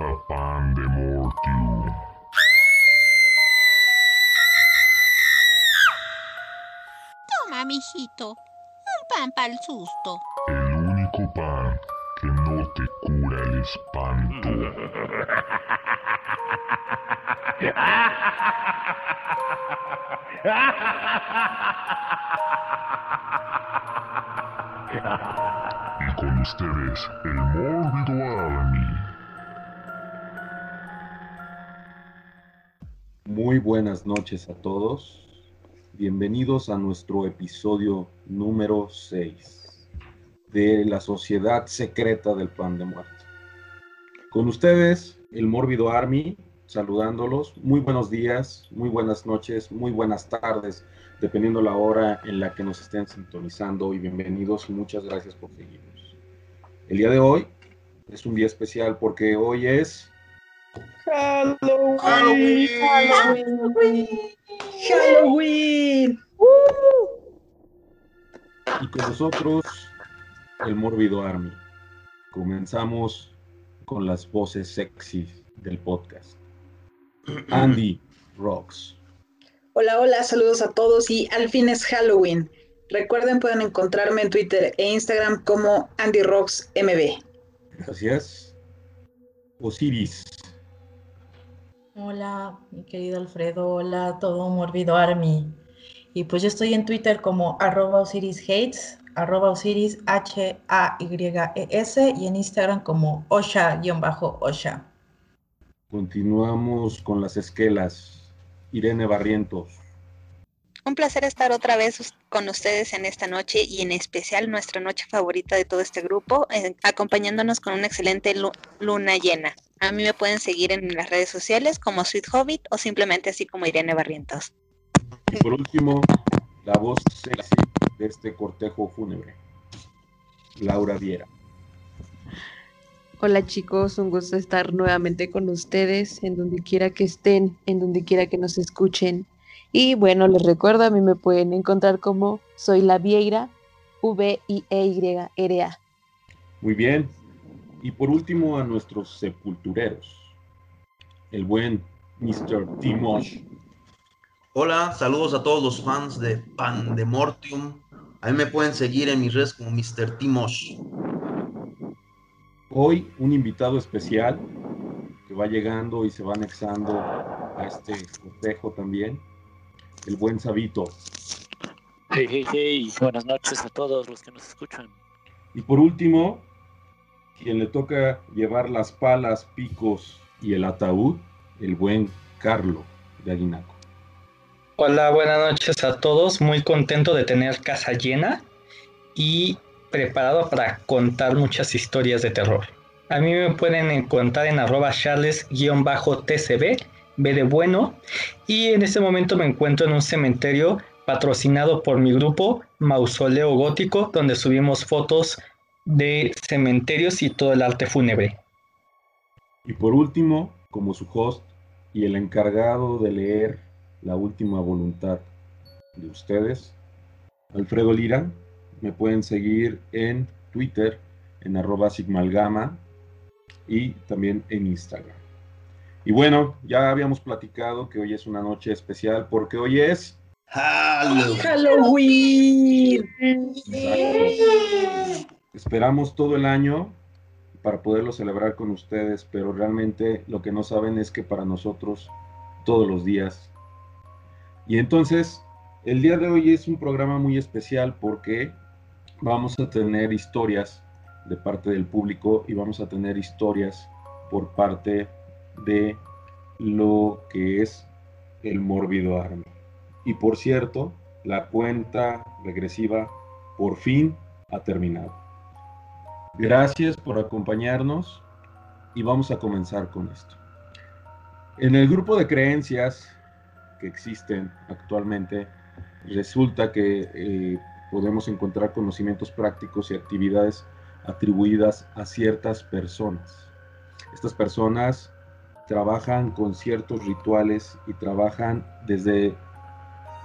a Pandemortium. Toma, mijito. Un pan para el susto. El único pan que no te cura el espanto. Y con ustedes, el mórbido Army. Muy buenas noches a todos. Bienvenidos a nuestro episodio número 6 de la Sociedad Secreta del Pan de Muerte. Con ustedes, el Mórbido Army, saludándolos. Muy buenos días, muy buenas noches, muy buenas tardes, dependiendo la hora en la que nos estén sintonizando. Y bienvenidos y muchas gracias por seguirnos. El día de hoy es un día especial porque hoy es Halloween. Halloween. Halloween. y con nosotros el Mórbido Army. Comenzamos con las voces sexy del podcast. Andy Rocks. Hola, hola, saludos a todos y al fin es Halloween. Recuerden, pueden encontrarme en Twitter e Instagram como AndyRocksMB. Gracias. Osiris. Hola, mi querido Alfredo, hola, todo Morbido Army. Y pues yo estoy en Twitter como arroba Osiris Hates, arroba Osiris H-A-Y-E-S y en Instagram como Osha-Osha. Continuamos con las esquelas. Irene Barrientos. Un placer estar otra vez con ustedes en esta noche y en especial nuestra noche favorita de todo este grupo, eh, acompañándonos con una excelente lu- luna llena. A mí me pueden seguir en las redes sociales como Sweet Hobbit o simplemente así como Irene Barrientos. Y por último, la voz sexy de este cortejo fúnebre. Laura Viera. Hola chicos, un gusto estar nuevamente con ustedes, en donde quiera que estén, en donde quiera que nos escuchen. Y bueno, les recuerdo, a mí me pueden encontrar como soy la Vieira, V-I-E-Y-R-A. Muy bien. Y por último, a nuestros sepultureros. El buen Mr. Timosh. Hola, saludos a todos los fans de Pandemortium. A mí me pueden seguir en mis redes como Mr. Timosh. Hoy un invitado especial que va llegando y se va anexando a este cortejo también. El buen Sabito. Hey, hey, hey, buenas noches a todos los que nos escuchan. Y por último, quien le toca llevar las palas, picos y el ataúd, el buen Carlo de Aguinaco. Hola, buenas noches a todos. Muy contento de tener casa llena y preparado para contar muchas historias de terror. A mí me pueden encontrar en arroba charles-tcb, B de bueno, y en este momento me encuentro en un cementerio patrocinado por mi grupo Mausoleo Gótico, donde subimos fotos de cementerios y todo el arte fúnebre. Y por último, como su host y el encargado de leer la última voluntad de ustedes, Alfredo Lira, me pueden seguir en Twitter, en arroba sigmalgama y también en Instagram. Y bueno, ya habíamos platicado que hoy es una noche especial porque hoy es Halloween. Exacto. Esperamos todo el año para poderlo celebrar con ustedes, pero realmente lo que no saben es que para nosotros todos los días. Y entonces, el día de hoy es un programa muy especial porque vamos a tener historias de parte del público y vamos a tener historias por parte de lo que es el Mórbido Army. Y por cierto, la cuenta regresiva por fin ha terminado. Gracias por acompañarnos y vamos a comenzar con esto. En el grupo de creencias que existen actualmente, resulta que eh, podemos encontrar conocimientos prácticos y actividades atribuidas a ciertas personas. Estas personas trabajan con ciertos rituales y trabajan desde,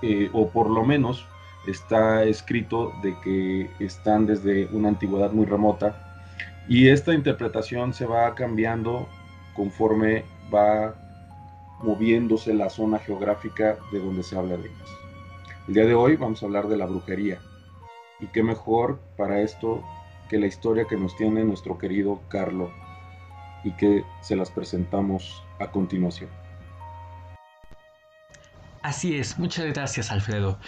eh, o por lo menos está escrito de que están desde una antigüedad muy remota y esta interpretación se va cambiando conforme va moviéndose la zona geográfica de donde se habla de ellas. El día de hoy vamos a hablar de la brujería. Y qué mejor para esto que la historia que nos tiene nuestro querido Carlo y que se las presentamos a continuación. Así es, muchas gracias Alfredo.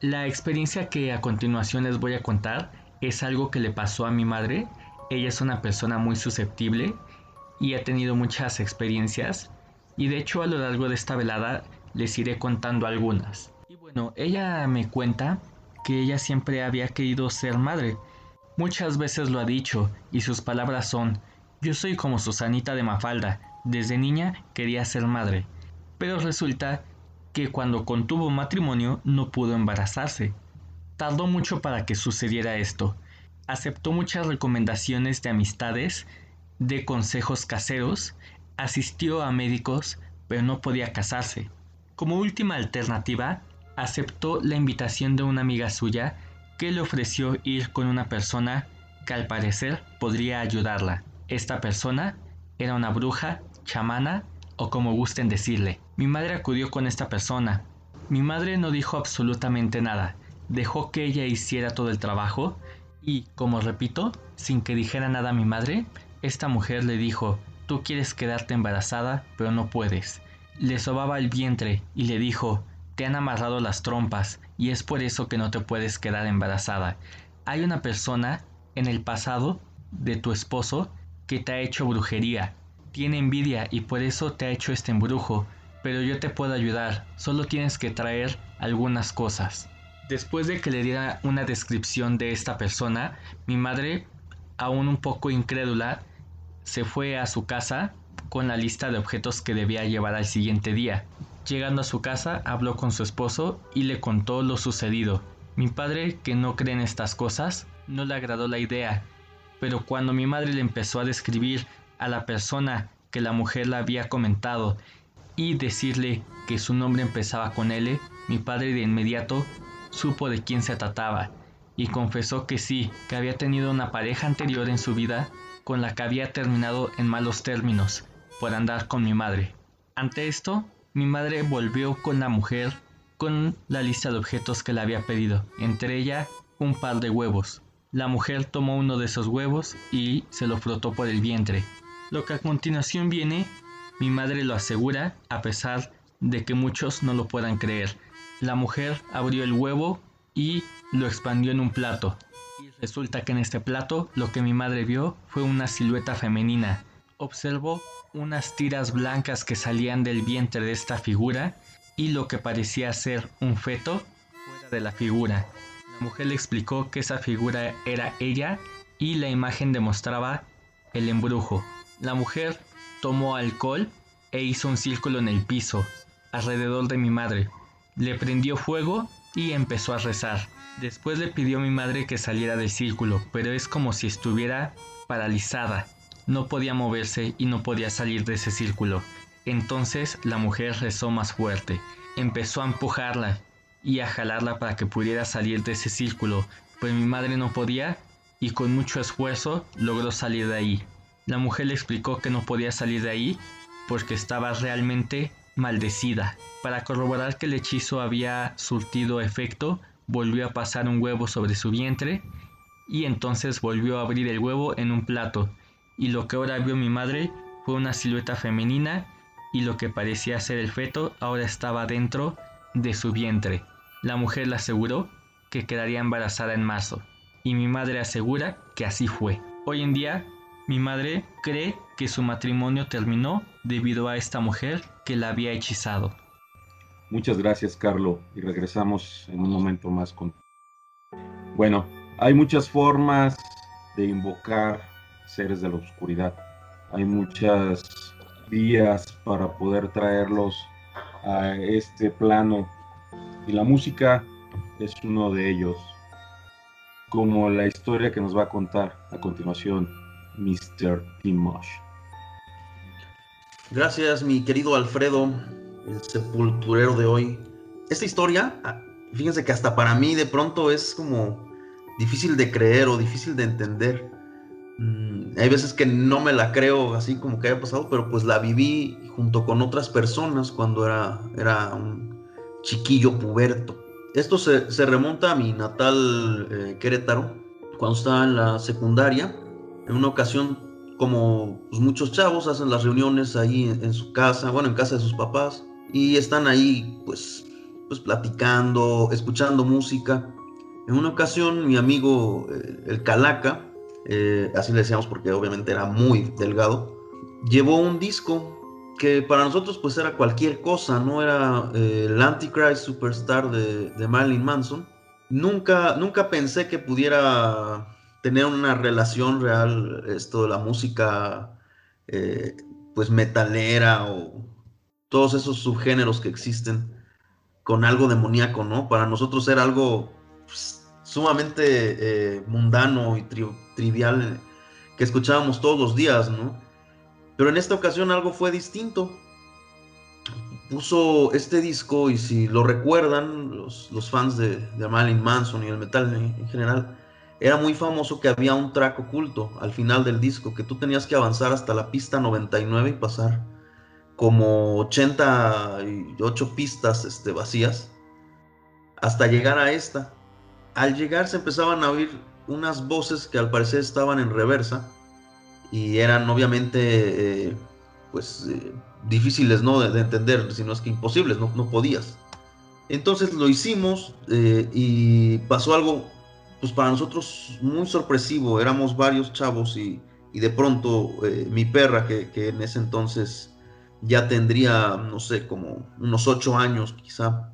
La experiencia que a continuación les voy a contar es algo que le pasó a mi madre. Ella es una persona muy susceptible y ha tenido muchas experiencias y de hecho a lo largo de esta velada les iré contando algunas. Y bueno, ella me cuenta que ella siempre había querido ser madre. Muchas veces lo ha dicho y sus palabras son, yo soy como Susanita de Mafalda, desde niña quería ser madre. Pero resulta que cuando contuvo matrimonio no pudo embarazarse. Tardó mucho para que sucediera esto. Aceptó muchas recomendaciones de amistades, de consejos caseros, asistió a médicos, pero no podía casarse. Como última alternativa, aceptó la invitación de una amiga suya que le ofreció ir con una persona que al parecer podría ayudarla. Esta persona era una bruja, chamana o como gusten decirle. Mi madre acudió con esta persona. Mi madre no dijo absolutamente nada, dejó que ella hiciera todo el trabajo y, como repito, sin que dijera nada a mi madre, esta mujer le dijo, tú quieres quedarte embarazada, pero no puedes. Le sobaba el vientre y le dijo, te han amarrado las trompas y es por eso que no te puedes quedar embarazada. Hay una persona en el pasado de tu esposo que te ha hecho brujería. Tiene envidia y por eso te ha hecho este embrujo, pero yo te puedo ayudar, solo tienes que traer algunas cosas. Después de que le diera una descripción de esta persona, mi madre, aún un poco incrédula, se fue a su casa con la lista de objetos que debía llevar al siguiente día. Llegando a su casa, habló con su esposo y le contó lo sucedido. Mi padre, que no cree en estas cosas, no le agradó la idea, pero cuando mi madre le empezó a describir a la persona que la mujer le había comentado y decirle que su nombre empezaba con L, mi padre de inmediato supo de quién se trataba y confesó que sí, que había tenido una pareja anterior en su vida con la que había terminado en malos términos por andar con mi madre. Ante esto, mi madre volvió con la mujer con la lista de objetos que le había pedido, entre ella un par de huevos. La mujer tomó uno de esos huevos y se lo frotó por el vientre. Lo que a continuación viene, mi madre lo asegura a pesar de que muchos no lo puedan creer. La mujer abrió el huevo y lo expandió en un plato. Y resulta que en este plato lo que mi madre vio fue una silueta femenina. Observó unas tiras blancas que salían del vientre de esta figura y lo que parecía ser un feto fuera de la figura. La mujer le explicó que esa figura era ella y la imagen demostraba el embrujo. La mujer tomó alcohol e hizo un círculo en el piso, alrededor de mi madre. Le prendió fuego y empezó a rezar. Después le pidió a mi madre que saliera del círculo, pero es como si estuviera paralizada. No podía moverse y no podía salir de ese círculo. Entonces la mujer rezó más fuerte. Empezó a empujarla y a jalarla para que pudiera salir de ese círculo, pero mi madre no podía y con mucho esfuerzo logró salir de ahí. La mujer le explicó que no podía salir de ahí porque estaba realmente maldecida. Para corroborar que el hechizo había surtido efecto, volvió a pasar un huevo sobre su vientre y entonces volvió a abrir el huevo en un plato y lo que ahora vio mi madre fue una silueta femenina y lo que parecía ser el feto ahora estaba dentro de su vientre. La mujer le aseguró que quedaría embarazada en marzo y mi madre asegura que así fue. Hoy en día mi madre cree que su matrimonio terminó debido a esta mujer que la había hechizado. Muchas gracias, Carlo, y regresamos en un momento más con... Bueno, hay muchas formas de invocar seres de la oscuridad. Hay muchas vías para poder traerlos a este plano y la música es uno de ellos, como la historia que nos va a contar a continuación Mr. Timosh. Gracias, mi querido Alfredo, el sepulturero de hoy. Esta historia, ah, fíjense que hasta para mí de pronto es como difícil de creer o difícil de entender, Mm, hay veces que no me la creo así como que haya pasado, pero pues la viví junto con otras personas cuando era, era un chiquillo puberto. Esto se, remonta a mi natal eh, Querétaro, cuando estaba en la secundaria. En una ocasión, como pues, muchos chavos hacen las reuniones ahí en, su casa, bueno, en casa de sus papás, y están ahí pues, pues platicando, escuchando música. En una ocasión, mi amigo, eh, el Calaca, eh, así le decíamos porque obviamente era muy delgado, llevó un disco que para nosotros pues era cualquier cosa, no era eh, el Antichrist Superstar de, de, Marilyn Manson. Nunca, nunca pensé que pudiera tener una relación real esto de la música eh, pues metalera o todos esos subgéneros que existen con algo demoníaco, ¿no? Para nosotros era algo pues, sumamente eh, mundano y trivial que escuchábamos todos los días, ¿no? Pero en esta ocasión algo fue distinto. Puso este disco y si lo recuerdan los, fans de, de Marilyn Manson y el metal en, general, era muy famoso que había un track oculto al final del disco, que tú tenías que avanzar hasta la pista 99 y pasar como 88 pistas este, vacías hasta llegar a esta al llegar se empezaban a oír unas voces que al parecer estaban en reversa y eran obviamente eh, pues eh, difíciles ¿no? de, entender, si no es que imposibles, no, no podías. Entonces lo hicimos eh, y pasó algo pues para nosotros muy sorpresivo, éramos varios chavos y, y de pronto mi perra que, que, en ese entonces ya tendría, no sé, como unos ocho años quizá,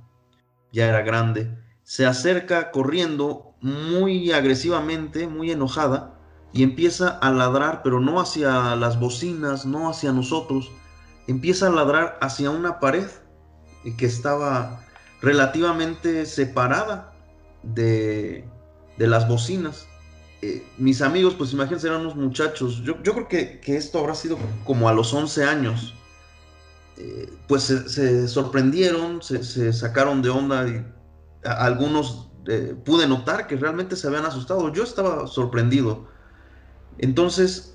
ya era grande, se acerca corriendo muy agresivamente, muy enojada, y empieza a ladrar, pero no hacia las bocinas, no hacia nosotros, empieza a ladrar hacia una pared que estaba relativamente separada de, las bocinas. Eh, mis amigos, pues imagínense, eran unos muchachos, yo, creo que, esto habrá sido como a los 11 años, eh, pues se, sorprendieron, se, sacaron de onda y algunos eh, pude notar que realmente se habían asustado. Yo estaba sorprendido. Entonces,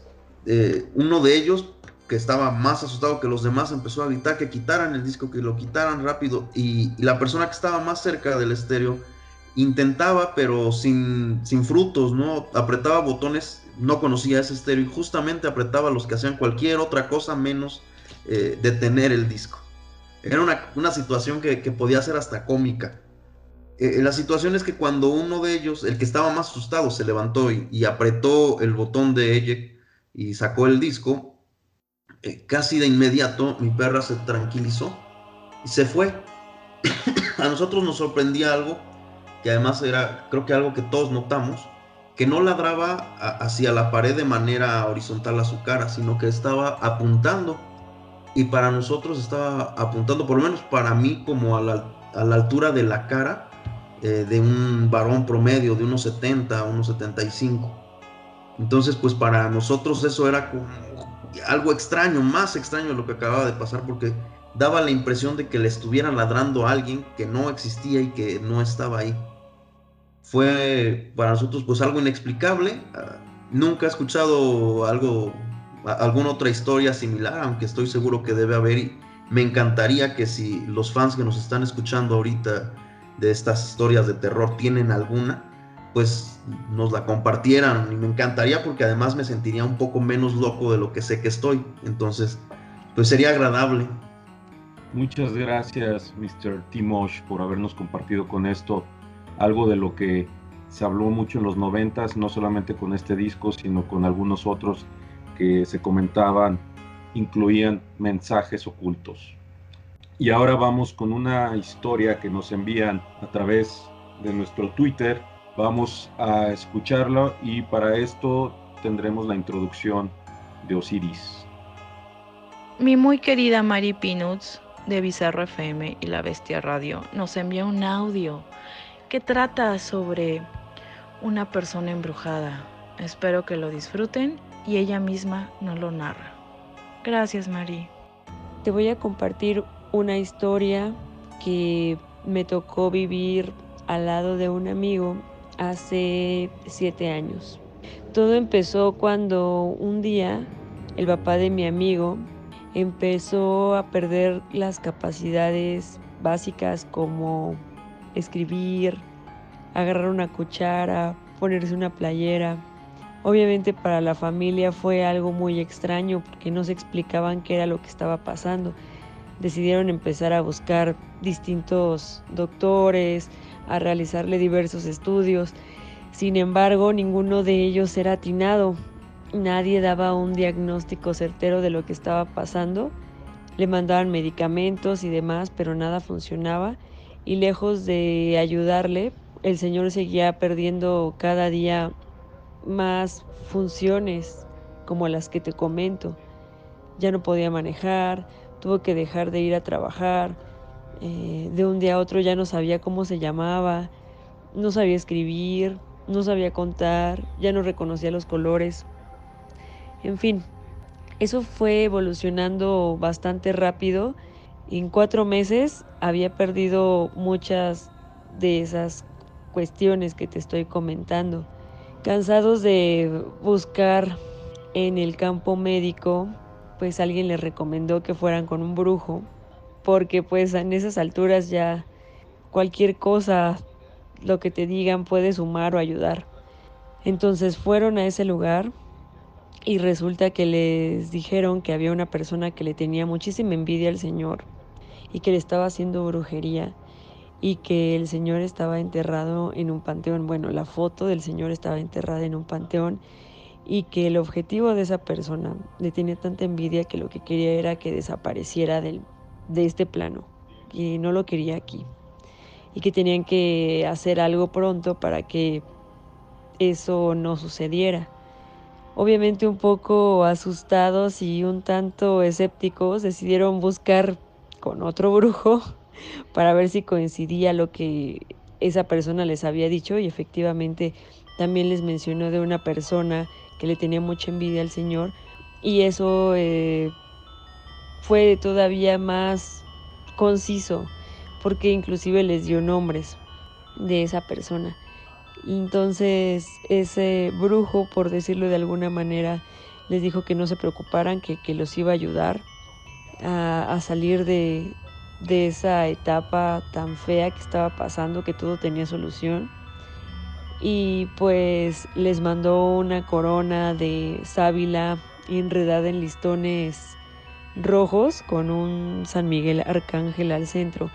uno de ellos, que estaba más asustado que los demás, empezó a gritar que quitaran el disco, que lo quitaran rápido. Y, la persona que estaba más cerca del estéreo intentaba, pero sin, sin frutos, ¿no? Apretaba botones, no conocía ese estéreo y justamente apretaba los que hacían cualquier otra cosa menos eh, detener el disco. Era una, situación que, que podía ser hasta cómica. Eh, la situación es que cuando uno de ellos, el que estaba más asustado, se levantó y, apretó el botón de eject y sacó el disco, eh, casi de inmediato mi perra se tranquilizó y se fue. a nosotros nos sorprendía algo, que además era, creo que algo que todos notamos, que no ladraba hacia la pared de manera horizontal a su cara, sino que estaba apuntando. Y para nosotros estaba apuntando, por lo menos para mí, como a la, a la altura de la cara, eh, de un varón promedio de unos 70, unos 75. Entonces, pues para nosotros eso era como algo extraño, más extraño de lo que acababa de pasar, porque daba la impresión de que le estuvieran ladrando a alguien que no existía y que no estaba ahí. Fue para nosotros pues algo inexplicable. Ah, nunca he escuchado algo, alguna otra historia similar, aunque estoy seguro que debe haber. Y me encantaría que si los fans que nos están escuchando ahorita de estas historias de terror tienen alguna, pues nos la compartieran y me encantaría porque además me sentiría un poco menos loco de lo que sé que estoy. Entonces, pues sería agradable. Muchas gracias, Mr. Timosh, por habernos compartido con esto algo de lo que se habló mucho en los noventas, no solamente con este disco, sino con algunos otros que se comentaban, incluían mensajes ocultos. Y ahora vamos con una historia que nos envían a través de nuestro Twitter. Vamos a escucharlo y para esto tendremos la introducción de Osiris. Mi muy querida Mari Peanuts de Bizarro FM y La Bestia Radio nos envía un audio que trata sobre una persona embrujada. Espero que lo disfruten y ella misma nos lo narra. Gracias, Mari. Te voy a compartir una historia que me tocó vivir al lado de un amigo hace siete años. Todo empezó cuando un día el papá de mi amigo empezó a perder las capacidades básicas como escribir, agarrar una cuchara, ponerse una playera. Obviamente para la familia fue algo muy extraño porque no se explicaban qué era lo que estaba pasando. Decidieron empezar a buscar distintos doctores, a realizarle diversos estudios. Sin embargo, ninguno de ellos era atinado. Nadie daba un diagnóstico certero de lo que estaba pasando. Le mandaban medicamentos y demás, pero nada funcionaba. Y lejos de ayudarle, el Señor seguía perdiendo cada día más funciones como las que te comento. Ya no podía manejar, tuvo que dejar de ir a trabajar, eh, de un día a otro ya no sabía cómo se llamaba, no sabía escribir, no sabía contar, ya no reconocía los colores. En fin, eso fue evolucionando bastante rápido. En cuatro meses había perdido muchas de esas cuestiones que te estoy comentando. Cansados de buscar en el campo médico, pues alguien les recomendó que fueran con un brujo porque pues en esas alturas ya cualquier cosa, lo que te digan puede sumar o ayudar. Entonces fueron a ese lugar y resulta que les dijeron que había una persona que le tenía muchísima envidia al Señor y que le estaba haciendo brujería y que el Señor estaba enterrado en un panteón. Bueno, la foto del Señor estaba enterrada en un panteón y que el objetivo de esa persona le tenía tanta envidia que lo que quería era que desapareciera del de este plano, y no lo quería aquí y que tenían que hacer algo pronto para que eso no sucediera. Obviamente un poco asustados y un tanto escépticos decidieron buscar con otro brujo para ver si coincidía lo que esa persona les había dicho. Y efectivamente también les mencionó de una persona que le tenía mucha envidia al Señor. Y eso eh, fue todavía más conciso, porque inclusive les dio nombres de esa persona. Entonces ese brujo, por decirlo de alguna manera, les dijo que no se preocuparan, que, los iba a ayudar a, salir de, de esa etapa tan fea que estaba pasando, que todo tenía solución. Y pues les mandó una corona de sábila enredada en listones rojos con un San Miguel Arcángel al centro.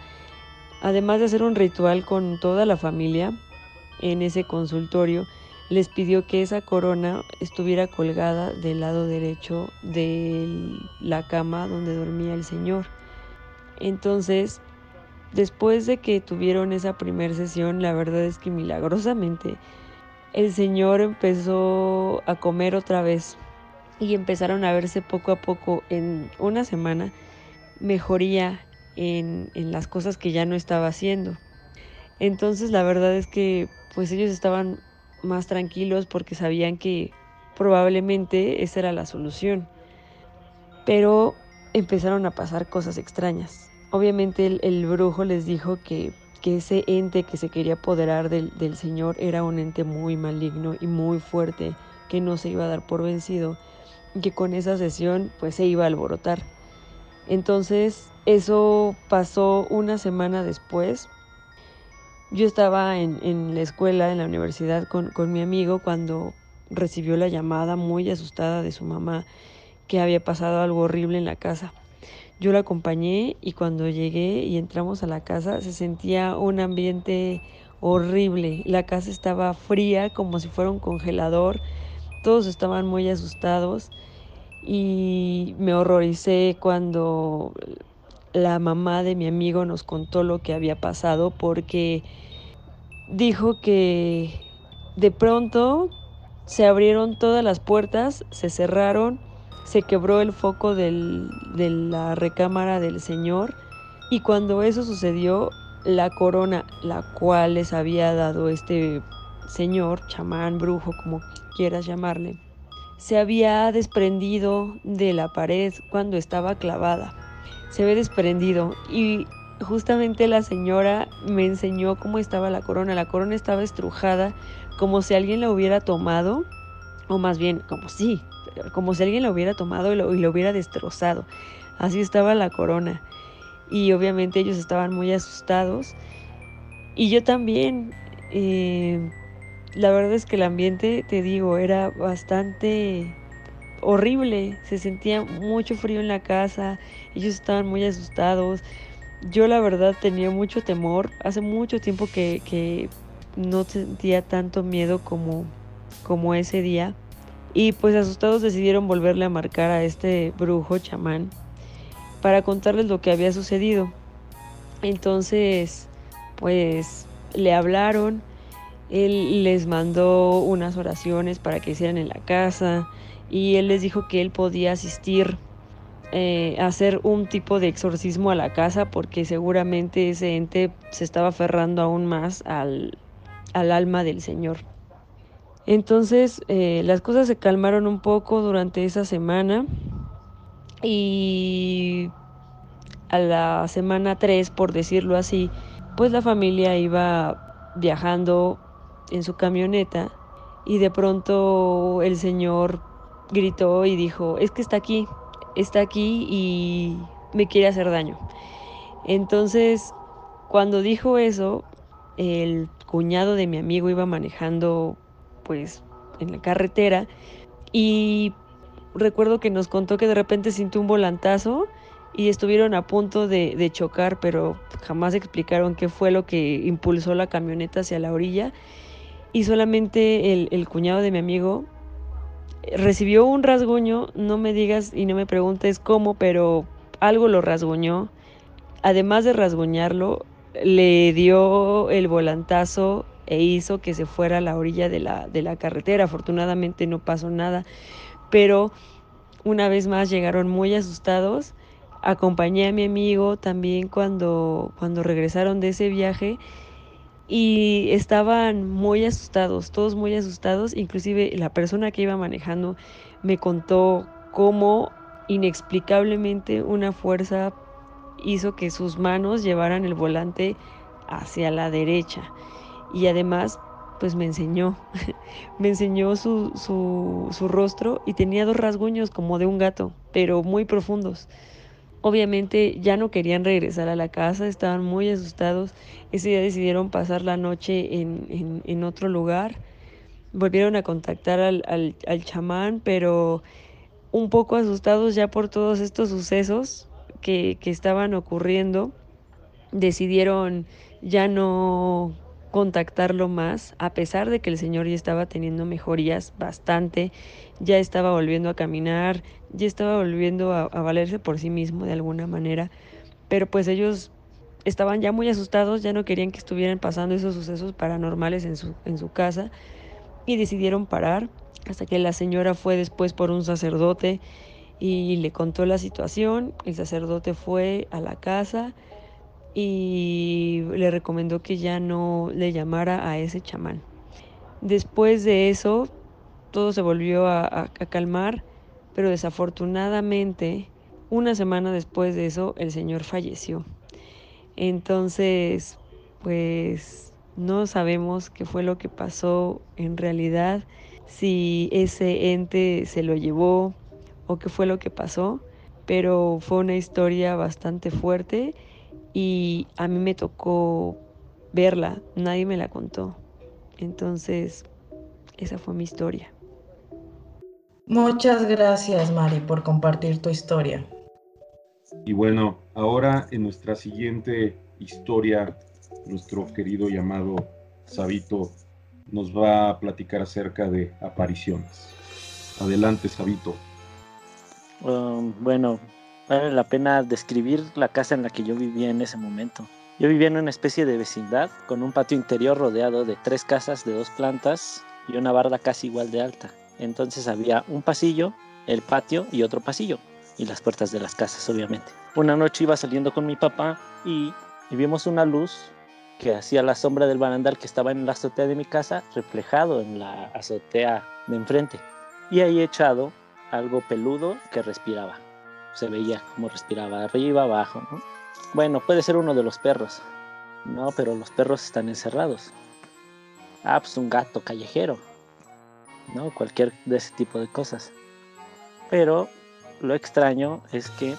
Además de hacer un ritual con toda la familia en ese consultorio, les pidió que esa corona estuviera colgada del lado derecho de la cama donde dormía el Señor. Entonces, después de que tuvieron esa primera sesión, la verdad es que milagrosamente el Señor empezó a comer otra vez y empezaron a verse poco a poco en una semana mejoría en, en, las cosas que ya no estaba haciendo. Entonces la verdad es que pues ellos estaban más tranquilos porque sabían que probablemente esa era la solución. Pero empezaron a pasar cosas extrañas. Obviamente el, el brujo les dijo que, que, ese ente que se quería apoderar del, del Señor era un ente muy maligno y muy fuerte que no se iba a dar por vencido que con esa sesión pues se iba a alborotar. Entonces eso pasó una semana después. Yo estaba en, la escuela, en la universidad con, con mi amigo cuando recibió la llamada muy asustada de su mamá que había pasado algo horrible en la casa. Yo la acompañé y cuando llegué y entramos a la casa se sentía un ambiente horrible. La casa estaba fría como si fuera un congelador todos estaban muy asustados y me horroricé cuando la mamá de mi amigo nos contó lo que había pasado porque dijo que de pronto se abrieron todas las puertas, se cerraron, se quebró el foco de la recámara del Señor y cuando eso sucedió, la corona, la cual les había dado este señor, chamán, brujo, como quieras llamarle, se había desprendido de la pared cuando estaba clavada. Se había desprendido y justamente la señora me enseñó cómo estaba la corona. La corona estaba estrujada como si alguien la hubiera tomado, o más bien como si, como si alguien lo hubiera tomado y lo, y lo hubiera destrozado. Así estaba la corona. Y obviamente ellos estaban muy asustados. Y yo también. eh, la verdad es que el ambiente, te digo, era bastante horrible. Se sentía mucho frío en la casa. Ellos estaban muy asustados. Yo la verdad tenía mucho temor. Hace mucho tiempo que, que no sentía tanto miedo como, como ese día. Y pues asustados decidieron volverle a marcar a este brujo chamán para contarles lo que había sucedido. Entonces, pues le hablaron, él les mandó unas oraciones para que hicieran en la casa y él les dijo que él podía asistir eh, hacer un tipo de exorcismo a la casa porque seguramente ese ente se estaba aferrando aún más al, al alma del Señor. Entonces eh, las cosas se calmaron un poco durante esa semana y a la semana 3, por decirlo así, pues la familia iba viajando en su camioneta y de pronto el señor gritó y dijo, es que está aquí, está aquí y me quiere hacer daño. Entonces, cuando dijo eso, el cuñado de mi amigo iba manejando pues en la carretera y recuerdo que nos contó que de repente sintió un volantazo y estuvieron a punto de, chocar, pero jamás explicaron qué fue lo que impulsó la camioneta hacia la orilla. Y solamente el cuñado de mi amigo recibió un rasguño, no me digas y no me preguntes cómo, pero algo lo rasguñó. Además de rasguñarlo, le dio el volantazo e hizo que se fuera a la orilla de la, de la carretera. Afortunadamente no pasó nada, pero una vez más llegaron muy asustados. Acompañé a mi amigo también cuando, cuando regresaron de ese viaje y estaban muy asustados, todos muy asustados, inclusive la persona que iba manejando me contó cómo inexplicablemente una fuerza hizo que sus manos llevaran el volante hacia la derecha y además pues me enseñó, me enseñó su, su, su rostro y tenía dos rasguños como de un gato, pero muy profundos. Obviamente ya no querían regresar a la casa, estaban muy asustados. Ese día decidieron pasar la noche en, en, otro lugar. Volvieron a contactar al, al, al, chamán, pero un poco asustados ya por todos estos sucesos que, que estaban ocurriendo, decidieron ya no contactarlo más, a pesar de que el señor ya estaba teniendo mejorías bastante, ya estaba volviendo a caminar, ya estaba volviendo a, valerse por sí mismo de alguna manera, pero pues ellos estaban ya muy asustados, ya no querían que estuvieran pasando esos sucesos paranormales en su, en su casa y decidieron parar hasta que la señora fue después por un sacerdote y le contó la situación, el sacerdote fue a la casa, y le recomendó que ya no le llamara a ese chamán. Después de eso, todo se volvió a, a, a, calmar, pero desafortunadamente, una semana después de eso, el señor falleció. Entonces, pues no sabemos qué fue lo que pasó en realidad, si ese ente se lo llevó o qué fue lo que pasó, pero fue una historia bastante fuerte y a mí me tocó verla, nadie me la contó. Entonces, esa fue mi historia. Muchas gracias, Mari, por compartir tu historia. Y bueno, ahora en nuestra siguiente historia, nuestro querido llamado Sabito nos va a platicar acerca de apariciones. Adelante, Sabito. Um, bueno, vale la pena describir la casa en la que yo vivía en ese momento. Yo vivía en una especie de vecindad con un patio interior rodeado de tres casas de dos plantas y una barda casi igual de alta. Entonces había un pasillo, el patio y otro pasillo y las puertas de las casas obviamente. Una noche iba saliendo con mi papá y, y vimos una luz que hacía la sombra del barandal que estaba en la azotea de mi casa reflejado en la azotea de enfrente y ahí echado algo peludo que respiraba se veía cómo respiraba arriba, abajo, ¿no? Bueno, puede ser uno de los perros. No, pero los perros están encerrados. Ah, pues un gato callejero. ¿no? Cualquier de ese tipo de cosas. Pero lo extraño es que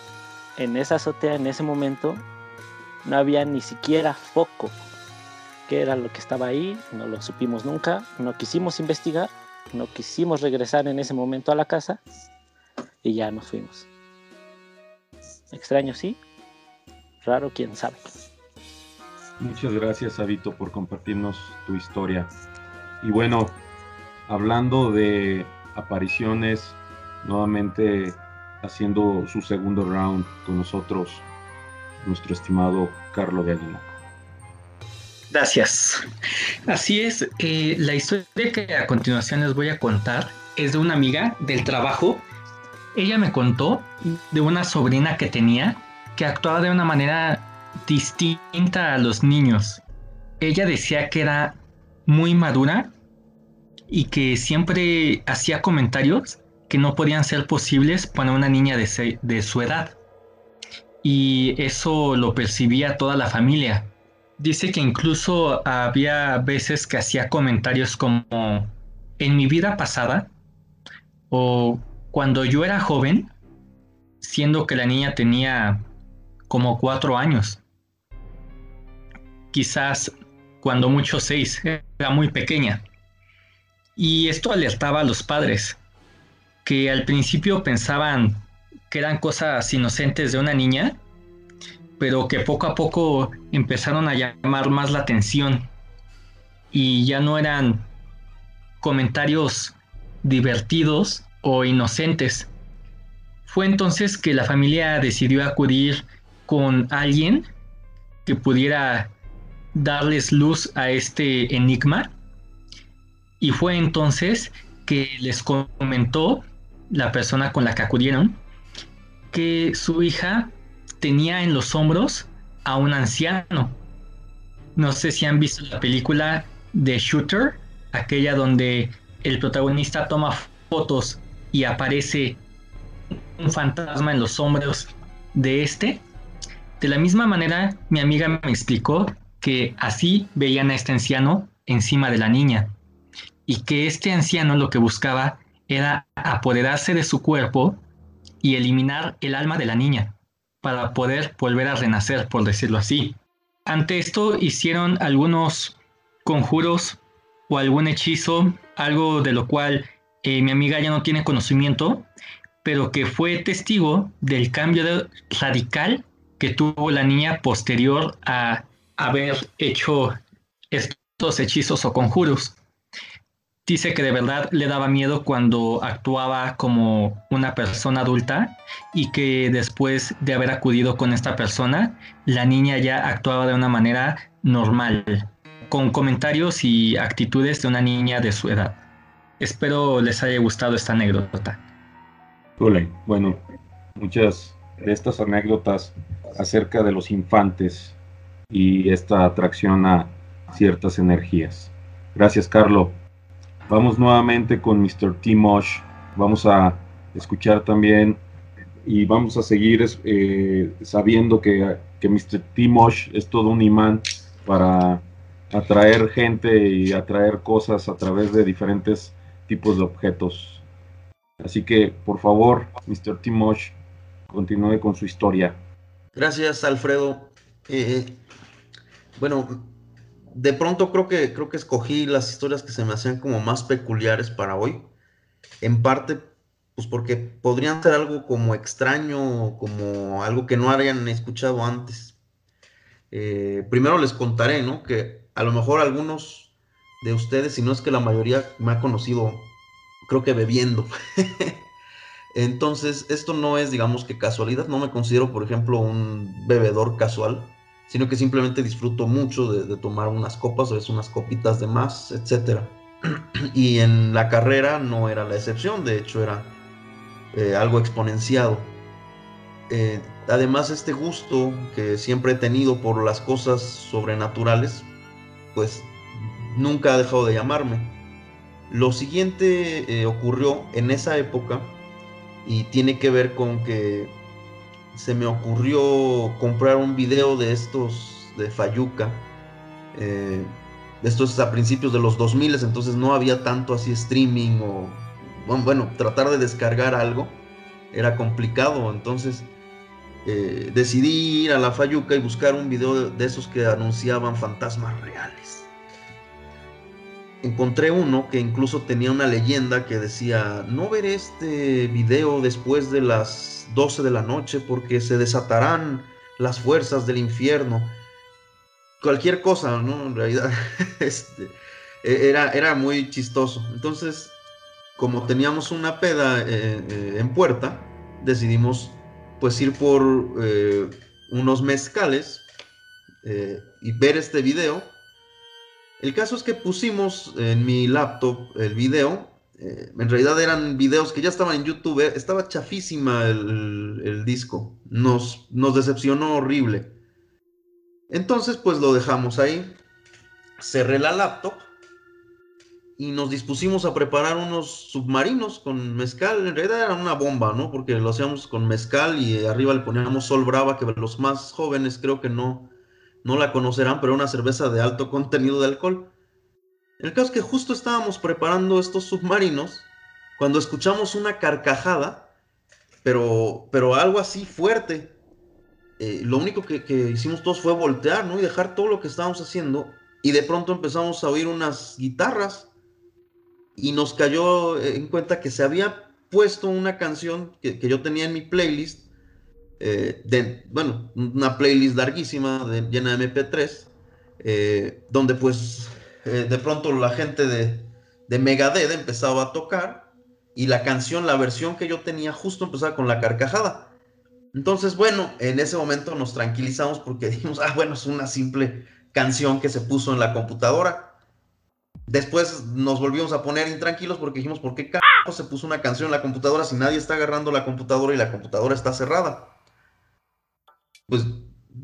en esa azotea, en ese momento, no había ni siquiera foco. ¿Qué era lo que estaba ahí? No lo supimos nunca, no quisimos investigar, no quisimos regresar en ese momento a la casa y ya nos fuimos. Extraño, sí. Raro, quién sabe. Muchas gracias, Abito, por compartirnos tu historia. Y bueno, hablando de apariciones, nuevamente haciendo su segundo round con nosotros, nuestro estimado Carlo Gallinaco. Gracias. Así es, eh, la historia que a continuación les voy a contar es de una amiga del trabajo. Ella me contó de una sobrina que tenía que actuaba de una manera distinta a los niños. Ella decía que era muy madura y que siempre hacía comentarios que no podían ser posibles para una niña de, su edad. Y eso lo percibía toda la familia. Dice que incluso había veces que hacía comentarios como en mi vida pasada o cuando yo era joven, siendo que la niña tenía como cuatro años. Quizás cuando mucho seis, era muy pequeña. Y esto alertaba a los padres que al principio pensaban que eran cosas inocentes de una niña, pero que poco a poco empezaron a llamar más la atención y ya no eran comentarios divertidos o inocentes. Fue entonces que la familia decidió acudir con alguien que pudiera darles luz a este enigma y fue entonces que les comentó la persona con la que acudieron, que su hija tenía en los hombros a un anciano. No sé si han visto la película de Shooter, aquella donde el protagonista toma fotos y aparece un fantasma en los hombros de este. De la misma manera, mi amiga me explicó que así veían a este anciano encima de la niña y que este anciano lo que buscaba era apoderarse de su cuerpo y eliminar el alma de la niña para poder volver a renacer, por decirlo así. Ante esto hicieron algunos conjuros o algún hechizo, algo de lo cual eh, mi amiga ya no tiene conocimiento, pero que fue testigo del cambio radical que tuvo la niña posterior a haber hecho estos hechizos o conjuros dice que de verdad le daba miedo cuando actuaba como una persona adulta y que después de haber acudido con esta persona, la niña ya actuaba de una manera normal, con comentarios y actitudes de una niña de su edad. Espero les haya gustado esta anécdota. Bueno, muchas de estas anécdotas acerca de los infantes y esta atracción a ciertas energías. Gracias, Carlos. Vamos nuevamente con Mr. Timosh. Vamos a escuchar también y vamos a seguir eh, sabiendo que, que Mr. Timosh es todo un imán para atraer gente y atraer cosas a través de diferentes tipos de objetos. Así que, por favor, Mr. Timosh, continúe con su historia. Gracias, Alfredo. Eh, bueno, de pronto creo que, creo que escogí las historias que se me hacían como más peculiares para hoy. En parte, pues porque podrían ser algo como extraño, como algo que no hayan escuchado antes. Eh, primero les contaré, ¿no? Que a lo mejor algunos de ustedes, si no es que la mayoría me ha conocido, creo que bebiendo. Entonces, esto no es, digamos que casualidad. No me considero, por ejemplo, un bebedor casual sino que simplemente disfruto mucho de, tomar unas copas, o es unas copitas de más, etc. y en la carrera no era la excepción, de hecho era eh, algo exponenciado. Eh, además, este gusto que siempre he tenido por las cosas sobrenaturales, pues nunca ha dejado de llamarme. Lo siguiente eh, ocurrió en esa época y tiene que ver con que se me ocurrió comprar un video de estos de Fayuca. Eh, esto es a principios de los 2000, entonces no había tanto así streaming o, bueno, tratar de descargar algo era complicado, entonces eh, decidí ir a la Fayuca y buscar un video de esos que anunciaban fantasmas reales. Encontré uno que incluso tenía una leyenda que decía, no veré este video después de las 12 de la noche porque se desatarán las fuerzas del infierno. Cualquier cosa, ¿no? En realidad, este, e-, era, era muy chistoso. Entonces, como teníamos una peda eh, eh, en puerta, decidimos pues ir por eh, unos mezcales y ver este video. El caso es que pusimos en mi laptop el video. en realidad eran videos que ya estaban en YouTube. estaba chafísima el, el disco. Nos, nos decepcionó horrible. Entonces pues lo dejamos ahí. Cerré la laptop y nos dispusimos a preparar unos submarinos con mezcal. En realidad era una bomba, ¿no? Porque lo hacíamos con mezcal y arriba le poníamos Sol Brava, que los más jóvenes creo que no, no la conocerán, pero una cerveza de alto contenido de alcohol. El caso es que justo estábamos preparando estos submarinos cuando escuchamos una carcajada, pero, pero algo así fuerte. Eh, lo único que, hicimos todos fue voltear, ¿no? Y dejar todo lo que estábamos haciendo. Y de pronto empezamos a oír unas guitarras y nos cayó en cuenta que se había puesto una canción que, yo tenía en mi playlist, eh, de, bueno, una playlist larguísima, llena de MP3, eh, donde pues eh, de pronto la gente de, de Megadeth empezaba a tocar y la canción, la versión que yo tenía justo empezaba con la carcajada. Entonces, bueno, en ese momento nos tranquilizamos porque dijimos, ah, bueno, es una simple canción que se puso en la computadora. Después nos volvimos a poner intranquilos porque dijimos, ¿por qué se puso una canción en la computadora si nadie está agarrando la computadora y la computadora está cerrada? Pues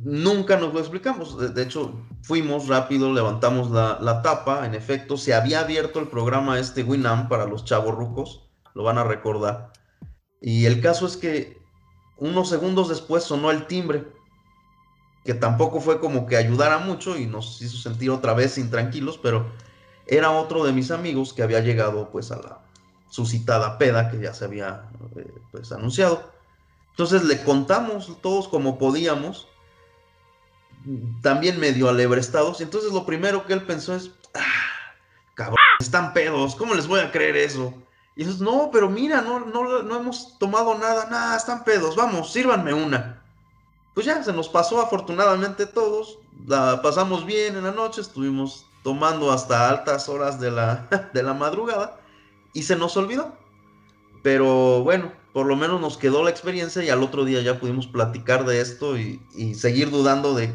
nunca nos lo explicamos. De hecho, fuimos rápido, levantamos la, tapa. En efecto, se había abierto el programa este Winamp para los chavos rucos. Lo van a recordar. Y el caso es que unos segundos después sonó el timbre. Que tampoco fue como que ayudara mucho y nos hizo sentir otra vez intranquilos, pero era otro de mis amigos que había llegado pues a la suscitada peda que ya se había eh, pues anunciado. Entonces le contamos todos como podíamos, también medio alebrestados, y entonces lo primero que él pensó es, ah, cabrón, están pedos, ¿cómo les voy a creer eso? Y entonces, no, pero mira, no, no, no hemos tomado nada, nada, están pedos, vamos, sírvanme una. Pues ya, se nos pasó afortunadamente todos, la pasamos bien en la noche, estuvimos tomando hasta altas horas de la, de la madrugada y se nos olvidó. Pero bueno, por lo menos nos quedó la experiencia y al otro día ya pudimos platicar de esto y, seguir dudando de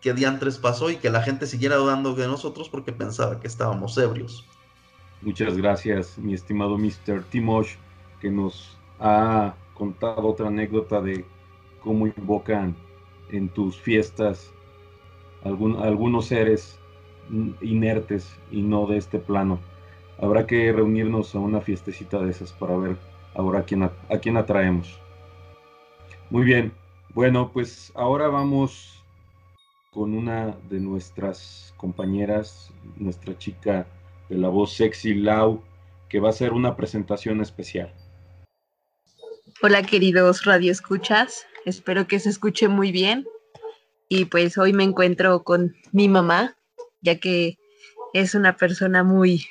qué diantres pasó y que la gente siguiera dudando de nosotros porque pensaba que estábamos ebrios. Muchas gracias, mi estimado Mr. Timosh, que nos ha contado otra anécdota de cómo invocan en tus fiestas algunos seres inertes y no de este plano. Habrá que reunirnos a una fiestecita de esas para ver ahora a quién, a, quién atraemos. Muy bien, bueno, pues ahora vamos con una de nuestras compañeras, nuestra chica de la voz sexy Lau, que va a hacer una presentación especial. Hola queridos radioescuchas, espero que se escuche muy bien. Y pues hoy me encuentro con mi mamá, ya que es una persona muy,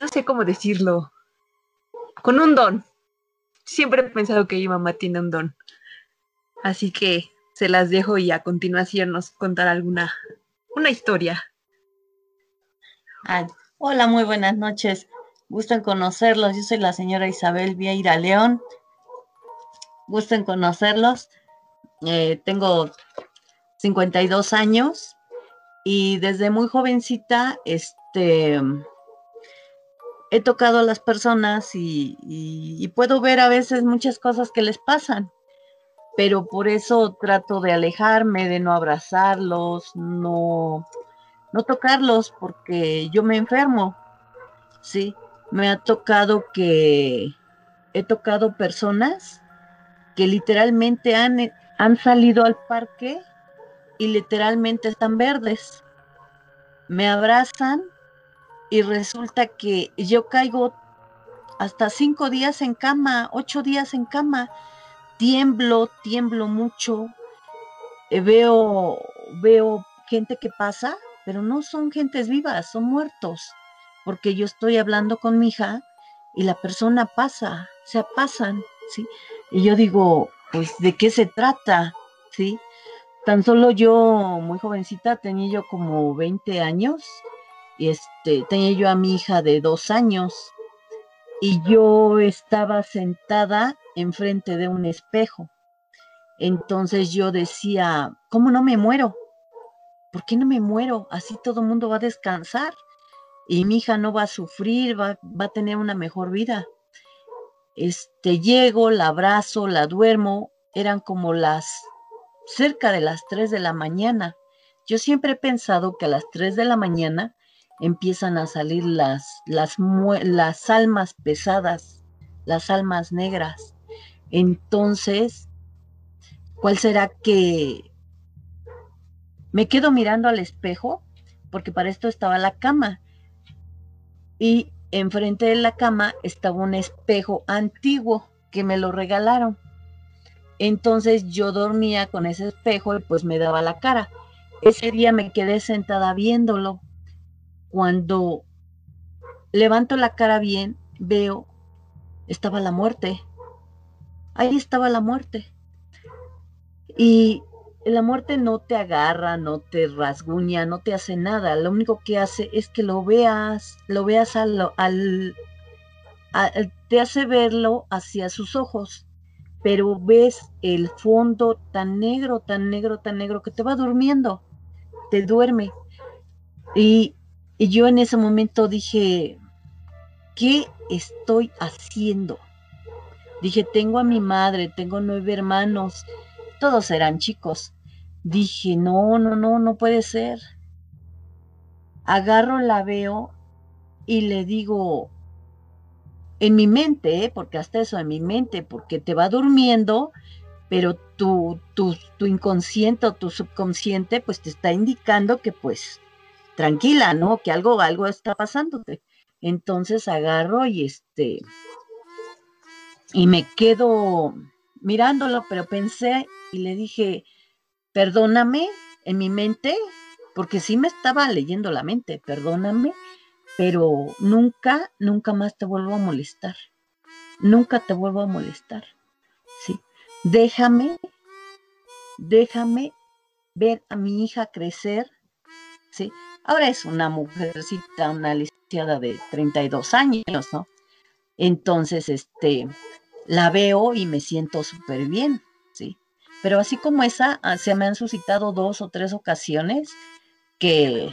no sé cómo decirlo, con un don. Siempre he pensado que mi mamá tiene un don. Así que se las dejo y a continuación nos contará alguna una historia. Hola, muy buenas noches. Gusto en conocerlos. Yo soy la señora Isabel Vieira León. Gusto en conocerlos. Eh, tengo 52 años y desde muy jovencita, este, he tocado a las personas y, puedo ver a veces muchas cosas que les pasan, pero por eso trato de alejarme, de no abrazarlos, no, no tocarlos, porque yo me enfermo, ¿sí? Me ha tocado que he tocado personas que literalmente han, han salido al parque y literalmente están verdes. me abrazan y resulta que yo caigo hasta cinco días en cama, ocho días en cama, tiemblo, tiemblo mucho, eh, veo, veo gente que pasa, pero no son gentes vivas, son muertos, porque yo estoy hablando con mi hija y la persona pasa, se pasan, ¿sí? Y yo digo, pues, ¿de qué se trata? ¿Sí? Tan solo yo, muy jovencita, tenía yo como 20 años, este, tenía yo a mi hija de dos años, y yo estaba sentada enfrente de un espejo. Entonces yo decía, ¿cómo no me muero? ¿Por qué no me muero? Así todo el mundo va a descansar y mi hija no va a sufrir, va, va a tener una mejor vida. Este, llego, la abrazo, la duermo, eran como las cerca de las 3 de la mañana. Yo siempre he pensado que a las 3 de la mañana empiezan a salir las, las, las almas pesadas, las almas negras. Entonces, ¿cuál será que me quedo mirando al espejo? Porque para esto estaba la cama. Y enfrente de la cama estaba un espejo antiguo que me lo regalaron. Entonces yo dormía con ese espejo y pues me daba la cara. Ese día me quedé sentada viéndolo cuando levanto la cara bien, veo, estaba la muerte. Ahí estaba la muerte. Y la muerte no te agarra, no te rasguña, no te hace nada. Lo único que hace es que lo veas, lo veas al, al, te hace verlo hacia sus ojos, pero ves el fondo tan negro, tan negro, tan negro que te va durmiendo, te duerme. Y y yo en ese momento dije, ¿qué estoy haciendo? Dije, tengo a mi madre, tengo nueve hermanos, todos eran chicos. Dije, no, no, no, no puede ser. Agarro, la veo y le digo, en mi mente, ¿eh? porque hasta eso en mi mente, porque te va durmiendo, pero tu, tu, tu inconsciente o tu subconsciente pues te está indicando que pues tranquila, ¿no? Que algo, algo está pasándote. Entonces agarro y este, y me quedo mirándolo, pero pensé y le dije, perdóname en mi mente, porque sí me estaba leyendo la mente, perdóname, pero nunca, nunca más te vuelvo a molestar. Nunca te vuelvo a molestar. Sí. Déjame, déjame ver a mi hija crecer, ¿sí? Ahora es una mujercita, una licenciada de 32 años, ¿no? Entonces, este, la veo y me siento súper bien, ¿sí? Pero así como esa, ah, se me han suscitado dos o tres ocasiones que,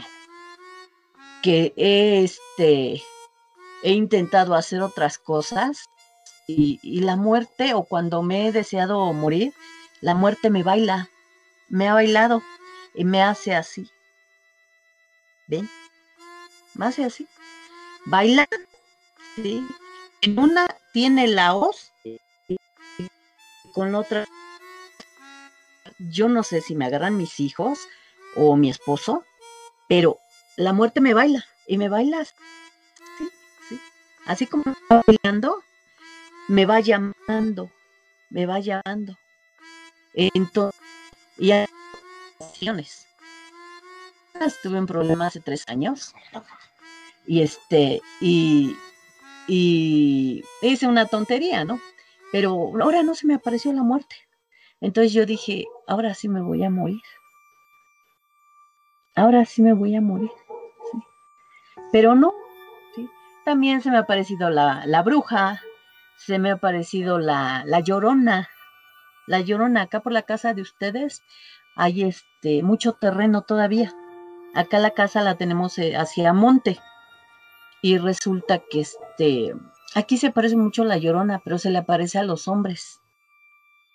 que este, he intentado hacer otras cosas y, y la muerte, o cuando me he deseado morir, la muerte me baila, me ha bailado y me hace así. ¿Ven? Más así. Baila. ¿sí? En una tiene la hoz, con la otra, yo no sé si me agarran mis hijos o mi esposo, pero la muerte me baila y me baila. Sí, sí. Así como va bailando, me va llamando, me va llamando. Entonces, y hay acciones Estuve en problemas hace tres años. Y este, y, hice una tontería, ¿no? Pero ahora no se me apareció la muerte. Entonces yo dije, ahora sí me voy a morir. Ahora sí me voy a morir. Pero no. También se me ha aparecido la, la bruja, se me ha aparecido la, la llorona. La llorona, acá por la casa de ustedes hay este mucho terreno todavía. Acá la casa la tenemos eh, hacia monte. Y resulta que este, aquí se parece mucho la llorona, pero se le aparece a los hombres.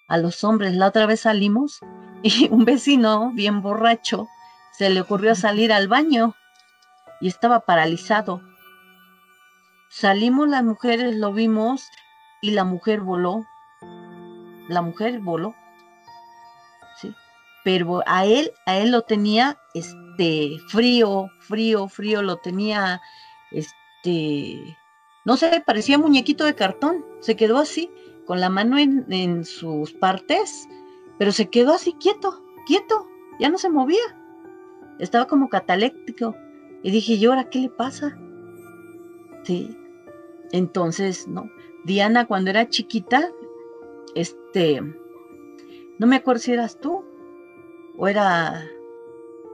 A los hombres. La otra vez salimos y un vecino, bien borracho, se le ocurrió salir al baño y estaba paralizado. Salimos las mujeres, lo vimos y la mujer voló. La mujer voló. Sí. pero a él, a él lo tenía este frío, frío, frío, lo tenía este no sé, parecía muñequito de cartón, se quedó así, con la mano en, en sus partes, pero se quedó así quieto, quieto, ya no se movía. Estaba como cataléctico. Y dije, ¿y ahora qué le pasa? Sí. Entonces, no. Diana, cuando era chiquita, este, no me acuerdo si eras tú o era...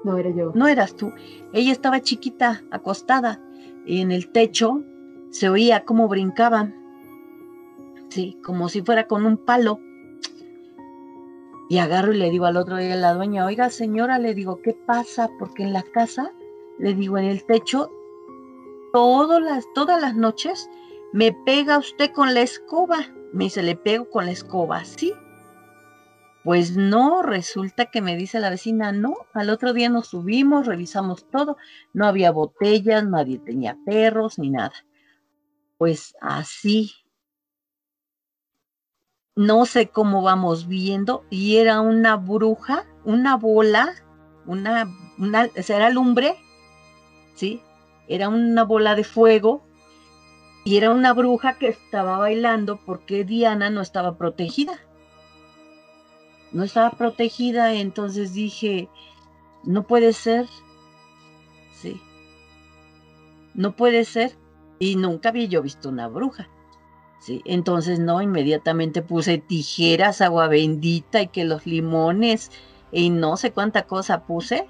No, era yo. No eras tú. Ella estaba chiquita, acostada, y en el techo se oía cómo brincaban. Sí, como si fuera con un palo. Y agarro y le digo al otro día a la dueña, oiga señora, le digo, ¿qué pasa? Porque en la casa, le digo, en el techo, todas las, todas las noches me pega usted con la escoba. Me dice, le pego con la escoba, ¿sí? Pues no, resulta que me dice la vecina, no, al otro día nos subimos, revisamos todo, no había botellas, nadie tenía perros ni nada. Pues así, no sé cómo vamos viendo, y era una bruja, una bola, una, una, era lumbre, ¿sí? Era una bola de fuego, y era una bruja que estaba bailando porque Diana no estaba protegida. No estaba protegida, entonces dije, no puede ser, sí, no puede ser, y nunca había yo visto una bruja. Sí, entonces no, inmediatamente puse tijeras, agua bendita y que los limones y no sé cuánta cosa puse.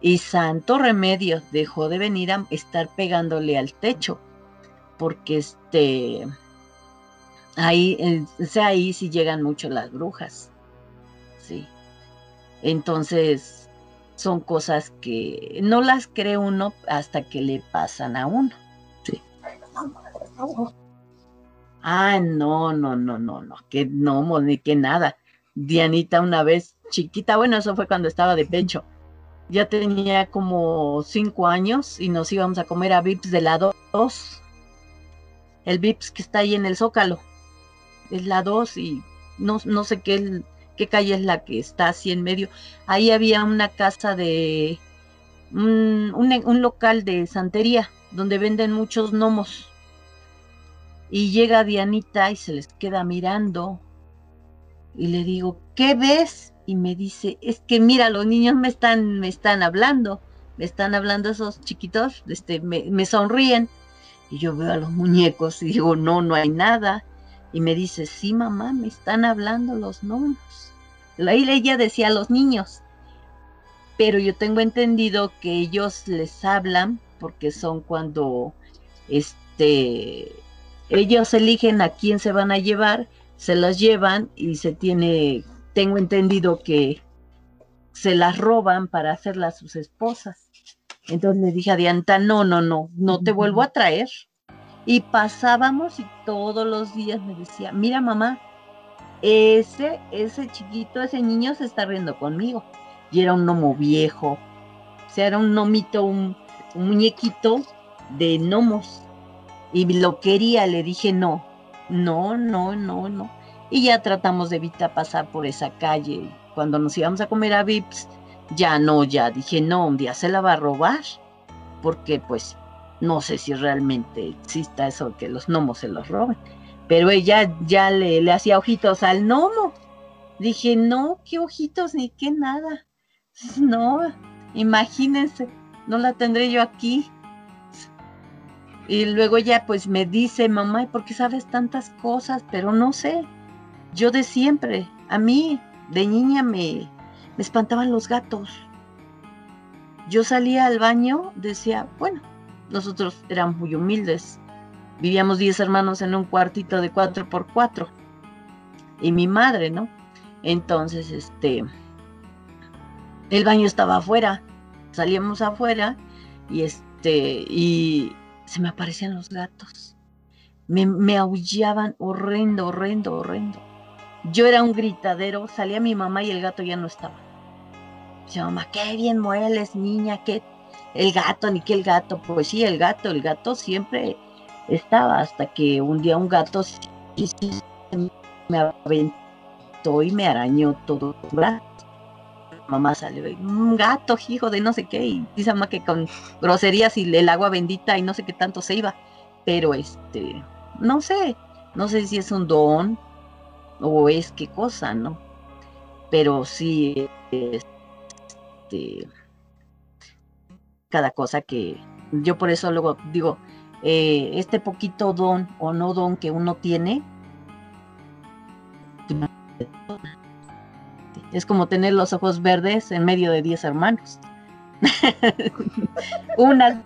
Y santo remedio, dejó de venir a estar pegándole al techo. Porque este, ahí, eh, sea, ahí sí llegan mucho las brujas. Sí. Entonces, son cosas que no las cree uno hasta que le pasan a uno. Sí. Ah, no, no, no, no, no, que no, ni que nada. Dianita una vez chiquita, bueno, eso fue cuando estaba de pecho. Ya tenía como cinco años y nos íbamos a comer a Vips de la 2. El Vips que está ahí en el Zócalo. Es la 2 y no, no sé qué, qué calle es la que está así en medio. Ahí había una casa de... un, local de santería donde venden muchos gnomos y llega Dianita y se les queda mirando. Y le digo, ¿qué ves? Y me dice, es que mira, los niños me están, me están hablando, me están hablando esos chiquitos, este, me, me sonríen. Y yo veo a los muñecos y digo, no, no hay nada. Y me dice, sí, mamá, me están hablando los gnomos. Ahí ella decía a los niños. Pero yo tengo entendido que ellos les hablan porque son cuando este ellos eligen a quién se van a llevar, se las llevan y se tiene, tengo entendido que se las roban para hacerlas sus esposas. Entonces le dije a Dianta, no, no, no, no te vuelvo a traer. Y pasábamos y todos los días me decía, mira mamá, ese, ese chiquito, ese niño se está riendo conmigo. Y era un gnomo viejo, o sea, era un gnomito, un, un muñequito de gnomos y lo quería, le dije no, no, no, no, no. Y ya tratamos de evitar pasar por esa calle. Cuando nos íbamos a comer a Vips, ya no, ya dije no, un día se la va a robar, porque pues no sé si realmente exista eso que los gnomos se los roben. Pero ella ya le, hacía ojitos al gnomo. Dije, no, qué ojitos ni qué nada. No, imagínense, no la tendré yo aquí. Y luego ella pues me dice, mamá, ¿por qué sabes tantas cosas? Pero no sé, yo de siempre, a mí de niña me, me espantaban los gatos. Yo salía al baño, decía, bueno, nosotros éramos muy humildes, vivíamos 10 hermanos en un cuartito de 4 por 4 y mi madre, ¿no? Entonces, este, el baño estaba afuera, salíamos afuera y este, y se me aparecían los gatos. Me, aullaban horrendo, horrendo, horrendo. Yo era un gritadero, salía mi mamá y el gato ya no estaba. Dice, mamá, qué bien mueles, niña, qué el gato, ni qué el gato. Pues sí, el gato, el gato siempre estaba, hasta que un día un gato me aventó y me arañó todo el brazo. mamá salió, un gato, hijo de no sé qué, y dice mamá que con groserías y el agua bendita y no sé qué tanto se iba. Pero este, no sé, no sé si es un don o es qué cosa, ¿no? Pero sí, este, cada cosa que yo por eso luego digo, eh, este poquito don o no don que uno tiene, es como tener los ojos verdes en medio de 10 hermanos. Una.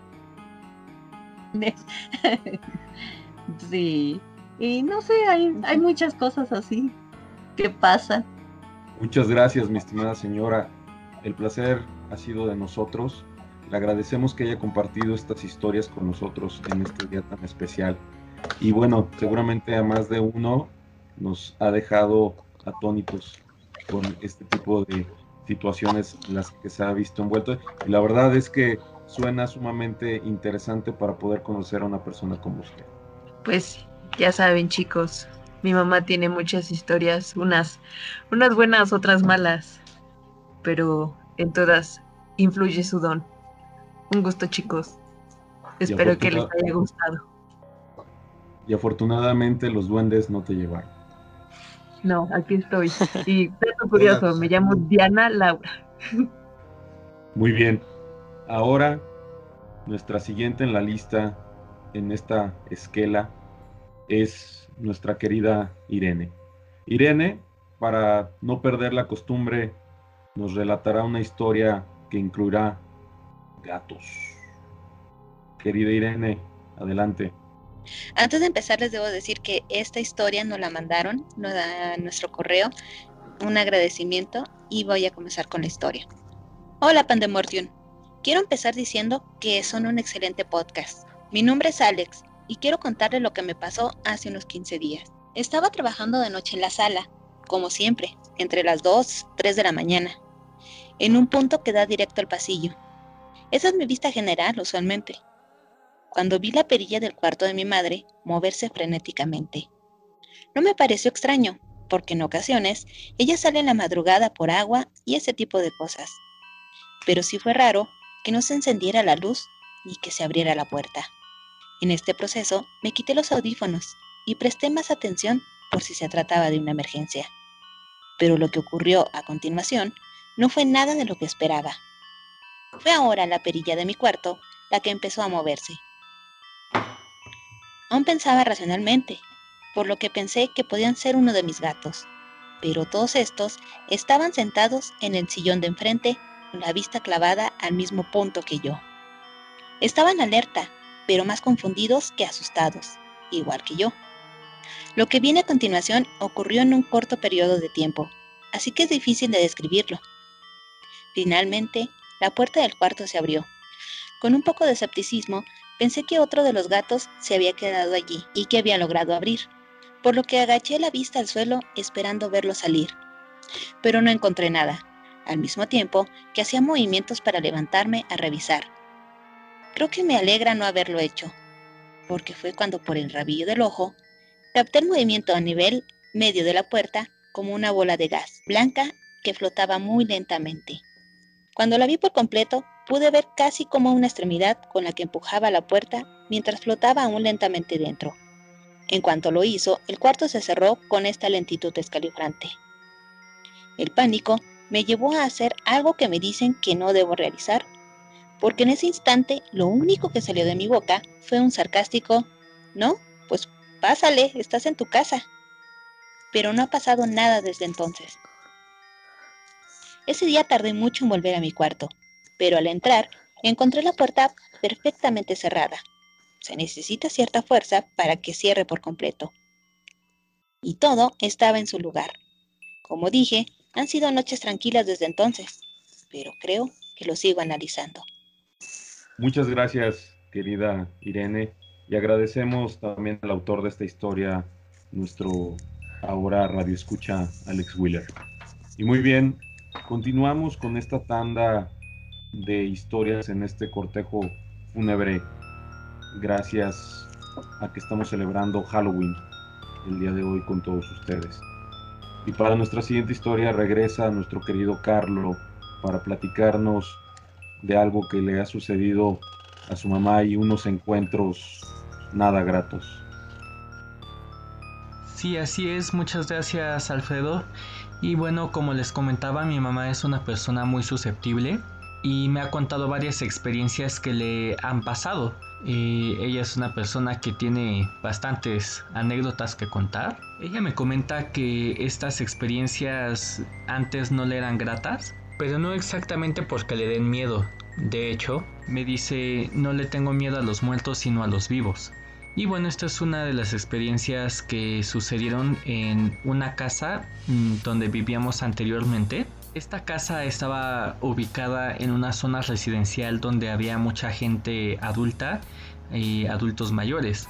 sí. Y no sé, hay, hay muchas cosas así que pasan. Muchas gracias, mi estimada señora. El placer ha sido de nosotros. Le agradecemos que haya compartido estas historias con nosotros en este día tan especial. Y bueno, seguramente a más de uno nos ha dejado atónitos con este tipo de situaciones en las que se ha visto envuelto. Y la verdad es que suena sumamente interesante para poder conocer a una persona como usted. Pues ya saben chicos, mi mamá tiene muchas historias, unas, unas buenas, otras malas, pero en todas influye su don. Un gusto chicos. Espero que les haya gustado. Y afortunadamente los duendes no te llevaron. No, aquí estoy. Y dato curioso, me llamo Diana Laura. Muy bien. Ahora, nuestra siguiente en la lista, en esta esquela, es nuestra querida Irene. Irene, para no perder la costumbre, nos relatará una historia que incluirá gatos. Querida Irene, adelante. Antes de empezar les debo decir que esta historia nos la mandaron a nuestro correo, un agradecimiento y voy a comenzar con la historia. Hola Pandemordium, quiero empezar diciendo que son un excelente podcast. Mi nombre es Alex y quiero contarles lo que me pasó hace unos 15 días. Estaba trabajando de noche en la sala, como siempre, entre las 2, 3 de la mañana, en un punto que da directo al pasillo. Esa es mi vista general usualmente, cuando vi la perilla del cuarto de mi madre moverse frenéticamente. No me pareció extraño, porque en ocasiones ella sale en la madrugada por agua y ese tipo de cosas. Pero sí fue raro que no se encendiera la luz ni que se abriera la puerta. En este proceso me quité los audífonos y presté más atención por si se trataba de una emergencia. Pero lo que ocurrió a continuación no fue nada de lo que esperaba. Fue ahora la perilla de mi cuarto la que empezó a moverse Aún pensaba racionalmente, por lo que pensé que podían ser uno de mis gatos, pero todos estos estaban sentados en el sillón de enfrente con la vista clavada al mismo punto que yo. Estaban alerta, pero más confundidos que asustados, igual que yo. Lo que viene a continuación ocurrió en un corto periodo de tiempo, así que es difícil de describirlo. Finalmente, la puerta del cuarto se abrió. Con un poco de escepticismo, Pensé que otro de los gatos se había quedado allí y que había logrado abrir, por lo que agaché la vista al suelo esperando verlo salir. Pero no encontré nada, al mismo tiempo que hacía movimientos para levantarme a revisar. Creo que me alegra no haberlo hecho, porque fue cuando por el rabillo del ojo capté el movimiento a nivel medio de la puerta como una bola de gas blanca que flotaba muy lentamente. Cuando la vi por completo, pude ver casi como una extremidad con la que empujaba la puerta mientras flotaba aún lentamente dentro. En cuanto lo hizo, el cuarto se cerró con esta lentitud escalofriante. El pánico me llevó a hacer algo que me dicen que no debo realizar, porque en ese instante lo único que salió de mi boca fue un sarcástico, no, pues pásale, estás en tu casa. Pero no ha pasado nada desde entonces. Ese día tardé mucho en volver a mi cuarto, pero al entrar encontré la puerta perfectamente cerrada. Se necesita cierta fuerza para que cierre por completo. Y todo estaba en su lugar. Como dije, han sido noches tranquilas desde entonces, pero creo que lo sigo analizando. Muchas gracias, querida Irene, y agradecemos también al autor de esta historia, nuestro ahora radio escucha Alex Wheeler. Y muy bien, continuamos con esta tanda de historias en este cortejo fúnebre gracias a que estamos celebrando Halloween el día de hoy con todos ustedes. Y para nuestra siguiente historia regresa nuestro querido Carlo para platicarnos de algo que le ha sucedido a su mamá y unos encuentros nada gratos. Sí, así es. Muchas gracias, Alfredo. Y bueno, como les comentaba, mi mamá es una persona muy susceptible y me ha contado varias experiencias que le han pasado. Ella es una persona que tiene bastantes anécdotas que contar. Ella me comenta que estas experiencias antes no le eran gratas, pero no exactamente porque le den miedo. De hecho, me dice, no le tengo miedo a los muertos sino a los vivos. Y bueno, esta es una de las experiencias que sucedieron en una casa mm, donde vivíamos anteriormente. Esta casa estaba ubicada en una zona residencial donde había mucha gente adulta y adultos mayores.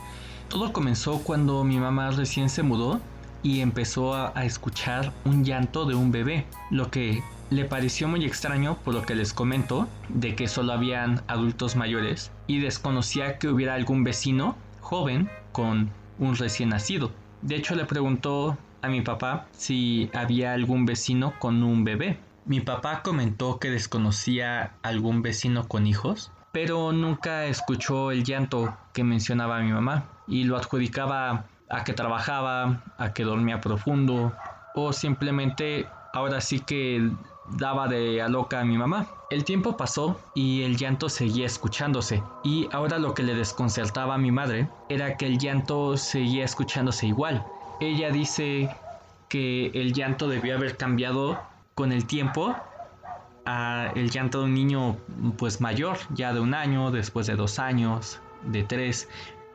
Todo comenzó cuando mi mamá recién se mudó y empezó a, a escuchar un llanto de un bebé, lo que le pareció muy extraño por lo que les comento de que solo habían adultos mayores y desconocía que hubiera algún vecino joven con un recién nacido. De hecho le preguntó a mi papá si había algún vecino con un bebé. Mi papá comentó que desconocía algún vecino con hijos, pero nunca escuchó el llanto que mencionaba mi mamá y lo adjudicaba a que trabajaba, a que dormía profundo o simplemente ahora sí que daba de a loca a mi mamá. El tiempo pasó y el llanto seguía escuchándose y ahora lo que le desconcertaba a mi madre era que el llanto seguía escuchándose igual. Ella dice que el llanto debió haber cambiado con el tiempo a el llanto de un niño pues mayor, ya de un año, después de dos años, de tres,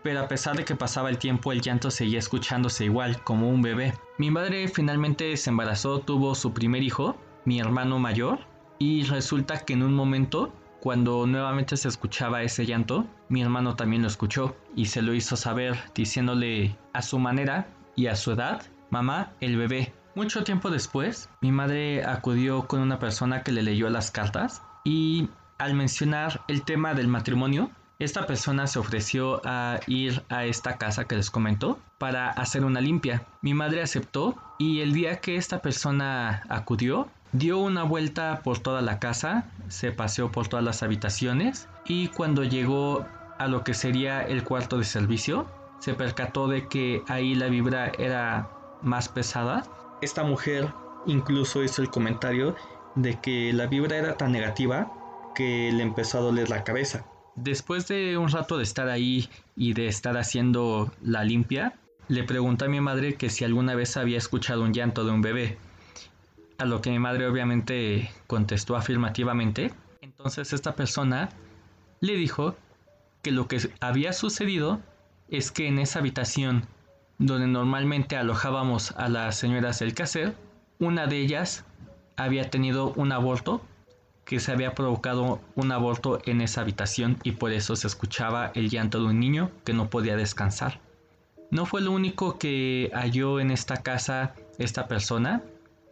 pero a pesar de que pasaba el tiempo el llanto seguía escuchándose igual, como un bebé. Mi madre finalmente se embarazó, tuvo su primer hijo mi hermano mayor y resulta que en un momento cuando nuevamente se escuchaba ese llanto, mi hermano también lo escuchó y se lo hizo saber diciéndole a su manera y a su edad, mamá, el bebé. Mucho tiempo después, mi madre acudió con una persona que le leyó las cartas y al mencionar el tema del matrimonio, esta persona se ofreció a ir a esta casa que les comentó para hacer una limpia. Mi madre aceptó y el día que esta persona acudió, Dio una vuelta por toda la casa, se paseó por todas las habitaciones y cuando llegó a lo que sería el cuarto de servicio, se percató de que ahí la vibra era más pesada. Esta mujer incluso hizo el comentario de que la vibra era tan negativa que le empezó a doler la cabeza. Después de un rato de estar ahí y de estar haciendo la limpia, le pregunté a mi madre que si alguna vez había escuchado un llanto de un bebé a lo que mi madre obviamente contestó afirmativamente. Entonces esta persona le dijo que lo que había sucedido es que en esa habitación donde normalmente alojábamos a las señoras del caser, una de ellas había tenido un aborto, que se había provocado un aborto en esa habitación y por eso se escuchaba el llanto de un niño que no podía descansar. No fue lo único que halló en esta casa esta persona,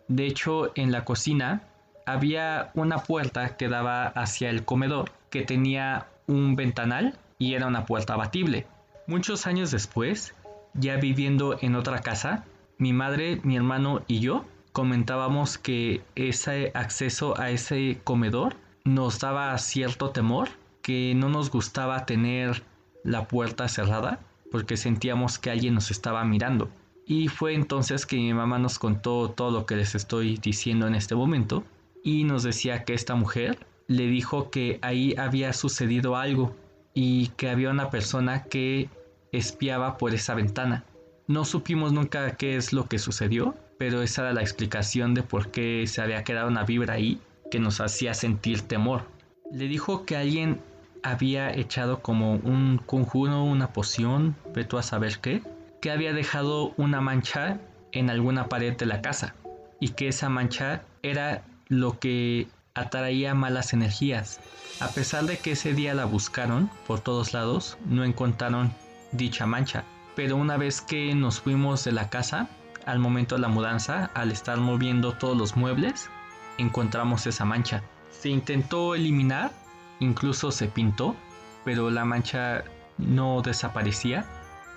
de hecho, en la cocina había una puerta que daba hacia el comedor que tenía un ventanal y era una puerta abatible. Muchos años después, ya viviendo en otra casa, mi madre, mi hermano y yo comentábamos que ese acceso a ese comedor nos daba cierto temor, que no nos gustaba tener la puerta cerrada porque sentíamos que alguien nos estaba mirando. Y fue entonces que mi mamá nos contó todo lo que les estoy diciendo en este momento y nos decía que esta mujer le dijo que ahí había sucedido algo y que había una persona que espiaba por esa ventana. No supimos nunca qué es lo que sucedió, pero esa era la explicación de por qué se había quedado una vibra ahí que nos hacía sentir temor. Le dijo que alguien había echado como un conjuro, una poción, ve tú a saber qué, que había dejado una mancha en alguna pared de la casa y que esa mancha era lo que atraía malas energías. A pesar de que ese día la buscaron por todos lados, no encontraron dicha mancha. Pero una vez que nos fuimos de la casa, al momento de la mudanza, al estar moviendo todos los muebles, encontramos esa mancha. Se intentó eliminar, incluso se pintó, pero la mancha no desaparecía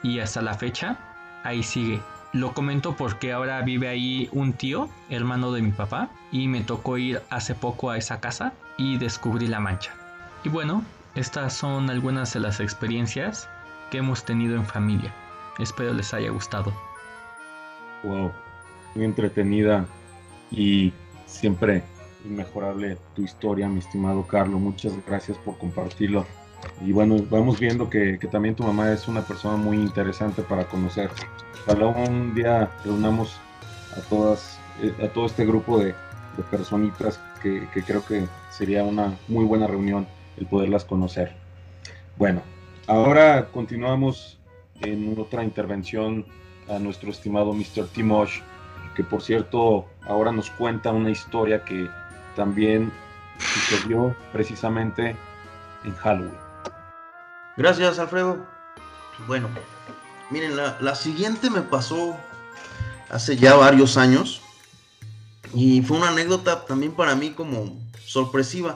y hasta la fecha ahí sigue. Lo comento porque ahora vive ahí un tío, hermano de mi papá, y me tocó ir hace poco a esa casa y descubrí la mancha. Y bueno, estas son algunas de las experiencias que hemos tenido en familia. Espero les haya gustado. Wow, muy entretenida y siempre inmejorable tu historia, mi estimado Carlos. Muchas gracias por compartirlo. Y bueno, vamos viendo que, que también tu mamá es una persona muy interesante para conocer. Ojalá un día reunamos a todas, eh, a todo este grupo de, de personitas que, que creo que sería una muy buena reunión el poderlas conocer. Bueno, ahora continuamos en otra intervención a nuestro estimado Mr. Timosh, que por cierto ahora nos cuenta una historia que también sucedió precisamente en Halloween. Gracias, Alfredo. Bueno, miren, la, la siguiente me pasó hace ya varios años y fue una anécdota también para mí como sorpresiva.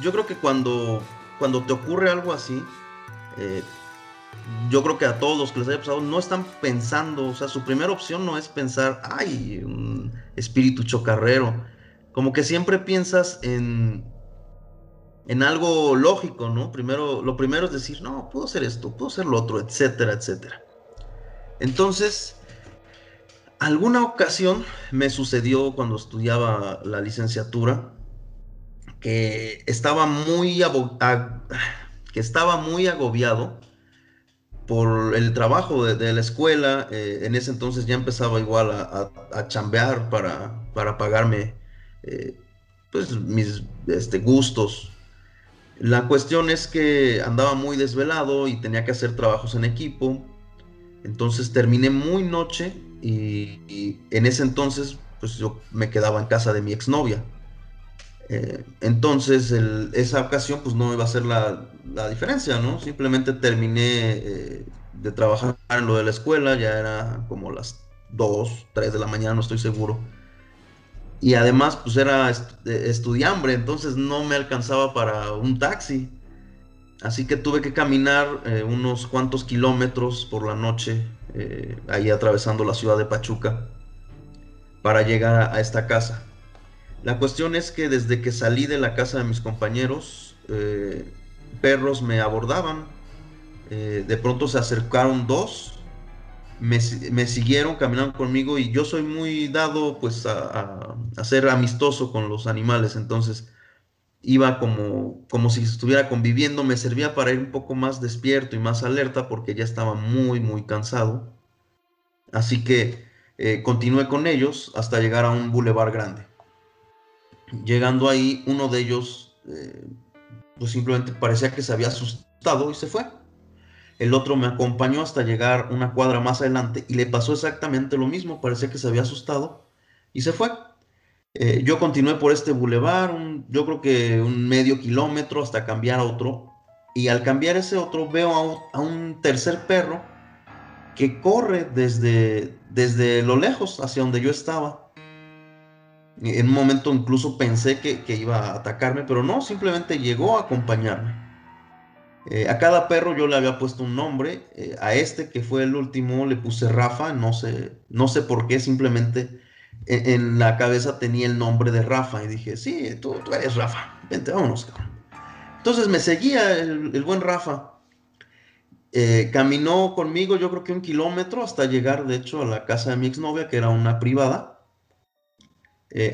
Yo creo que cuando, cuando te ocurre algo así, eh, yo creo que a todos los que les haya pasado no están pensando, o sea, su primera opción no es pensar, ay, un espíritu chocarrero. Como que siempre piensas en, en algo lógico, ¿no? Primero, lo primero es decir, no, puedo hacer esto, puedo hacer lo otro, etcétera, etcétera. Entonces, alguna ocasión me sucedió cuando estudiaba la licenciatura que estaba muy, que estaba muy agobiado por el trabajo de, la escuela. Eh, en ese entonces ya empezaba igual a, a, a chambear para, para pagarme eh, pues, mis este, gustos. La cuestión es que andaba muy desvelado y tenía que hacer trabajos en equipo. Entonces terminé muy noche y, en ese entonces pues yo me quedaba en casa de mi exnovia. Eh, entonces, esa ocasión, pues no iba a ser la, la diferencia, ¿no? Simplemente terminé eh, de trabajar en lo de la escuela, ya era como las 2, 3 de la mañana, no estoy seguro. Y además, pues era est estudiambre, entonces no me alcanzaba para un taxi. Así que tuve que caminar eh, unos cuantos kilómetros por la noche, eh, ahí atravesando la ciudad de Pachuca, para llegar a, esta casa. La cuestión es que desde que salí de la casa de mis compañeros, eh, perros me abordaban. Eh, de pronto se acercaron dos, me, me, siguieron, caminaron conmigo y yo soy muy dado pues a, a, ser amistoso con los animales. Entonces iba como, como si estuviera conviviendo, me servía para ir un poco más despierto y más alerta porque ya estaba muy, muy cansado. Así que eh, continué con ellos hasta llegar a un bulevar grande. Llegando ahí, uno de ellos, eh, pues simplemente parecía que se había asustado y se fue. El otro me acompañó hasta llegar una cuadra más adelante y le pasó exactamente lo mismo, parecía que se había asustado y se fue. Eh, yo continué por este bulevar, yo creo que un medio kilómetro hasta cambiar a otro. Y al cambiar ese otro veo a un, a un tercer perro que corre desde, desde lo lejos hacia donde yo estaba en un momento incluso pensé que, que, iba a atacarme, pero no, simplemente llegó a acompañarme. Eh, a cada perro yo le había puesto un nombre. Eh, a este, que fue el último, le puse Rafa. No sé, no sé por qué, simplemente en, la cabeza tenía el nombre de Rafa. Y dije, sí, tú, eres Rafa. Vente, vámonos, cabrón. Entonces me seguía el, buen Rafa. Eh, caminó conmigo, yo creo que un kilómetro hasta llegar, de hecho, a la casa de mi exnovia, que era una privada.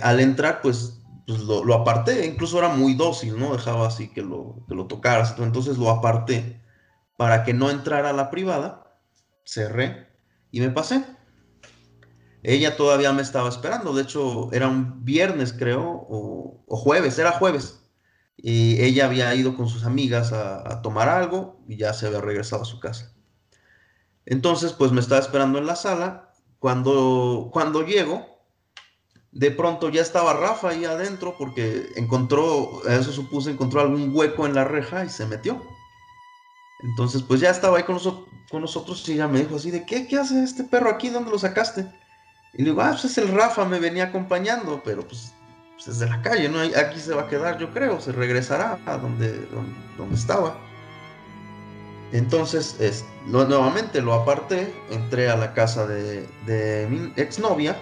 Al entrar, pues, pues lo, lo, aparté, incluso era muy dócil, ¿no? Dejaba así que lo, que lo tocaras, entonces lo aparté para que no entrara a la privada, cerré y me pasé. Ella todavía me estaba esperando, de hecho era un viernes creo, o, jueves, era jueves, y ella había ido con sus amigas a, a tomar algo y ya se había regresado a su casa. Entonces, pues me estaba esperando en la sala. Cuando, cuando llego, de pronto ya estaba Rafa ahí adentro porque encontró, eso supuse, encontró algún hueco en la reja y se metió. Entonces, pues ya estaba ahí con, nosotros, y ya me dijo así de, ¿qué, ¿qué hace este perro aquí? ¿Dónde lo sacaste? Y le digo, ah, pues es el Rafa, me venía acompañando, pero pues, pues es de la calle, ¿no? Aquí se va a quedar, yo creo, se regresará a donde, donde, estaba. Entonces, es, nuevamente lo aparté, entré a la casa de, de mi exnovia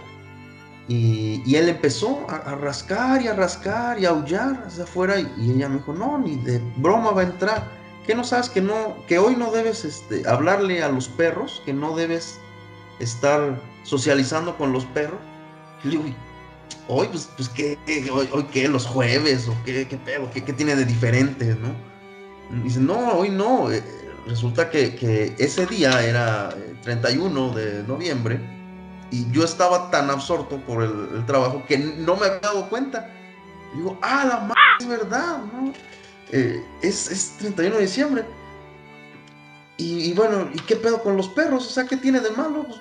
y, él empezó a, rascar y a rascar y a aullar hacia afuera y, ella me dijo, no, ni de broma va a entrar. ¿Qué no sabes que no, que hoy no debes este, hablarle a los perros, que no debes estar socializando con los perros? Y le digo, "¿Y hoy, pues, pues ¿qué, hoy, hoy qué, los jueves, o qué, qué pedo, qué, qué tiene de diferente, ¿no? Y Dice, no, hoy no. eh, Resulta que, que ese día era eh, 31 de noviembre y yo estaba tan absorto por el, trabajo que no me había dado cuenta. Digo, ah, la madre, es verdad, ¿no? Eh, es, es 31 de diciembre. Y, bueno, ¿y qué pedo con los perros? O sea, ¿qué tiene de malo? Pues,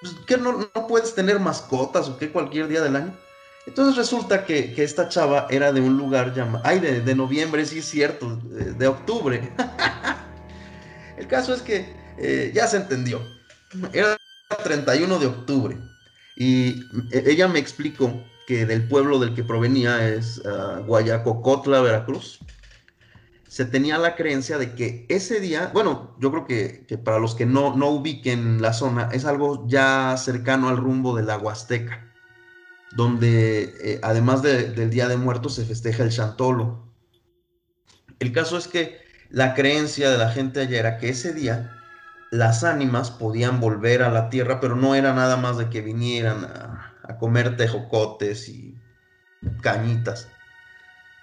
pues, ¿qué no, no puedes tener mascotas o qué cualquier día del año? Entonces resulta que, que esta chava era de un lugar llamado... Ay, de, noviembre, sí es cierto, de, de octubre. El caso es que eh, ya se entendió. Era 31 de octubre. Y eh, ella me explicó que del pueblo del que provenía es ah, Guayacocotla, Veracruz. Se tenía la creencia de que ese día, bueno, yo creo que, que para los que no, no ubiquen la zona, es algo ya cercano al rumbo de la Huasteca, donde eh, además de- del Día de Muertos se festeja el Chantolo. El caso es que la creencia de la gente allá era que ese día las ánimas podían volver a la tierra, pero no era nada más de que vinieran a, comer tejocotes y cañitas,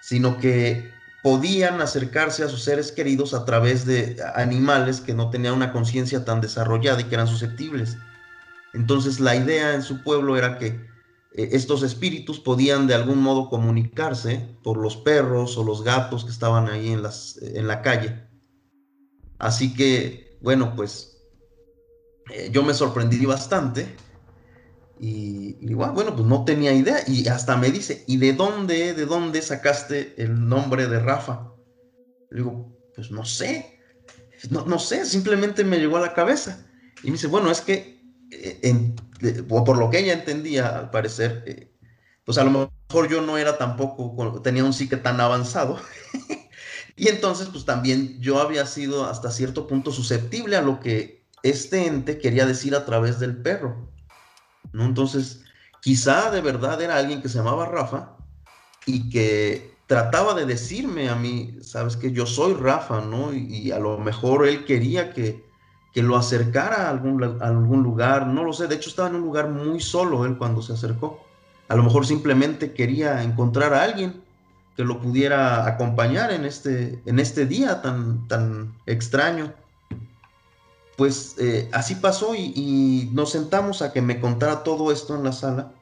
sino que podían acercarse a sus seres queridos a través de animales que no tenían una conciencia tan desarrollada y que eran susceptibles. Entonces la idea en su pueblo era que eh, estos espíritus podían de algún modo comunicarse por los perros o los gatos que estaban ahí en, las, en la calle. Así que, bueno, pues eh, yo me sorprendí bastante y, y "Ah, bueno, pues no tenía idea. Y hasta me dice, ¿y de dónde, de dónde sacaste el nombre de Rafa? Le digo, pues no sé, no, no sé, simplemente me llegó a la cabeza. Y me dice, bueno, es que, eh, eh, por lo que ella entendía, al parecer, pues a lo mejor yo no era tampoco, tenía un psique tan avanzado. y entonces, pues también yo había sido hasta cierto punto susceptible a lo que este ente quería decir a través del perro. ¿no? Entonces, quizá de verdad era alguien que se llamaba Rafa y que trataba de decirme a mí, sabes que yo soy Rafa, ¿no? Y, a lo mejor él quería que, que lo acercara a algún, a algún lugar, no lo sé, de hecho estaba en un lugar muy solo él cuando se acercó. A lo mejor simplemente quería encontrar a alguien que lo pudiera acompañar en este, en este día tan, tan extraño. Pues eh, así pasó y, nos sentamos a que me contara todo esto en la sala.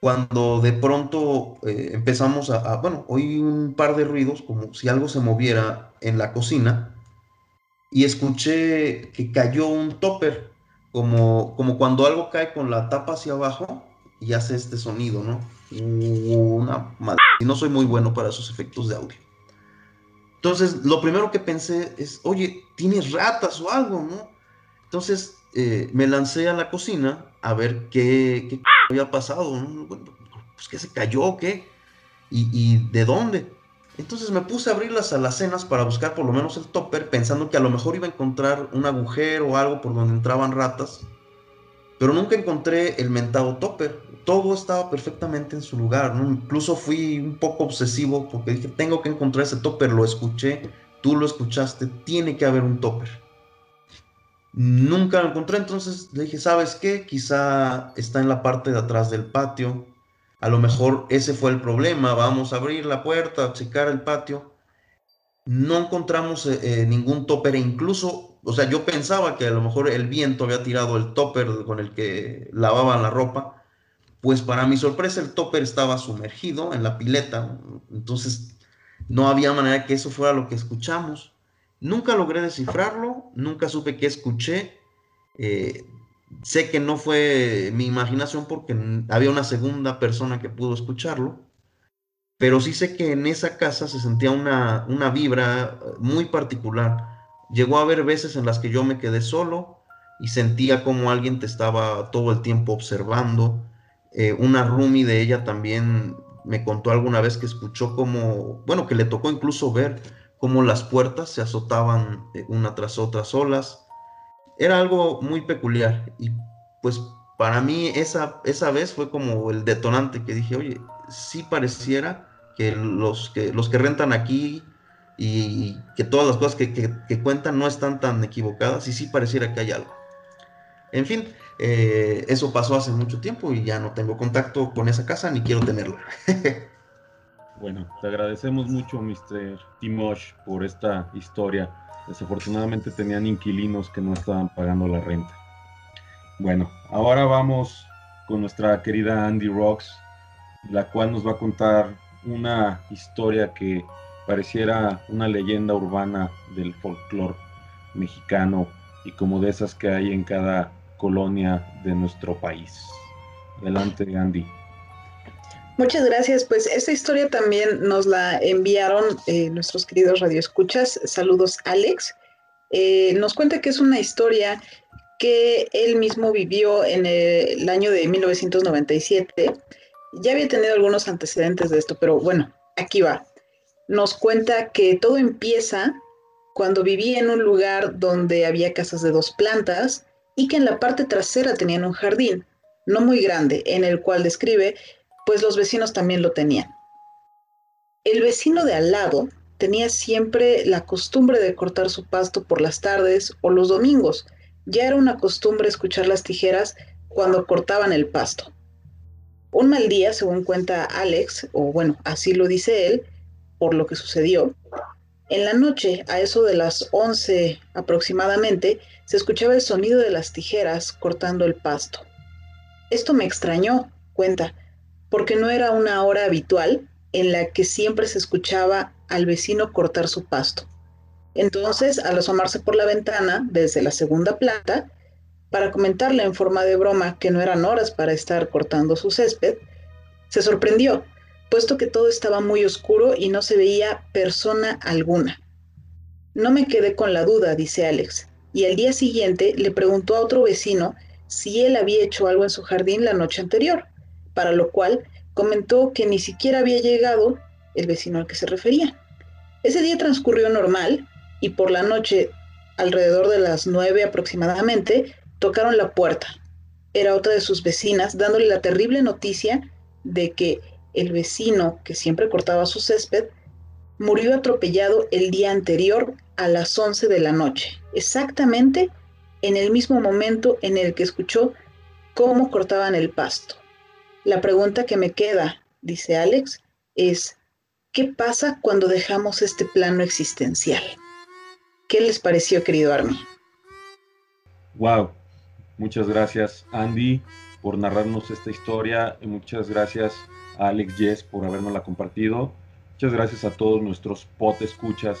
Cuando de pronto eh, empezamos a, a- bueno, oí un par de ruidos como si algo se moviera en la cocina y escuché que cayó un topper, como, como cuando algo cae con la tapa hacia abajo y hace este sonido, ¿no? Una madre. Y no soy muy bueno para esos efectos de audio. Entonces, lo primero que pensé es, oye, ¿tienes ratas o algo, no? Entonces, eh, me lancé a la cocina a ver qué, qué había pasado, pues que se cayó qué, y, y de dónde. Entonces me puse a abrir las alacenas para buscar por lo menos el topper, pensando que a lo mejor iba a encontrar un agujero o algo por donde entraban ratas, pero nunca encontré el mentado topper. Todo estaba perfectamente en su lugar, ¿no? Incluso fui un poco obsesivo porque dije, tengo que encontrar ese topper, lo escuché, tú lo escuchaste, tiene que haber un topper. Nunca lo encontré, entonces le dije, ¿sabes qué? Quizá está en la parte de atrás del patio. A lo mejor ese fue el problema. Vamos a abrir la puerta, a checar el patio. No encontramos eh, eh, ningún topper e incluso, o sea, yo pensaba que a lo mejor el viento había tirado el topper con el que lavaban la ropa. Pues para mi sorpresa el topper estaba sumergido en la pileta. Entonces no había manera que eso fuera lo que escuchamos. Nunca logré descifrarlo, nunca supe qué escuché. Eh, sé que no fue mi imaginación porque había una segunda persona que pudo escucharlo, pero sí sé que en esa casa se sentía una, una vibra muy particular. Llegó a haber veces en las que yo me quedé solo y sentía como alguien te estaba todo el tiempo observando. Eh, una roomie de ella también me contó alguna vez que escuchó como, bueno, que le tocó incluso ver cómo las puertas se azotaban eh, una tras otra solas. Era algo muy peculiar y pues para mí esa, esa vez fue como el detonante que dije, oye, sí pareciera que los que, los que rentan aquí y que todas las cosas que, que, cuentan no están tan equivocadas y sí pareciera que hay algo. En fin, eh, eso pasó hace mucho tiempo y ya no tengo contacto con esa casa ni quiero tenerla. bueno, te agradecemos mucho, Mr. Timosh, por esta historia. Desafortunadamente tenían inquilinos que no estaban pagando la renta. Bueno, ahora vamos con nuestra querida Andy Rocks, la cual nos va a contar una historia que pareciera una leyenda urbana del folclore mexicano y como de esas que hay en cada colonia de nuestro país. Adelante, Andy. Muchas gracias. Pues esta historia también nos la enviaron eh, nuestros queridos radioescuchas. Saludos, Alex. Eh, nos cuenta que es una historia que él mismo vivió en el año de 1997. Ya había tenido algunos antecedentes de esto, pero bueno, aquí va. Nos cuenta que todo empieza cuando vivía en un lugar donde había casas de dos plantas y que en la parte trasera tenían un jardín, no muy grande, en el cual describe, pues los vecinos también lo tenían. El vecino de al lado tenía siempre la costumbre de cortar su pasto por las tardes o los domingos. Ya era una costumbre escuchar las tijeras cuando cortaban el pasto. Un mal día, según cuenta Alex, o bueno, así lo dice él, por lo que sucedió, en la noche, a eso de las 11 aproximadamente, se escuchaba el sonido de las tijeras cortando el pasto. Esto me extrañó, cuenta, porque no era una hora habitual en la que siempre se escuchaba al vecino cortar su pasto. Entonces, al asomarse por la ventana desde la segunda planta, para comentarle en forma de broma que no eran horas para estar cortando su césped, se sorprendió puesto que todo estaba muy oscuro y no se veía persona alguna. No me quedé con la duda, dice Alex, y al día siguiente le preguntó a otro vecino si él había hecho algo en su jardín la noche anterior, para lo cual comentó que ni siquiera había llegado el vecino al que se refería. Ese día transcurrió normal y por la noche, alrededor de las nueve aproximadamente, tocaron la puerta. Era otra de sus vecinas dándole la terrible noticia de que el vecino que siempre cortaba su césped, murió atropellado el día anterior a las 11 de la noche, exactamente en el mismo momento en el que escuchó cómo cortaban el pasto. La pregunta que me queda, dice Alex, es, ¿qué pasa cuando dejamos este plano existencial? ¿Qué les pareció, querido Army? Wow, muchas gracias Andy por narrarnos esta historia y muchas gracias a Alex Yes por habernos compartido. Muchas gracias a todos nuestros pot escuchas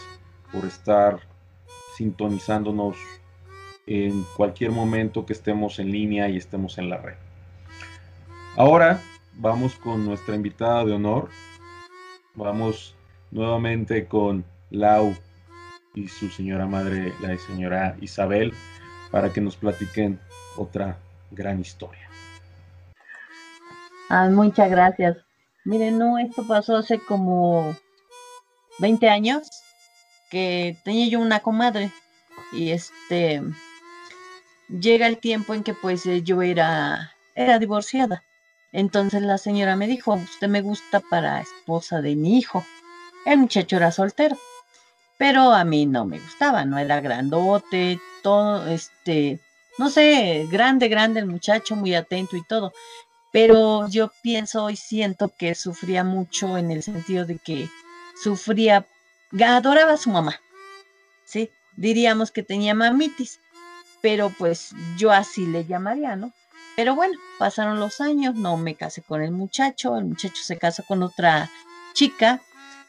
por estar sintonizándonos en cualquier momento que estemos en línea y estemos en la red. Ahora vamos con nuestra invitada de honor. Vamos nuevamente con Lau y su señora madre, la señora Isabel, para que nos platiquen otra gran historia. Ah, muchas gracias. Miren, no, esto pasó hace como 20 años que tenía yo una comadre y este llega el tiempo en que pues yo era era divorciada. Entonces la señora me dijo, "Usted me gusta para esposa de mi hijo." El muchacho era soltero, pero a mí no me gustaba, no era grandote, todo este, no sé, grande, grande el muchacho, muy atento y todo pero yo pienso y siento que sufría mucho en el sentido de que sufría, adoraba a su mamá, ¿sí? Diríamos que tenía mamitis, pero pues yo así le llamaría, ¿no? Pero bueno, pasaron los años, no me casé con el muchacho, el muchacho se casa con otra chica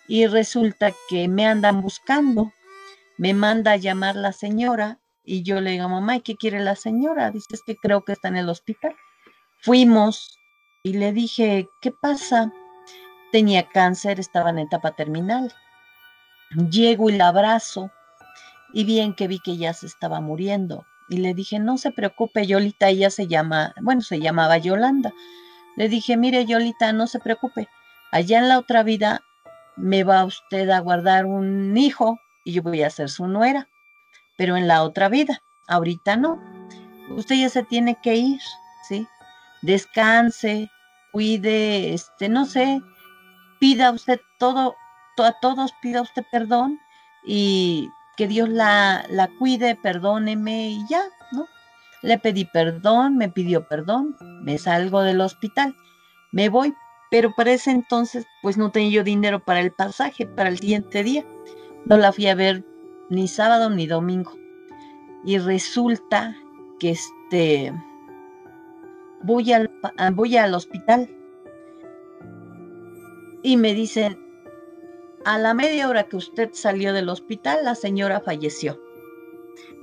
y resulta que me andan buscando, me manda a llamar la señora y yo le digo, mamá, ¿y qué quiere la señora? Dice, que creo que está en el hospital. Fuimos y le dije, ¿qué pasa? Tenía cáncer, estaba en etapa terminal. Llego y la abrazo y bien que vi que ya se estaba muriendo. Y le dije, no se preocupe, Yolita, ella se llama, bueno, se llamaba Yolanda. Le dije, mire, Yolita, no se preocupe, allá en la otra vida me va usted a guardar un hijo y yo voy a ser su nuera, pero en la otra vida, ahorita no. Usted ya se tiene que ir, ¿sí? Descanse, cuide, este, no sé, pida usted todo, a todos pida usted perdón y que Dios la, la cuide, perdóneme y ya, ¿no? Le pedí perdón, me pidió perdón, me salgo del hospital, me voy, pero para ese entonces pues no tenía yo dinero para el pasaje, para el siguiente día. No la fui a ver ni sábado ni domingo. Y resulta que este voy al, voy al hospital y me dicen, a la media hora que usted salió del hospital, la señora falleció.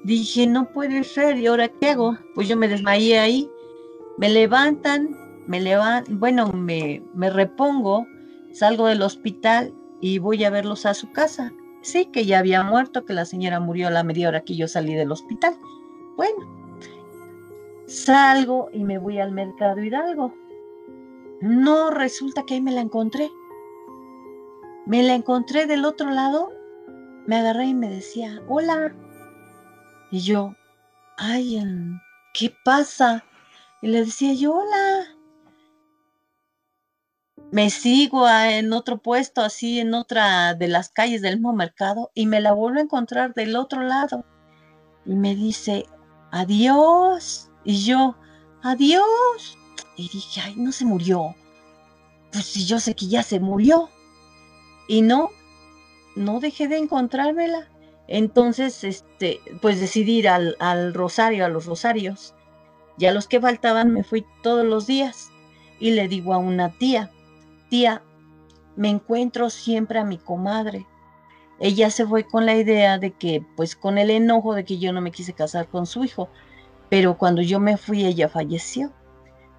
Dije, no puede ser, ¿y ahora qué hago? Pues yo me desmayé ahí, me levantan, me levantan, bueno, me, me repongo, salgo del hospital y voy a verlos a su casa. Sí, que ya había muerto, que la señora murió a la media hora que yo salí del hospital. Bueno, salgo y me voy al mercado Hidalgo. No, resulta que ahí me la encontré. Me la encontré del otro lado, me agarré y me decía, hola. Y yo, ay, ¿qué pasa? Y le decía yo, hola. Me sigo en otro puesto, así en otra de las calles del mismo mercado, y me la vuelvo a encontrar del otro lado. Y me dice, adiós. Y yo, adiós. Y dije, ay, no se murió. Pues si yo sé que ya se murió. Y no, no dejé de encontrármela. Entonces, este, pues decidí ir al, al rosario, a los rosarios. Ya los que faltaban me fui todos los días. Y le digo a una tía, tía, me encuentro siempre a mi comadre. Ella se fue con la idea de que, pues con el enojo de que yo no me quise casar con su hijo, pero cuando yo me fui ella falleció.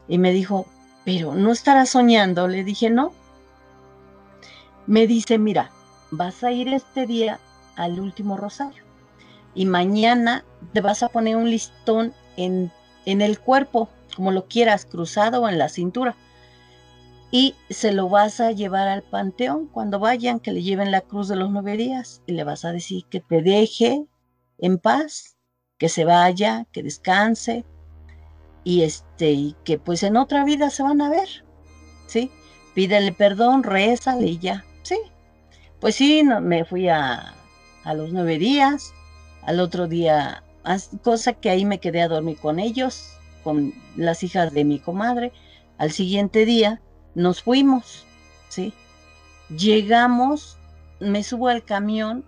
Y me dijo, pero no estará soñando. Le dije, no, me dice, mira, vas a ir este día al último rosario y mañana te vas a poner un listón en, en el cuerpo, como lo quieras, cruzado o en la cintura. Y se lo vas a llevar al panteón cuando vayan, que le lleven la cruz de los nueve días y le vas a decir que te deje en paz, que se vaya, que descanse y este y que pues en otra vida se van a ver, ¿sí? Pídele perdón, rézale y ya. Sí, pues sí, me fui a, a los nueve días, al otro día, cosa que ahí me quedé a dormir con ellos, con las hijas de mi comadre. Al siguiente día nos fuimos, ¿sí? Llegamos, me subo al camión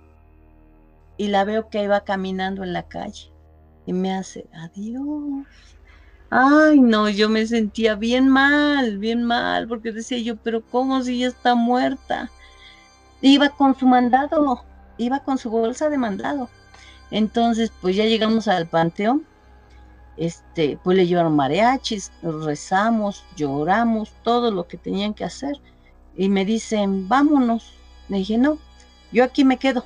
y la veo que iba caminando en la calle y me hace adiós. Ay, no, yo me sentía bien mal, bien mal, porque decía yo, pero ¿cómo si ya está muerta? Iba con su mandado, iba con su bolsa de mandado. Entonces, pues ya llegamos al panteón. Este, pues le llevaron mariachis, rezamos, lloramos, todo lo que tenían que hacer. Y me dicen, vámonos. Le dije, no, yo aquí me quedo.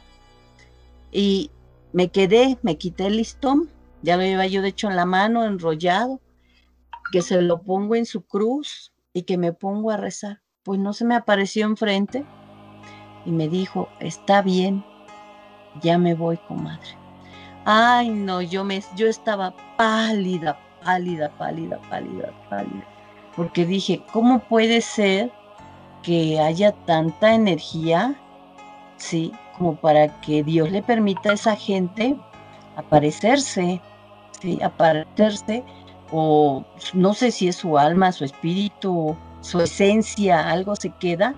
Y me quedé, me quité el listón, ya lo iba yo de hecho en la mano, enrollado, que se lo pongo en su cruz y que me pongo a rezar. Pues no se me apareció enfrente y me dijo, está bien, ya me voy, comadre. Ay, no, yo, me, yo estaba pálida, pálida, pálida, pálida, pálida. Porque dije, ¿cómo puede ser que haya tanta energía, sí, como para que Dios le permita a esa gente aparecerse, sí, aparecerse, o no sé si es su alma, su espíritu, su esencia, algo se queda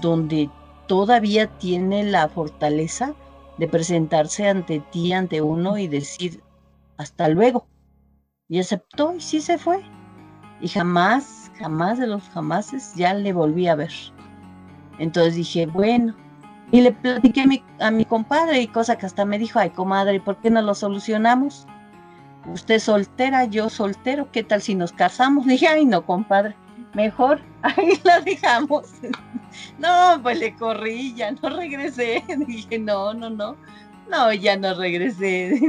donde todavía tiene la fortaleza de presentarse ante ti, ante uno y decir hasta luego. Y aceptó y sí se fue. Y jamás, jamás de los jamases ya le volví a ver. Entonces dije, bueno, y le platiqué a mi, a mi compadre y cosa que hasta me dijo, ay comadre, ¿por qué no lo solucionamos? Usted soltera, yo soltero, ¿qué tal si nos casamos? Dije, ay no, compadre, mejor ahí la dejamos. No, pues le corrí, ya no regresé. Dije, no, no, no. No, ya no regresé.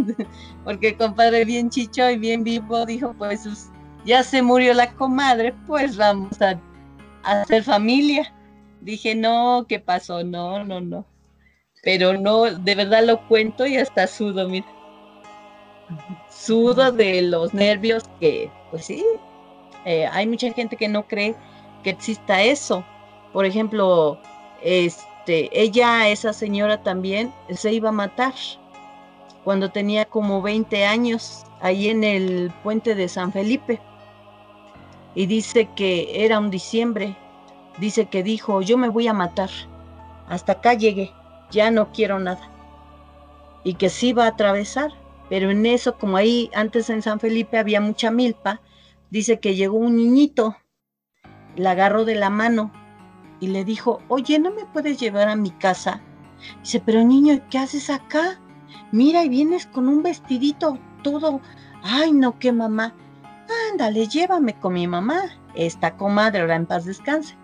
Porque el compadre bien chicho y bien vivo dijo, pues ya se murió la comadre, pues vamos a, a hacer familia. Dije, no, ¿qué pasó? No, no, no. pero no, de verdad lo cuento y hasta sudo, mira. Sudo de los nervios que, pues sí, eh, hay mucha gente que no cree que exista eso. Por ejemplo, este, ella, esa señora también, se iba a matar cuando tenía como 20 años, ahí en el puente de San Felipe. Y dice que era un diciembre, dice que dijo, yo me voy a matar, hasta acá llegué, ya no quiero nada. Y que sí iba a atravesar, pero en eso, como ahí antes en San Felipe había mucha milpa, dice que llegó un niñito, la agarró de la mano y le dijo, oye, ¿no me puedes llevar a mi casa? Dice, pero niño, ¿qué haces acá? Mira, y vienes con un vestidito todo. Ay, no, qué mamá. Ándale, llévame con mi mamá. Esta comadre ahora en paz descanse.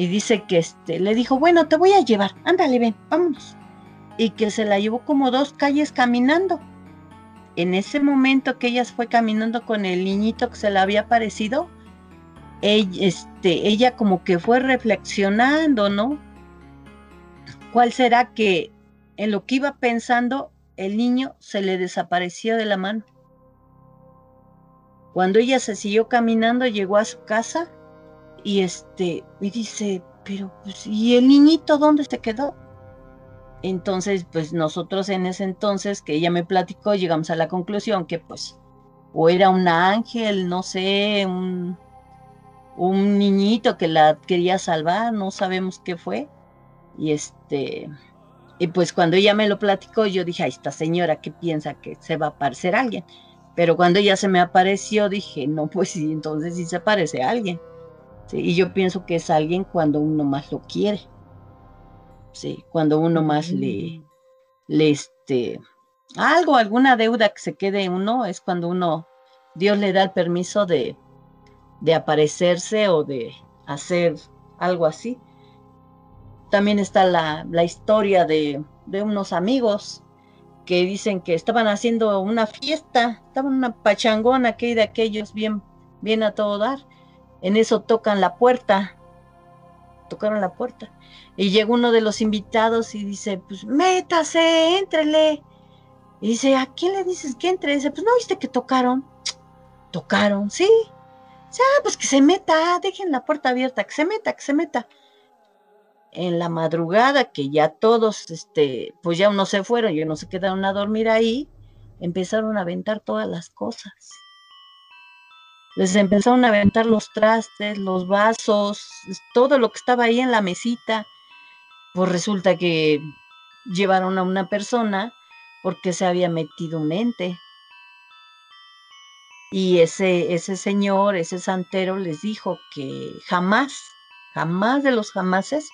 Y dice que este, le dijo, bueno, te voy a llevar. Ándale, ven, vámonos. Y que se la llevó como dos calles caminando. En ese momento que ella fue caminando con el niñito que se le había parecido, ella, este, ella como que fue reflexionando, ¿no? ¿Cuál será que en lo que iba pensando, el niño se le desapareció de la mano? Cuando ella se siguió caminando, llegó a su casa y este, y dice, pero pues, ¿y el niñito dónde se quedó? Entonces, pues nosotros en ese entonces que ella me platicó, llegamos a la conclusión que pues o era un ángel, no sé, un, un niñito que la quería salvar, no sabemos qué fue. Y este, y pues cuando ella me lo platicó, yo dije, a esta señora que piensa que se va a aparecer alguien. Pero cuando ella se me apareció, dije, no, pues sí, entonces sí se parece a alguien. Y yo pienso que es alguien cuando uno más lo quiere. Sí, cuando uno más le, le este, algo, alguna deuda que se quede uno, es cuando uno, Dios le da el permiso de, de aparecerse o de hacer algo así. También está la, la historia de, de, unos amigos que dicen que estaban haciendo una fiesta, estaban una pachangona que de aquellos bien, bien a todo dar. En eso tocan la puerta, tocaron la puerta. Y llega uno de los invitados y dice, pues métase, éntrele. Y dice, ¿a quién le dices que entre? dice, pues no viste que tocaron. Tocaron, sí, ah, pues que se meta, dejen la puerta abierta, que se meta, que se meta. En la madrugada, que ya todos, este, pues ya unos se fueron y unos se quedaron a dormir ahí, empezaron a aventar todas las cosas. Les empezaron a aventar los trastes, los vasos, todo lo que estaba ahí en la mesita. Pues resulta que llevaron a una persona porque se había metido mente. Y ese, ese señor, ese santero les dijo que jamás, jamás de los jamases,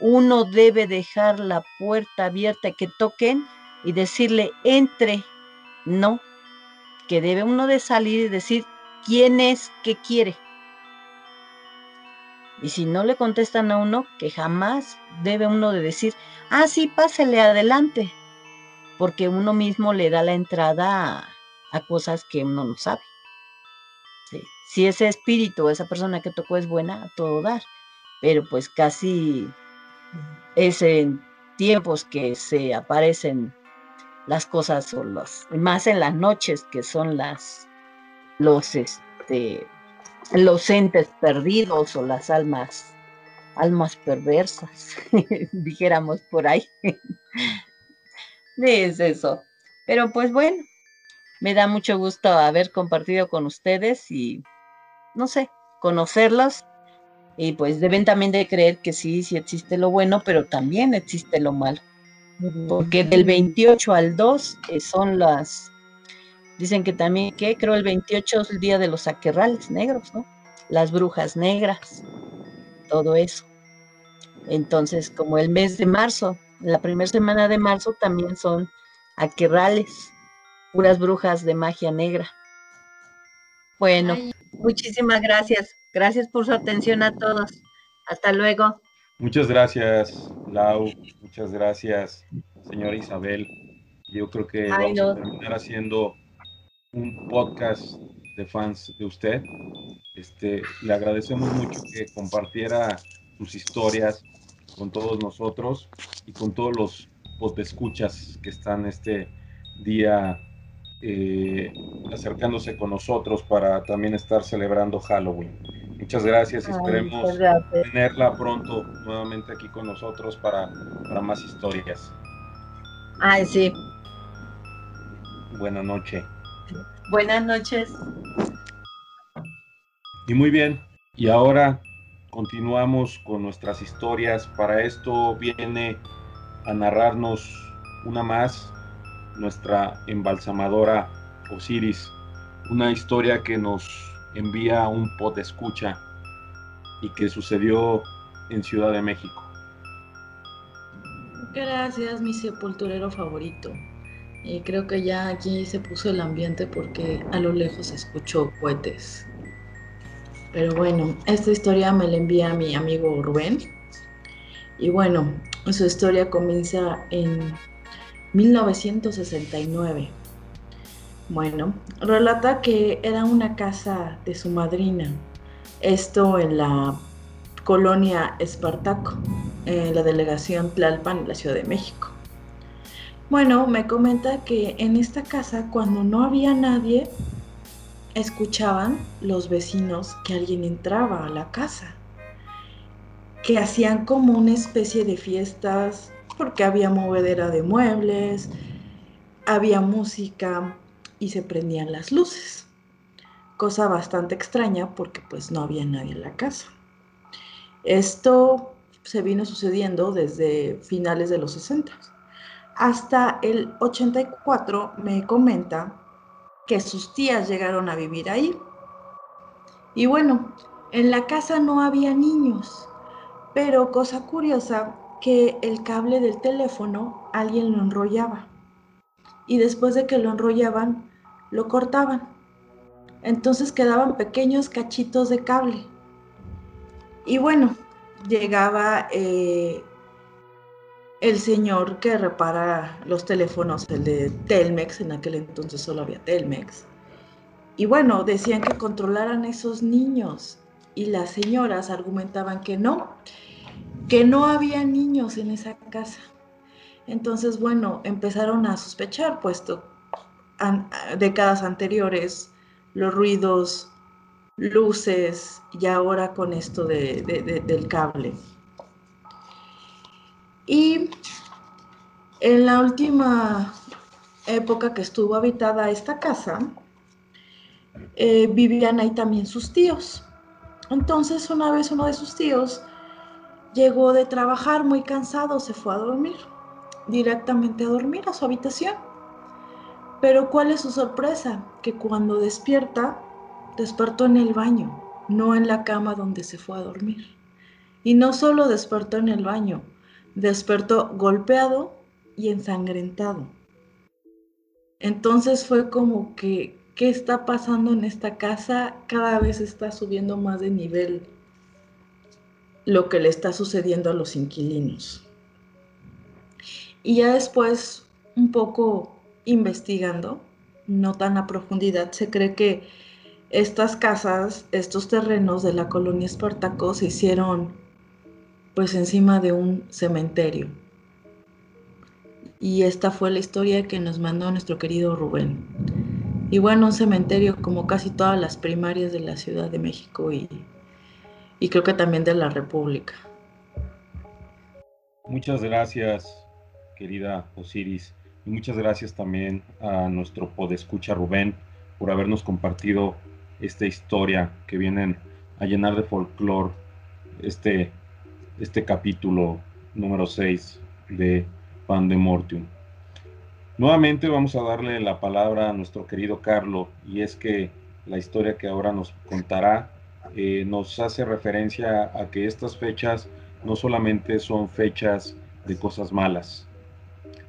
uno debe dejar la puerta abierta que toquen y decirle entre, no, que debe uno de salir y decir quién es que quiere. Y si no le contestan a uno, que jamás debe uno de decir, ah, sí, pásele adelante, porque uno mismo le da la entrada a, cosas que uno no sabe. Si ese espíritu, esa persona que tocó es buena, a todo dar. Pero pues casi es en tiempos que se aparecen las cosas o más en las noches que son las los este los entes perdidos o las almas almas perversas dijéramos por ahí es eso pero pues bueno me da mucho gusto haber compartido con ustedes y, no sé, conocerlos. Y pues deben también de creer que sí, sí existe lo bueno, pero también existe lo malo. Porque del 28 al 2 eh, son las, dicen que también, que creo el 28 es el día de los aquerrales negros, ¿no? Las brujas negras, todo eso. Entonces, como el mes de marzo, la primera semana de marzo también son aquerrales puras brujas de magia negra. Bueno, muchísimas gracias. Gracias por su atención a todos. Hasta luego. Muchas gracias, Lau. Muchas gracias, señora Isabel. Yo creo que vamos a terminar haciendo un podcast de fans de usted. Este, le agradecemos mucho que compartiera sus historias con todos nosotros y con todos los escuchas que están este día eh, acercándose con nosotros para también estar celebrando Halloween. Muchas gracias y esperemos tenerla pronto nuevamente aquí con nosotros para, para más historias. Ay, sí. Buenas noches. Buenas noches. Y muy bien, y ahora continuamos con nuestras historias. Para esto viene a narrarnos una más nuestra embalsamadora Osiris, una historia que nos envía un pot de escucha y que sucedió en Ciudad de México. Gracias, mi sepulturero favorito. Y creo que ya aquí se puso el ambiente porque a lo lejos escuchó cohetes. Pero bueno, esta historia me la envía mi amigo Rubén. Y bueno, su historia comienza en 1969. Bueno, relata que era una casa de su madrina. Esto en la colonia Espartaco, en la delegación Tlalpan, en la Ciudad de México. Bueno, me comenta que en esta casa, cuando no había nadie, escuchaban los vecinos que alguien entraba a la casa, que hacían como una especie de fiestas, porque había movedera de muebles, había música y se prendían las luces. Cosa bastante extraña porque pues no había nadie en la casa. Esto se vino sucediendo desde finales de los 60. Hasta el 84 me comenta que sus tías llegaron a vivir ahí. Y bueno, en la casa no había niños, pero cosa curiosa que el cable del teléfono alguien lo enrollaba. Y después de que lo enrollaban, lo cortaban. Entonces quedaban pequeños cachitos de cable. Y bueno, llegaba eh, el señor que repara los teléfonos, el de Telmex, en aquel entonces solo había Telmex. Y bueno, decían que controlaran esos niños y las señoras argumentaban que no, que no había niños en esa casa. Entonces, bueno, empezaron a sospechar, puesto décadas anteriores los ruidos, luces y ahora con esto del cable. Y en la última época que estuvo habitada esta casa, eh, vivían ahí también sus tíos. Entonces una vez uno de sus tíos llegó de trabajar muy cansado, se fue a dormir, directamente a dormir a su habitación. Pero ¿cuál es su sorpresa? Que cuando despierta, despertó en el baño, no en la cama donde se fue a dormir. Y no solo despertó en el baño, despertó golpeado y ensangrentado. Entonces fue como que, ¿qué está pasando en esta casa? Cada vez está subiendo más de nivel lo que le está sucediendo a los inquilinos. Y ya después, un poco investigando, no tan a profundidad, se cree que estas casas, estos terrenos de la colonia Espartaco se hicieron pues encima de un cementerio. Y esta fue la historia que nos mandó nuestro querido Rubén. Y bueno, un cementerio como casi todas las primarias de la Ciudad de México y, y creo que también de la República. Muchas gracias, querida Osiris. Y muchas gracias también a nuestro podescucha Rubén por habernos compartido esta historia que vienen a llenar de folclore este este capítulo número 6 de Pandemortium. Nuevamente vamos a darle la palabra a nuestro querido Carlo y es que la historia que ahora nos contará eh, nos hace referencia a que estas fechas no solamente son fechas de cosas malas,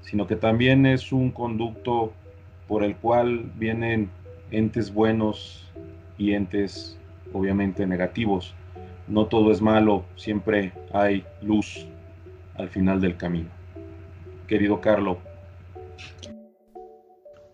sino que también es un conducto por el cual vienen entes buenos y entes obviamente negativos no todo es malo, siempre hay luz al final del camino. Querido Carlo.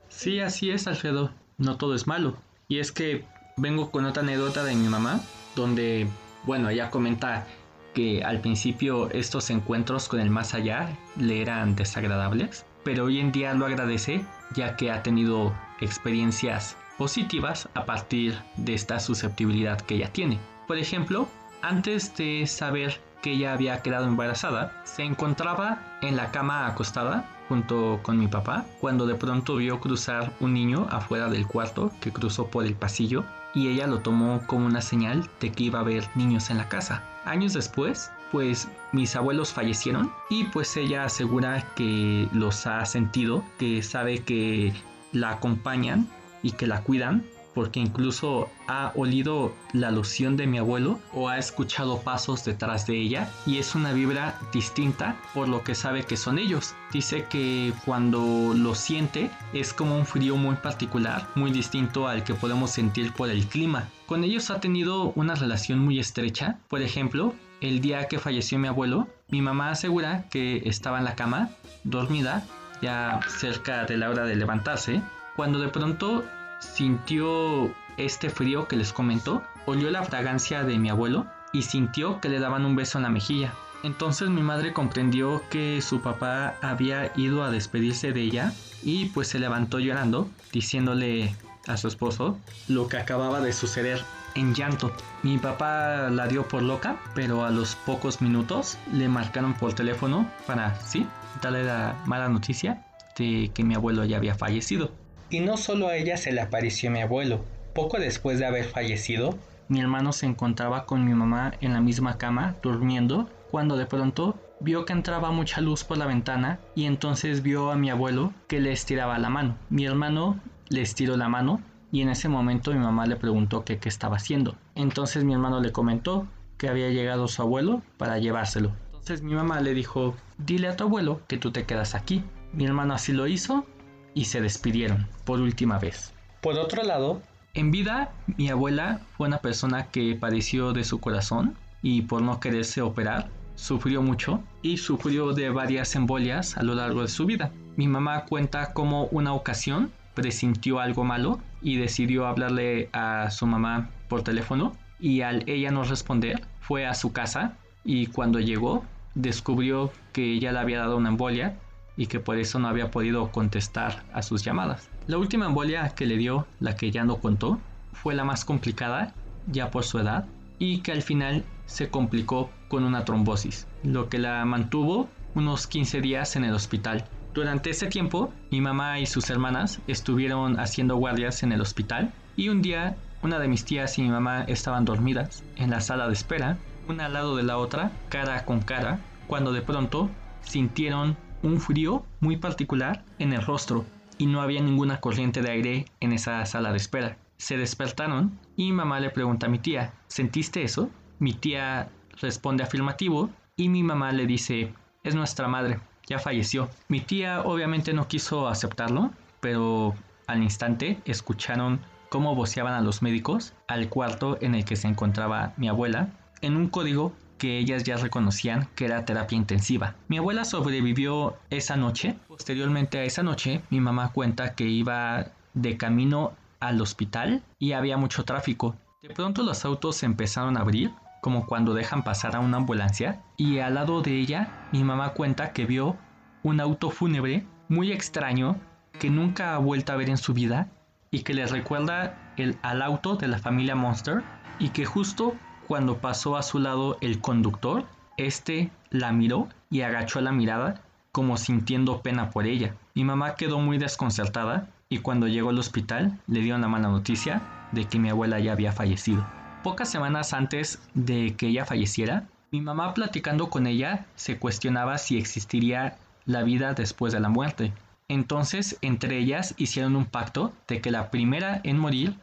Sí, así es, Alfredo. No todo es malo. Y es que vengo con otra anécdota de mi mamá, donde, bueno, ella comenta que al principio estos encuentros con el más allá le eran desagradables, pero hoy en día lo agradece ya que ha tenido experiencias positivas a partir de esta susceptibilidad que ella tiene. Por ejemplo, antes de saber que ella había quedado embarazada, se encontraba en la cama acostada junto con mi papá cuando de pronto vio cruzar un niño afuera del cuarto que cruzó por el pasillo y ella lo tomó como una señal de que iba a haber niños en la casa. Años después, pues mis abuelos fallecieron y pues ella asegura que los ha sentido, que sabe que la acompañan y que la cuidan porque incluso ha olido la loción de mi abuelo o ha escuchado pasos detrás de ella y es una vibra distinta por lo que sabe que son ellos. Dice que cuando lo siente es como un frío muy particular, muy distinto al que podemos sentir por el clima. Con ellos ha tenido una relación muy estrecha. Por ejemplo, el día que falleció mi abuelo, mi mamá asegura que estaba en la cama, dormida, ya cerca de la hora de levantarse, cuando de pronto sintió este frío que les comentó, olió la fragancia de mi abuelo y sintió que le daban un beso en la mejilla. Entonces mi madre comprendió que su papá había ido a despedirse de ella y pues se levantó llorando, diciéndole a su esposo lo que acababa de suceder en llanto. Mi papá la dio por loca, pero a los pocos minutos le marcaron por teléfono para, sí, darle la mala noticia de que mi abuelo ya había fallecido. Y no solo a ella se le apareció mi abuelo. Poco después de haber fallecido, mi hermano se encontraba con mi mamá en la misma cama, durmiendo, cuando de pronto vio que entraba mucha luz por la ventana y entonces vio a mi abuelo que le estiraba la mano. Mi hermano le estiró la mano y en ese momento mi mamá le preguntó qué estaba haciendo. Entonces mi hermano le comentó que había llegado su abuelo para llevárselo. Entonces mi mamá le dijo, dile a tu abuelo que tú te quedas aquí. Mi hermano así lo hizo y se despidieron por última vez. Por otro lado, en vida mi abuela fue una persona que padeció de su corazón y por no quererse operar sufrió mucho y sufrió de varias embolias a lo largo de su vida. Mi mamá cuenta como una ocasión presintió algo malo y decidió hablarle a su mamá por teléfono y al ella no responder fue a su casa y cuando llegó descubrió que ella le había dado una embolia y que por eso no había podido contestar a sus llamadas. La última embolia que le dio, la que ya no contó, fue la más complicada, ya por su edad, y que al final se complicó con una trombosis, lo que la mantuvo unos 15 días en el hospital. Durante ese tiempo, mi mamá y sus hermanas estuvieron haciendo guardias en el hospital y un día una de mis tías y mi mamá estaban dormidas en la sala de espera, una al lado de la otra, cara con cara, cuando de pronto sintieron un frío muy particular en el rostro y no había ninguna corriente de aire en esa sala de espera. Se despertaron y mamá le pregunta a mi tía, ¿sentiste eso? Mi tía responde afirmativo y mi mamá le dice, es nuestra madre, ya falleció. Mi tía obviamente no quiso aceptarlo, pero al instante escucharon cómo voceaban a los médicos al cuarto en el que se encontraba mi abuela en un código que ellas ya reconocían que era terapia intensiva. Mi abuela sobrevivió esa noche. Posteriormente a esa noche, mi mamá cuenta que iba de camino al hospital y había mucho tráfico. De pronto los autos empezaron a abrir, como cuando dejan pasar a una ambulancia, y al lado de ella, mi mamá cuenta que vio un auto fúnebre muy extraño que nunca ha vuelto a ver en su vida y que le recuerda el, al auto de la familia Monster y que justo cuando pasó a su lado el conductor, este la miró y agachó la mirada como sintiendo pena por ella. Mi mamá quedó muy desconcertada y cuando llegó al hospital le dio la mala noticia de que mi abuela ya había fallecido. Pocas semanas antes de que ella falleciera, mi mamá platicando con ella se cuestionaba si existiría la vida después de la muerte. Entonces, entre ellas hicieron un pacto de que la primera en morir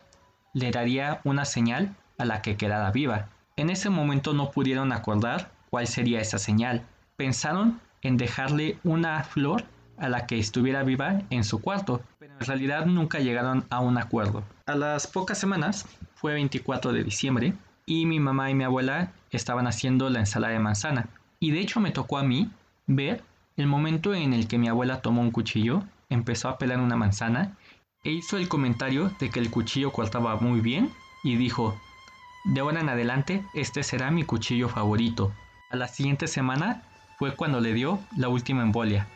le daría una señal a la que quedara viva. En ese momento no pudieron acordar cuál sería esa señal. Pensaron en dejarle una flor a la que estuviera viva en su cuarto, pero en realidad nunca llegaron a un acuerdo. A las pocas semanas, fue 24 de diciembre, y mi mamá y mi abuela estaban haciendo la ensalada de manzana. Y de hecho me tocó a mí ver el momento en el que mi abuela tomó un cuchillo, empezó a pelar una manzana e hizo el comentario de que el cuchillo cortaba muy bien y dijo, de ahora en adelante, este será mi cuchillo favorito. A la siguiente semana fue cuando le dio la última embolia.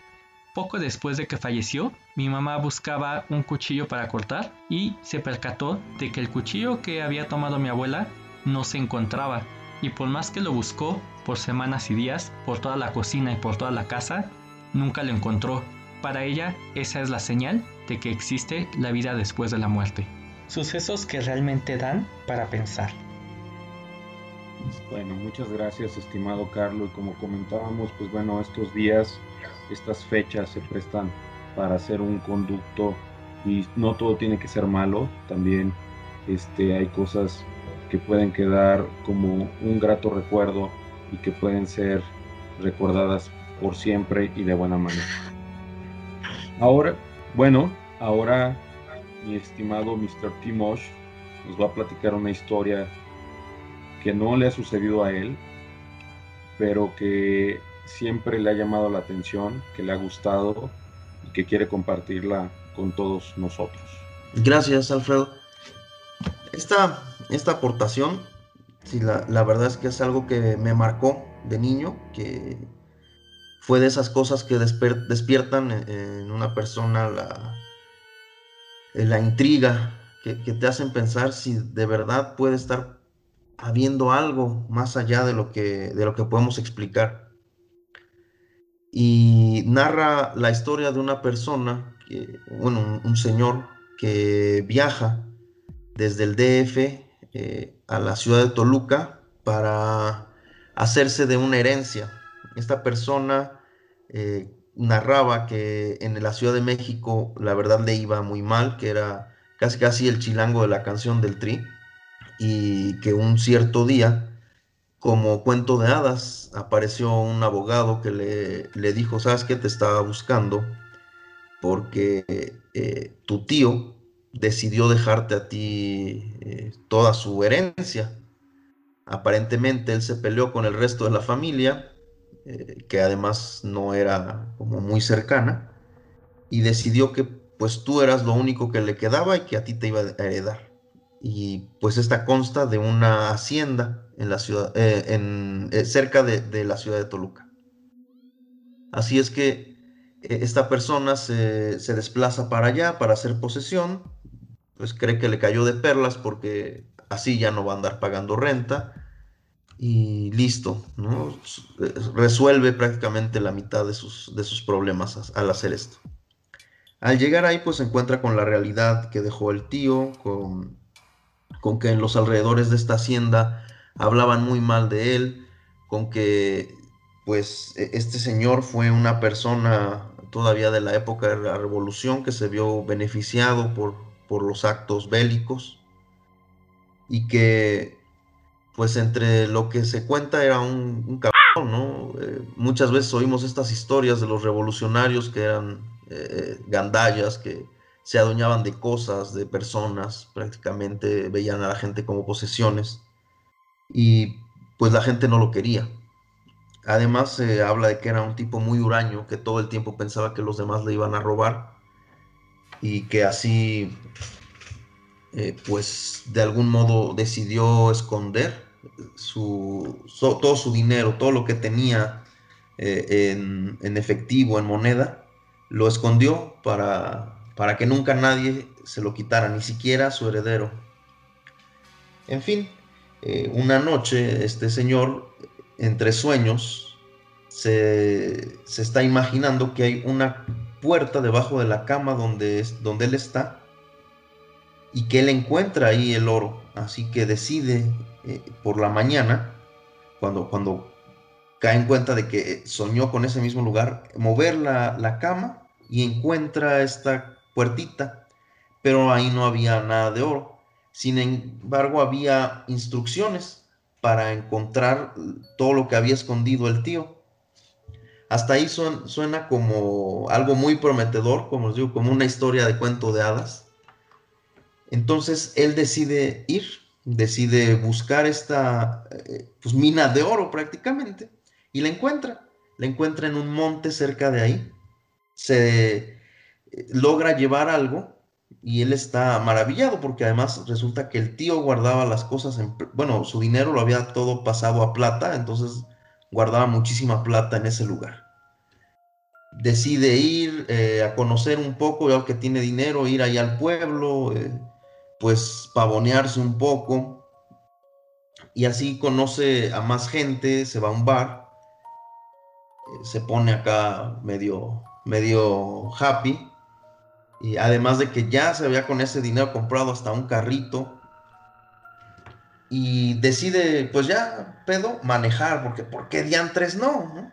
Poco después de que falleció, mi mamá buscaba un cuchillo para cortar y se percató de que el cuchillo que había tomado mi abuela no se encontraba. Y por más que lo buscó por semanas y días, por toda la cocina y por toda la casa, nunca lo encontró. Para ella, esa es la señal de que existe la vida después de la muerte. Sucesos que realmente dan para pensar. Bueno, muchas gracias, estimado Carlos. Y como comentábamos, pues bueno, estos días, estas fechas se prestan para hacer un conducto y no todo tiene que ser malo, también este, hay cosas que pueden quedar como un grato recuerdo y que pueden ser recordadas por siempre y de buena manera. Ahora, bueno, ahora mi estimado Mr. Timosh nos va a platicar una historia que no le ha sucedido a él, pero que siempre le ha llamado la atención, que le ha gustado y que quiere compartirla con todos nosotros. Gracias, Alfredo. Esta, esta aportación, sí, la, la verdad es que es algo que me marcó de niño, que fue de esas cosas que despiertan en, una persona la, la intriga, que te hacen pensar si de verdad puede estar habiendo algo más allá de lo que, de lo que podemos explicar. Y narra la historia de una persona, bueno, un, un señor que viaja desde el DF eh, a la ciudad de Toluca para hacerse de una herencia. Esta persona eh, narraba que en la Ciudad de México la verdad le iba muy mal, que era casi casi el chilango de la canción del Tri, y que un cierto día, como cuento de hadas, apareció un abogado que le, le dijo, ¿sabes qué? Te estaba buscando porque eh, tu tío decidió dejarte a ti eh, toda su herencia. Aparentemente él se peleó con el resto de la familia, eh, que además no era como muy cercana, y decidió que pues tú eras lo único que le quedaba y que a ti te iba a heredar. Y pues esta consta de una hacienda en la ciudad, eh, en, eh, cerca de, de la ciudad de Toluca. Así es que eh, esta persona se, se desplaza para allá para hacer posesión, pues cree que le cayó de perlas porque así ya no va a andar pagando renta y listo, ¿no? Resuelve prácticamente la mitad de sus, de sus problemas as- al hacer esto. Al llegar ahí, pues se encuentra con la realidad que dejó el tío, con, con que en los alrededores de esta hacienda hablaban muy mal de él, con que pues e- este señor fue una persona todavía de la época de la revolución que se vio beneficiado por, por los actos bélicos y que pues entre lo que se cuenta era un, cabrón, ¿no? Eh, muchas veces oímos estas historias de los revolucionarios que eran eh, gandallas, que se adueñaban de cosas, de personas, prácticamente veían a la gente como posesiones y pues la gente no lo quería. Además se habla de que era un tipo muy huraño, que todo el tiempo pensaba que los demás le iban a robar y que así eh, pues de algún modo decidió esconder su, todo su dinero, todo lo que tenía eh, en, en efectivo, en moneda, lo escondió para, para que nunca nadie se lo quitara, ni siquiera su heredero. En fin, eh, una noche este señor, entre sueños, se, se está imaginando que hay una puerta debajo de la cama donde, donde él está y que él encuentra ahí el oro. Así que decide eh, por la mañana, cuando, cuando cae en cuenta de que soñó con ese mismo lugar, mover la, la cama y encuentra esta puertita, pero ahí no había nada de oro. Sin embargo, había instrucciones para encontrar todo lo que había escondido el tío. Hasta ahí suena, suena como algo muy prometedor, como os digo, como una historia de cuento de hadas. Entonces él decide ir, decide buscar esta eh, pues, mina de oro prácticamente y la encuentra. La encuentra en un monte cerca de ahí. Se logra llevar algo y él está maravillado porque además resulta que el tío guardaba las cosas en, bueno, su dinero lo había todo pasado a plata, entonces guardaba muchísima plata en ese lugar. Decide ir eh, a conocer un poco, ya que tiene dinero, ir ahí al pueblo, eh, pues pavonearse un poco. Y así conoce a más gente, se va a un bar, eh, se pone acá medio, medio happy. Y además de que ya se había con ese dinero comprado hasta un carrito, y decide, pues ya, pedo, manejar, porque ¿por qué diantres no? no?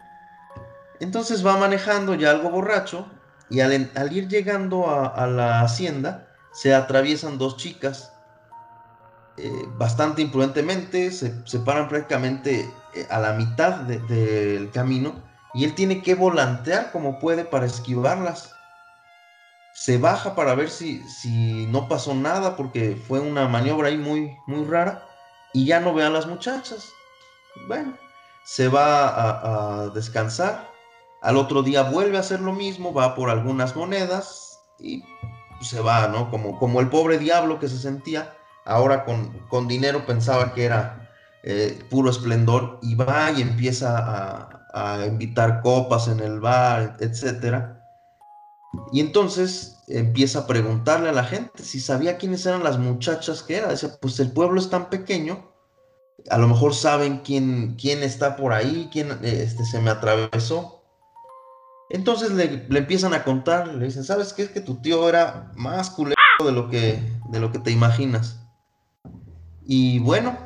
Entonces va manejando ya algo borracho y al, ir llegando a, la hacienda se atraviesan dos chicas eh, bastante imprudentemente, se, se paran prácticamente eh, a la mitad del camino y él tiene que volantear como puede para esquivarlas. Se baja para ver si, si no pasó nada porque fue una maniobra ahí muy, muy rara y ya no ve a las muchachas. Bueno, se va a, descansar. Al otro día vuelve a hacer lo mismo, va por algunas monedas y se va, ¿no? Como, como el pobre diablo que se sentía, ahora con, con dinero pensaba que era eh, puro esplendor y va y empieza a, a, invitar copas en el bar, etcétera. Y entonces empieza a preguntarle a la gente si sabía quiénes eran las muchachas que era. Dice, pues el pueblo es tan pequeño, a lo mejor saben quién, quién está por ahí, quién este, se me atravesó. Entonces le, empiezan a contar, le dicen, ¿sabes qué? Es que tu tío era más culero de lo que, de lo que te imaginas. Y bueno,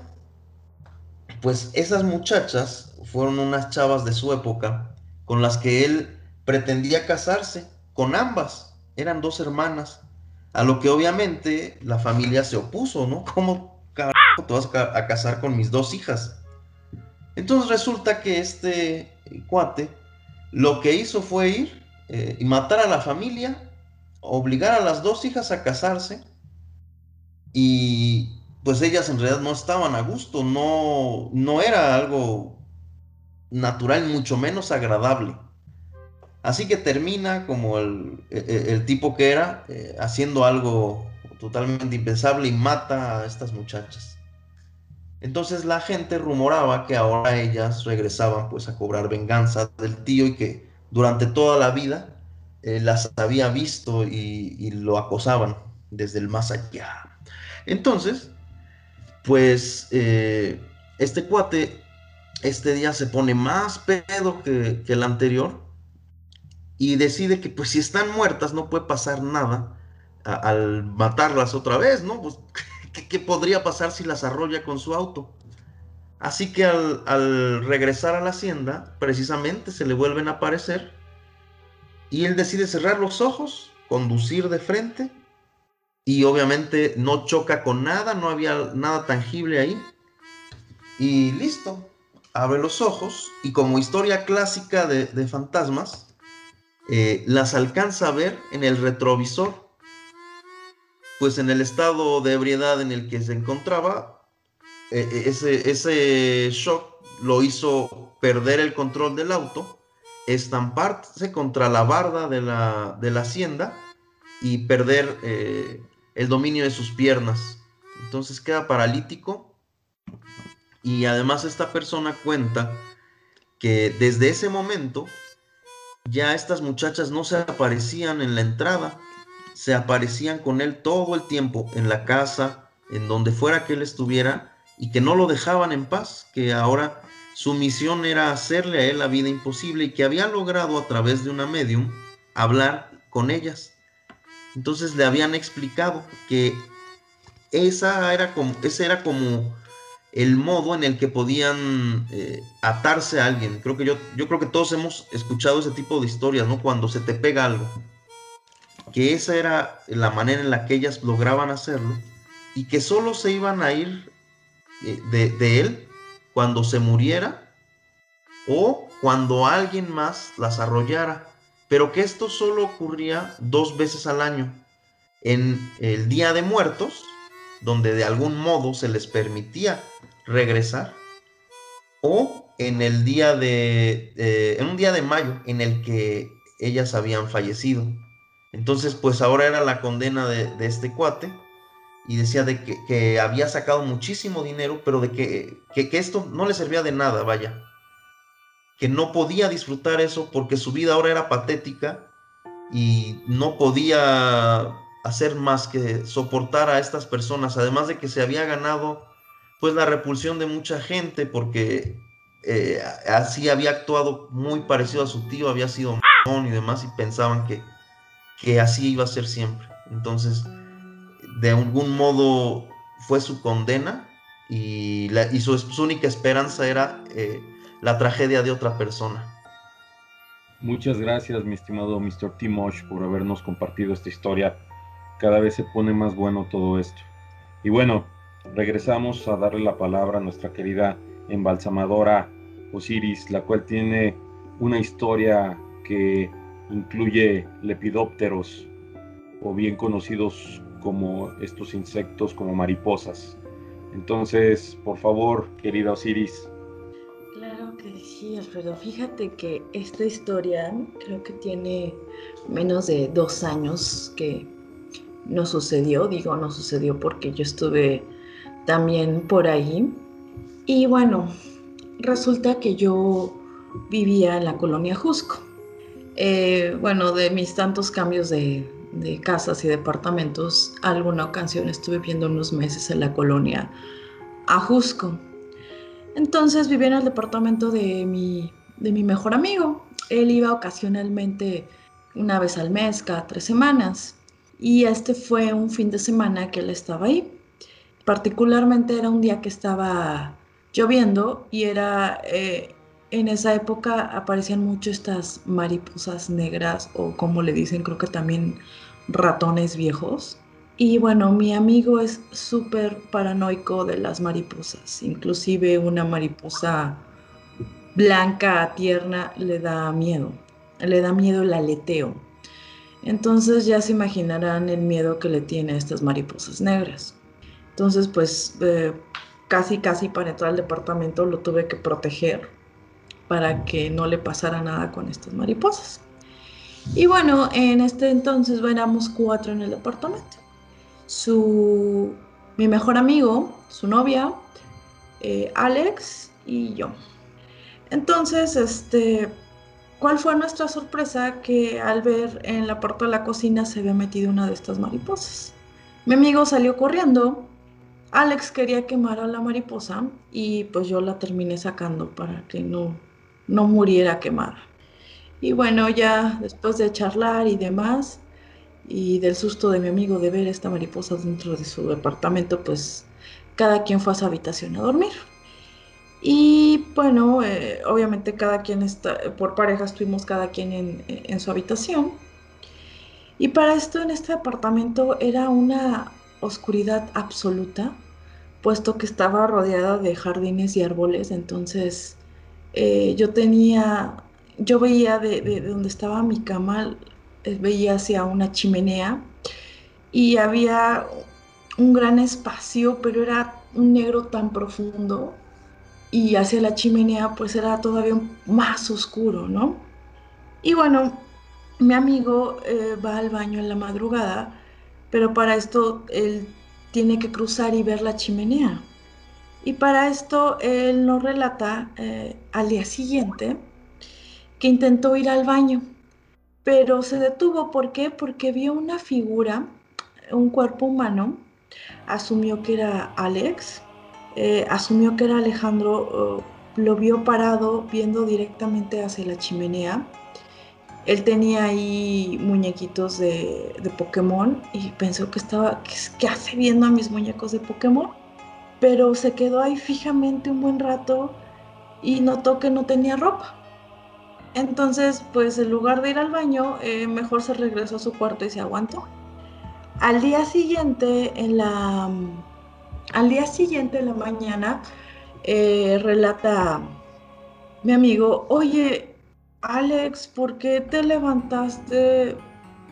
pues esas muchachas fueron unas chavas de su época con las que él pretendía casarse, con ambas eran dos hermanas, a lo que obviamente la familia se opuso, ¿no? ¿Cómo carajo te vas a casar con mis dos hijas? Entonces resulta que este cuate lo que hizo fue ir eh, y matar a la familia, obligar a las dos hijas a casarse y pues ellas en realidad no estaban a gusto, no, no era algo natural, mucho menos agradable. Así que termina como el, e, e, tipo que era, eh, haciendo algo totalmente impensable y mata a estas muchachas. Entonces la gente rumoraba que ahora ellas regresaban pues a cobrar venganza del tío y que durante toda la vida eh, las había visto y, lo acosaban desde el más allá. Entonces, pues eh, este cuate este día se pone más pedo que, que el anterior y decide que pues si están muertas no puede pasar nada al matarlas otra vez, ¿no? Pues, ¿qué, podría pasar si las arrolla con su auto? Así que al, al, regresar a la hacienda, precisamente se le vuelven a aparecer y él decide cerrar los ojos, conducir de frente y obviamente no choca con nada, no había nada tangible ahí y listo, abre los ojos y como historia clásica de, de fantasmas, eh, las alcanza a ver en el retrovisor, pues en el estado de ebriedad en el que se encontraba, eh, eh, ese, ese shock lo hizo perder el control del auto, estamparse contra la barda de la, de la hacienda y perder el dominio de sus piernas. Entonces queda paralítico y además esta persona cuenta que desde ese momento ya estas muchachas no se aparecían en la entrada, se aparecían con él todo el tiempo, en la casa, en donde fuera que él estuviera, y que no lo dejaban en paz, que ahora su misión era hacerle a él la vida imposible y que había logrado a través de una medium hablar con ellas. Entonces le habían explicado que esa era como, ese era como el modo en el que podían eh, atarse a alguien. Creo que yo, yo creo que todos hemos escuchado ese tipo de historias, ¿no? Cuando se te pega algo. Que esa era la manera en la que ellas lograban hacerlo y que solo se iban a ir eh, de, de él cuando se muriera o cuando alguien más las arrollara. Pero que esto solo ocurría dos veces al año. En el Día de Muertos, donde de algún modo se les permitía regresar, o en el día de, eh, en un día de mayo en el que ellas habían fallecido. Entonces, pues ahora era la condena de, este cuate y decía de que, había sacado muchísimo dinero, pero de que, que, esto no le servía de nada, vaya. que no podía disfrutar eso porque su vida ahora era patética y no podía hacer más que soportar a estas personas, además de que se había ganado pues la repulsión de mucha gente porque eh, así había actuado muy parecido a su tío, había sido y demás y pensaban que, que así iba a ser siempre. Entonces, de algún modo fue su condena y, la, y su, su, única esperanza era eh, la tragedia de otra persona. Muchas gracias, mi estimado Mr. Timosh, por habernos compartido esta historia. Cada vez se pone más bueno todo esto. Y bueno, regresamos a darle la palabra a nuestra querida embalsamadora Osiris, la cual tiene una historia que incluye lepidópteros, o bien conocidos como estos insectos como mariposas. Entonces, por favor, querida Osiris. Claro que sí, Alfredo. Fíjate que esta historia creo que tiene menos de dos años que no sucedió. Digo, no sucedió porque yo estuve también por ahí. Y bueno, resulta que yo vivía en la colonia Jusco. Eh, bueno, de mis tantos cambios de, de, casas y departamentos, alguna ocasión estuve viviendo unos meses en la colonia Ajusco. Entonces vivía en el departamento de mi, de mi mejor amigo. Él iba ocasionalmente una vez al mes, cada tres semanas. Y este fue un fin de semana que él estaba ahí. Particularmente era un día que estaba lloviendo y era eh, en esa época aparecían mucho estas mariposas negras o como le dicen creo que también ratones viejos. Y bueno, mi amigo es súper paranoico de las mariposas, inclusive una mariposa blanca, tierna, le da miedo, le da miedo el aleteo. Entonces ya se imaginarán el miedo que le tiene a estas mariposas negras. Entonces pues eh, casi, casi para entrar al departamento lo tuve que proteger para que no le pasara nada con estas mariposas. Y bueno, en este entonces éramos cuatro en el departamento. Su, mi mejor amigo, su novia, eh, Alex y yo. Entonces, este, ¿cuál fue nuestra sorpresa? Que al ver en la puerta de la cocina se había metido una de estas mariposas. Mi amigo salió corriendo Alex quería quemar a la mariposa y pues yo la terminé sacando para que no, no muriera quemada. Y bueno, ya después de charlar y demás, y del susto de mi amigo de ver esta mariposa dentro de su departamento, pues cada quien fue a su habitación a dormir. Y bueno, eh, obviamente cada quien está, por pareja estuvimos cada quien en, su habitación. Y para esto en este departamento era una oscuridad absoluta puesto que estaba rodeada de jardines y árboles, entonces eh, yo tenía, yo veía de, de, donde estaba mi cama, eh, veía hacia una chimenea y había un gran espacio, pero era un negro tan profundo y hacia la chimenea pues era todavía más oscuro, ¿no? Y bueno, mi amigo eh, va al baño en la madrugada, pero para esto él tiene que cruzar y ver la chimenea. Y para esto él nos relata eh, al día siguiente que intentó ir al baño, pero se detuvo. ¿Por qué? Porque vio una figura, un cuerpo humano, asumió que era Alex, eh, asumió que era Alejandro, uh, lo vio parado viendo directamente hacia la chimenea él tenía ahí muñequitos de, de Pokémon y pensó que estaba, ¿qué, hace viendo a mis muñecos de Pokémon? Pero se quedó ahí fijamente un buen rato y notó que no tenía ropa. Entonces, pues en lugar de ir al baño, eh, mejor se regresó a su cuarto y se aguantó. Al día siguiente, en la, al día siguiente, en la mañana, eh, relata mi amigo, oye, Alex, ¿por qué te levantaste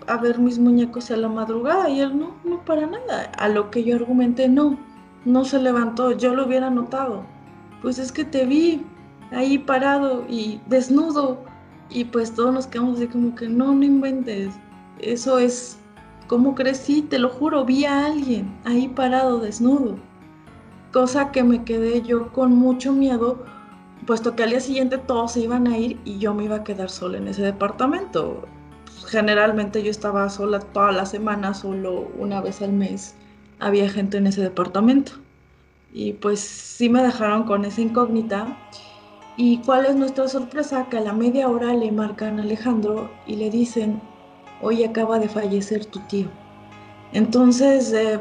a ver mis muñecos a la madrugada? Y él, no, no para nada. A lo que yo argumenté, no, no se levantó, yo lo hubiera notado. Pues es que te vi ahí parado y desnudo. Y pues todos nos quedamos así como que no, no inventes. Eso es, ¿cómo crecí? Te lo juro, vi a alguien ahí parado, desnudo. Cosa que me quedé yo con mucho miedo puesto que al día siguiente todos se iban a ir y yo me iba a quedar sola en ese departamento. Generalmente yo estaba sola toda la semana, solo una vez al mes había gente en ese departamento. Y pues sí me dejaron con esa incógnita. ¿Y cuál es nuestra sorpresa? Que a la media hora le marcan a Alejandro y le dicen, hoy acaba de fallecer tu tío. Entonces, eh,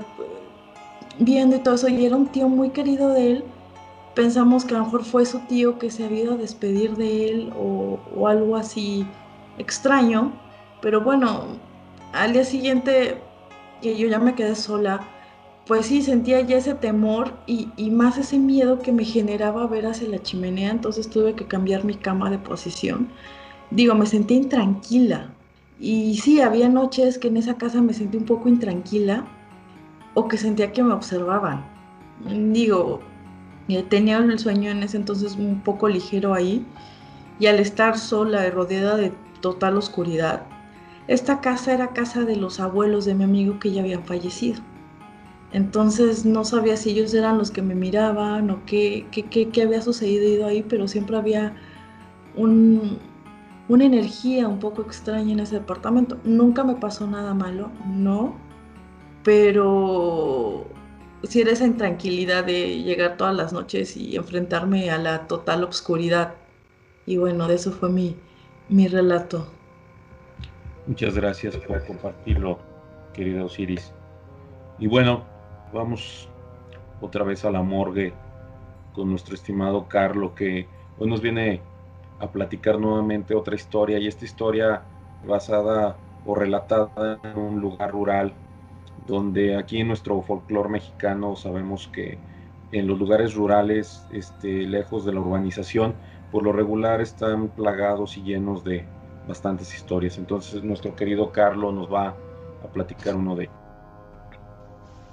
viendo y todo eso, y era un tío muy querido de él, pensamos que a lo mejor fue su tío que se había ido a despedir de él o, algo así extraño. Pero bueno, al día siguiente, que yo ya me quedé sola, pues sí, sentía ya ese temor y, y, más ese miedo que me generaba ver hacia la chimenea, entonces tuve que cambiar mi cama de posición. Digo, me sentí intranquila. Y sí, había noches que en esa casa me sentí un poco intranquila o que sentía que me observaban. Digo, eh, tenía el sueño en ese entonces un poco ligero ahí y al estar sola y rodeada de total oscuridad, esta casa era casa de los abuelos de mi amigo que ya habían fallecido. Entonces no sabía si ellos eran los que me miraban o qué, qué, qué, había sucedido ahí, pero siempre había un, una energía un poco extraña en ese departamento. Nunca me pasó nada malo, no, pero sí era esa intranquilidad de llegar todas las noches y enfrentarme a la total obscuridad. Y bueno, de eso fue mi, mi relato. Muchas gracias por compartirlo, querido Osiris. Y bueno, vamos otra vez a la morgue con nuestro estimado Carlo, que hoy nos viene a platicar nuevamente otra historia, y esta historia basada o relatada en un lugar rural, donde aquí en nuestro folclore mexicano sabemos que en los lugares rurales, este, lejos de la urbanización, por lo regular están plagados y llenos de bastantes historias. Entonces nuestro querido Carlo nos va a platicar uno de ellos.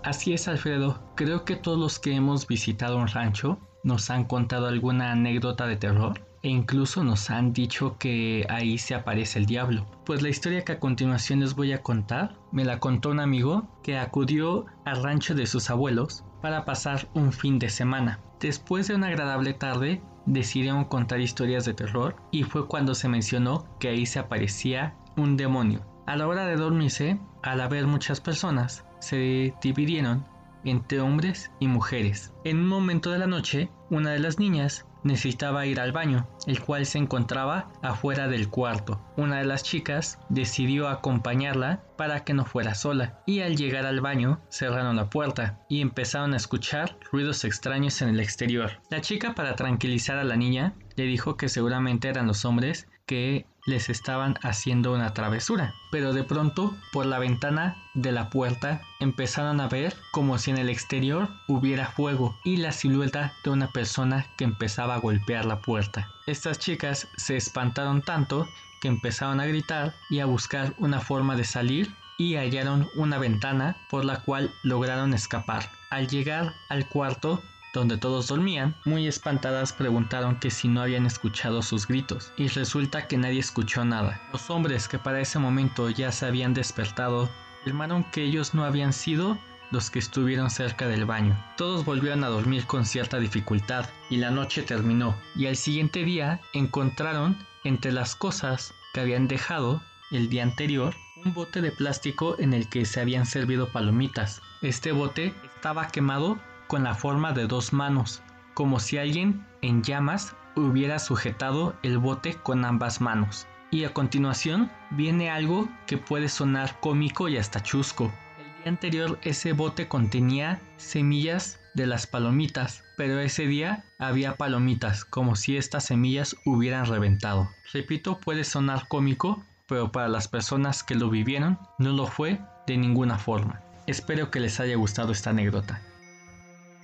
Así es, Alfredo. Creo que todos los que hemos visitado un rancho nos han contado alguna anécdota de terror e incluso nos han dicho que ahí se aparece el diablo. Pues la historia que a continuación les voy a contar me la contó un amigo que acudió al rancho de sus abuelos para pasar un fin de semana. Después de una agradable tarde decidieron contar historias de terror y fue cuando se mencionó que ahí se aparecía un demonio. A la hora de dormirse, al haber muchas personas, se dividieron entre hombres y mujeres. En un momento de la noche, una de las niñas necesitaba ir al baño, el cual se encontraba afuera del cuarto. Una de las chicas decidió acompañarla para que no fuera sola, y al llegar al baño cerraron la puerta y empezaron a escuchar ruidos extraños en el exterior. La chica para tranquilizar a la niña le dijo que seguramente eran los hombres que les estaban haciendo una travesura. Pero de pronto, por la ventana de la puerta, empezaron a ver como si en el exterior hubiera fuego y la silueta de una persona que empezaba a golpear la puerta. Estas chicas se espantaron tanto que empezaron a gritar y a buscar una forma de salir y hallaron una ventana por la cual lograron escapar. Al llegar al cuarto donde todos dormían, muy espantadas preguntaron que si no habían escuchado sus gritos, y resulta que nadie escuchó nada. Los hombres que para ese momento ya se habían despertado, afirmaron que ellos no habían sido los que estuvieron cerca del baño. Todos volvieron a dormir con cierta dificultad y la noche terminó y al siguiente día encontraron entre las cosas que habían dejado el día anterior un bote de plástico en el que se habían servido palomitas. Este bote estaba quemado con la forma de dos manos, como si alguien en llamas hubiera sujetado el bote con ambas manos. Y a continuación viene algo que puede sonar cómico y hasta chusco. El día anterior ese bote contenía semillas de las palomitas, pero ese día había palomitas, como si estas semillas hubieran reventado. Repito, puede sonar cómico, pero para las personas que lo vivieron no lo fue de ninguna forma. Espero que les haya gustado esta anécdota.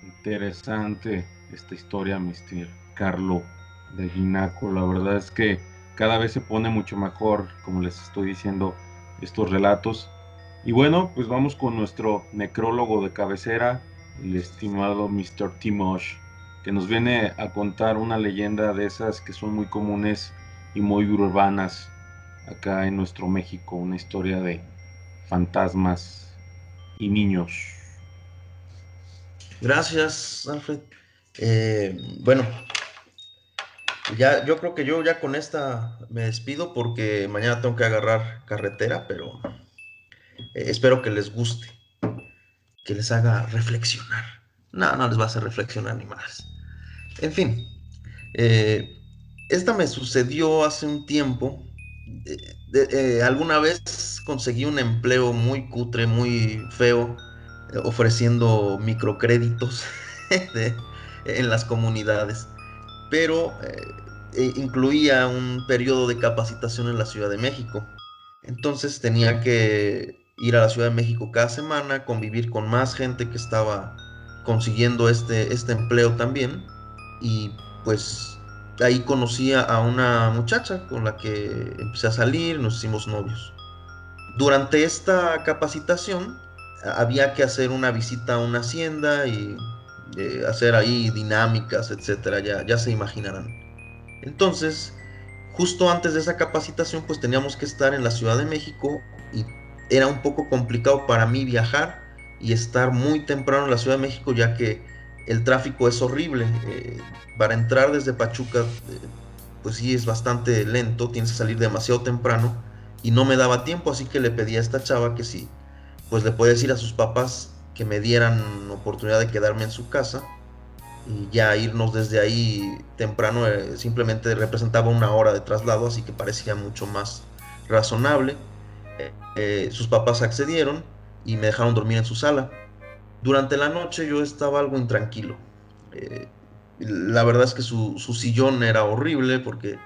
Interesante esta historia, Mr. Carlo de Ginaco. La verdad es que cada vez se pone mucho mejor, como les estoy diciendo, estos relatos. Y bueno, pues vamos con nuestro necrólogo de cabecera, el estimado Mr. Timosh, que nos viene a contar una leyenda de esas que son muy comunes y muy urbanas acá en nuestro México, una historia de fantasmas y niños. Gracias, Alfred. Eh, bueno, ya, yo creo que yo ya con esta me despido porque mañana tengo que agarrar carretera, pero eh, espero que les guste, que les haga reflexionar. No, no les va a hacer reflexionar ni más. En fin, eh, esta me sucedió hace un tiempo. Eh, alguna vez conseguí un empleo muy cutre, muy feo, ofreciendo microcréditos en las comunidades pero eh, incluía un periodo de capacitación en la Ciudad de México. Entonces tenía que ir a la Ciudad de México cada semana, convivir con más gente que estaba consiguiendo este, este empleo también. Y pues ahí conocí a una muchacha con la que empecé a salir, nos hicimos novios. Durante esta capacitación había que hacer una visita a una hacienda y hacer ahí dinámicas, etcétera, ya, ya se imaginarán. Entonces, justo antes de esa capacitación, pues teníamos que estar en la Ciudad de México y era un poco complicado para mí viajar y estar muy temprano en la Ciudad de México, ya que el tráfico es horrible. Eh, para entrar desde Pachuca, eh, pues sí es bastante lento, tienes que salir demasiado temprano y no me daba tiempo, así que le pedí a esta chava que sí, pues le puede decir a sus papás que me dieran oportunidad de quedarme en su casa y ya irnos desde ahí temprano eh, simplemente representaba una hora de traslado, así que parecía mucho más razonable. Eh, eh, sus papás accedieron y me dejaron dormir en su sala. Durante la noche yo estaba algo intranquilo. la verdad es que su, sillón era horrible porque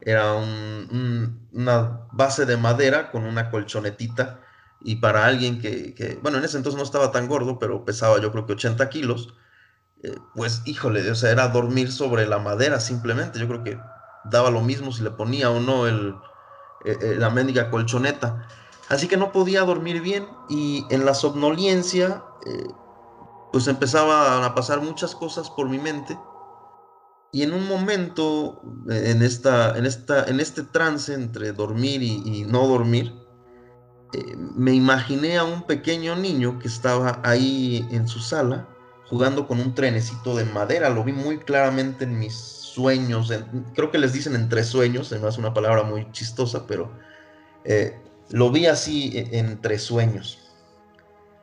era una base de madera con una colchonetita y para alguien que, bueno, en ese entonces no estaba tan gordo, pero pesaba yo creo que 80 kilos, eh, pues híjole, o sea, era dormir sobre la madera simplemente. Yo creo que daba lo mismo si le ponía o no el, eh, eh, la mendiga colchoneta. Así que no podía dormir bien y en la somnolencia, pues empezaban a pasar muchas cosas por mi mente. Y en un momento, en, esta, en, esta, en este trance entre dormir y no dormir, eh, me imaginé a un pequeño niño que estaba ahí en su sala jugando con un trenecito de madera. Lo vi muy claramente en mis sueños. creo que les dicen entre sueños, no es una palabra muy chistosa, pero eh, lo vi así e, entre sueños.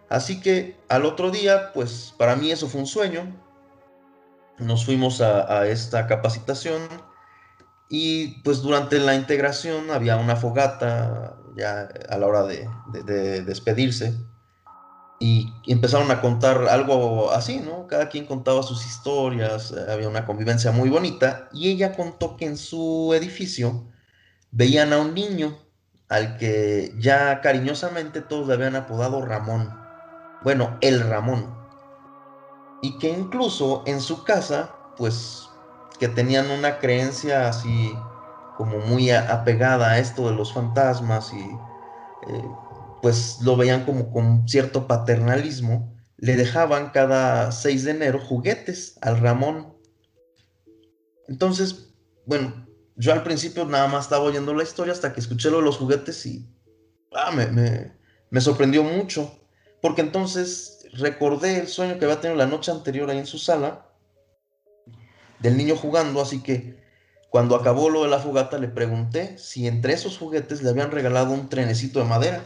Así que al otro día, pues para mí eso fue un sueño. Nos fuimos a esta capacitación y pues durante la integración había una fogata, ya a la hora de, despedirse. Y empezaron a contar algo así, ¿no? Cada quien contaba sus historias, había una convivencia muy bonita. Y ella contó que en su edificio veían a un niño al que ya cariñosamente todos le habían apodado Ramón. Bueno, el Ramón. Y que incluso en su casa, pues, que tenían una creencia así como muy apegada a esto de los fantasmas y eh, pues lo veían como con cierto paternalismo, le dejaban cada 6 de enero juguetes al Ramón. Entonces, bueno, yo al principio nada más estaba oyendo la historia hasta que escuché lo de los juguetes y ah, me, me sorprendió mucho, porque entonces recordé el sueño que había tenido la noche anterior ahí en su sala, del niño jugando, así que cuando acabó lo de la fogata, le pregunté si entre esos juguetes le habían regalado un trenecito de madera,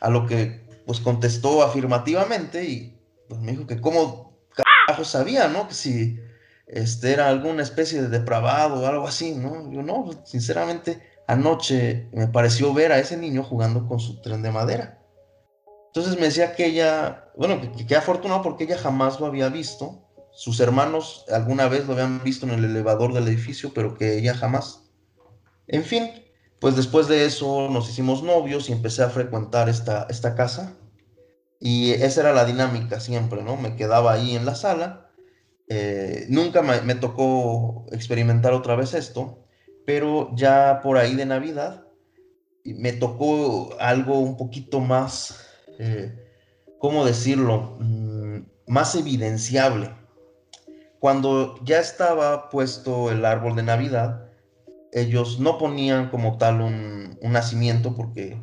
a lo que pues contestó afirmativamente y pues me dijo que cómo carajo sabía, ¿no? Que si este era alguna especie de depravado o algo así, ¿no? Yo no, sinceramente anoche me pareció ver a ese niño jugando con su tren de madera. Entonces me decía que ella, bueno, que, que afortunado porque ella jamás lo había visto sus hermanos alguna vez lo habían visto en el elevador del edificio, pero que ella jamás. En fin, pues después de eso nos hicimos novios y empecé a frecuentar esta, esta casa. Y esa era la dinámica siempre, ¿no? Me quedaba ahí en la sala. Eh, nunca me, tocó experimentar otra vez esto, pero ya por ahí de Navidad me tocó algo un poquito más, eh, ¿cómo decirlo? Mm, más evidenciable cuando ya estaba puesto el árbol de Navidad, ellos no ponían como tal un, nacimiento porque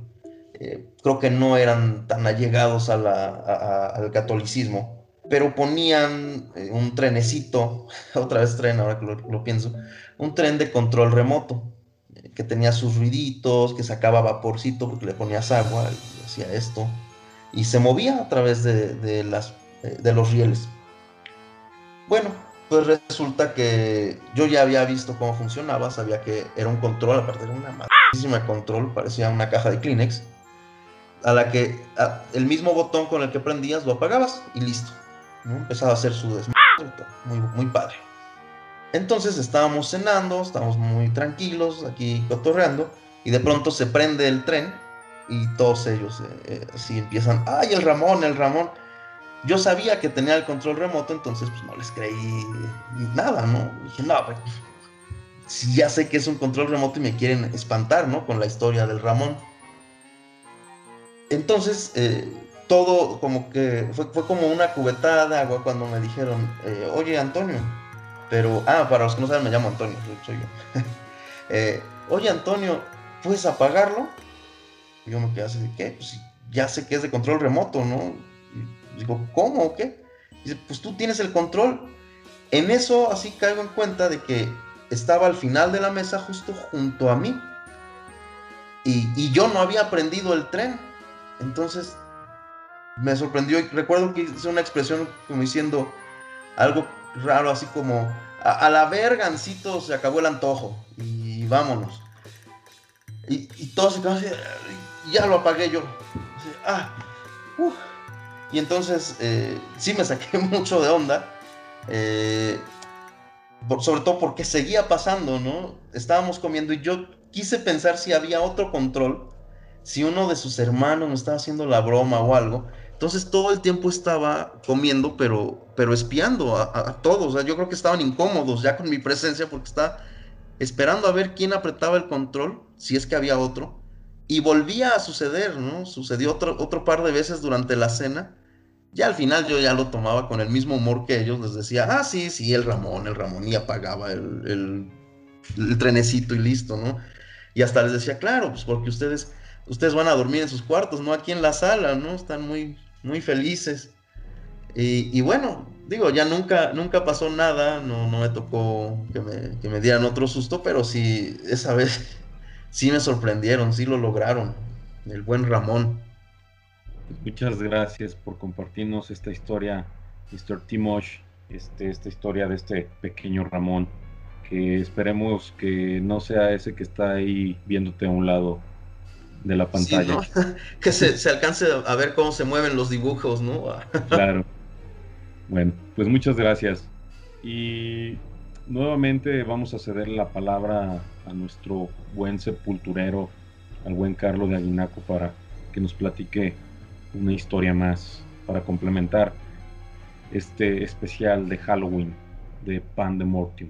eh, creo que no eran tan allegados al catolicismo. pero ponían eh, un trenecito, otra vez tren, ahora que lo, pienso, un tren de control remoto, eh, que tenía sus ruiditos, que sacaba vaporcito porque le ponías agua y hacía esto, y se movía a través de los rieles. Bueno, pues resulta que yo ya había visto cómo funcionaba, sabía que era un control, aparte era una madrísima control, parecía una caja de Kleenex, a la que el mismo botón con el que prendías lo apagabas y listo. Empezaba a hacer su desmadre, muy padre. Entonces estábamos cenando, estábamos muy tranquilos aquí cotorreando, y de pronto se prende el tren y todos ellos eh, eh, así empiezan, ¡ay, el Ramón, el Ramón! Yo sabía que tenía el control remoto, entonces pues no les creí nada, ¿no? Dije, no, pues, si ya sé que es un control remoto y me quieren espantar, ¿no? Con la historia del Ramón. Entonces, eh, todo como que fue, fue como una cubetada de agua cuando me dijeron, eh, oye Antonio, pero, ah, para los que no saben, me llamo Antonio, soy, yo. Eh, oye Antonio, ¿puedes apagarlo? Yo me quedé así ¿qué? Pues ya sé que es de control remoto, ¿no? Digo, ¿cómo o qué? Dice, pues tú tienes el control. En eso así caigo en cuenta de que estaba al final de la mesa justo junto a mí. Y, y yo no había prendido el tren. Entonces me sorprendió recuerdo que hice una expresión como diciendo algo raro, así como a, la vergancito se acabó el antojo y vámonos. Y, y todos se quedaron así, "Ay, ya lo apagué yo. Así, ah, uf". Y entonces eh, sí me saqué mucho de onda. eh, sobre todo porque seguía pasando, ¿no? Estábamos comiendo y yo quise pensar si había otro control, si uno de sus hermanos me estaba haciendo la broma o algo. Entonces todo el tiempo estaba comiendo, pero, pero espiando a, todos. Yo creo que estaban incómodos ya con mi presencia porque estaba esperando a ver quién apretaba el control, si es que había otro. Y volvía a suceder, ¿no? Sucedió otro, otro par de veces durante la cena. Ya al final yo ya lo tomaba con el mismo humor que ellos. Les decía, ah, sí, sí, el Ramón, el Ramón. Y apagaba el, el, trenecito y listo, ¿no? Y hasta les decía, claro, pues porque ustedes, ustedes van a dormir en sus cuartos, no aquí en la sala, ¿no? Están muy, muy felices. Y, y bueno, digo, ya nunca, nunca pasó nada, no, no me tocó que me, que me dieran otro susto, pero sí, esa vez sí me sorprendieron, sí lo lograron. El buen Ramón. Muchas gracias por compartirnos esta historia, Mr. Timosh, este, esta historia de este pequeño Ramón, que esperemos que no sea ese que está ahí viéndote a un lado de la Sí, pantalla. ¿no? que se, se alcance a ver cómo se mueven los dibujos, ¿no? Claro. Bueno, pues muchas gracias. Y nuevamente vamos a ceder la palabra a nuestro buen sepulturero, al buen Carlos de Aguinaco, para que nos platique una historia más para complementar este especial de Halloween de Pandemortium.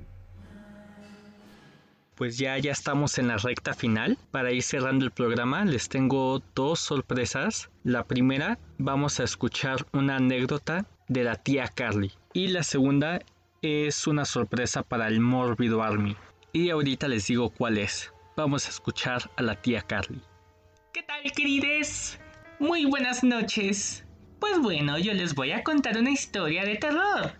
Pues ya, ya estamos en la recta final. Para ir cerrando el programa, les tengo dos sorpresas. La primera, vamos a escuchar una anécdota de la tía Carly. Y la segunda es una sorpresa para el Mórbido Army. Y ahorita les digo cuál es. Vamos a escuchar a la tía Carly. ¿Qué tal, querides? Muy buenas noches. Pues bueno, yo les voy a contar una historia de terror.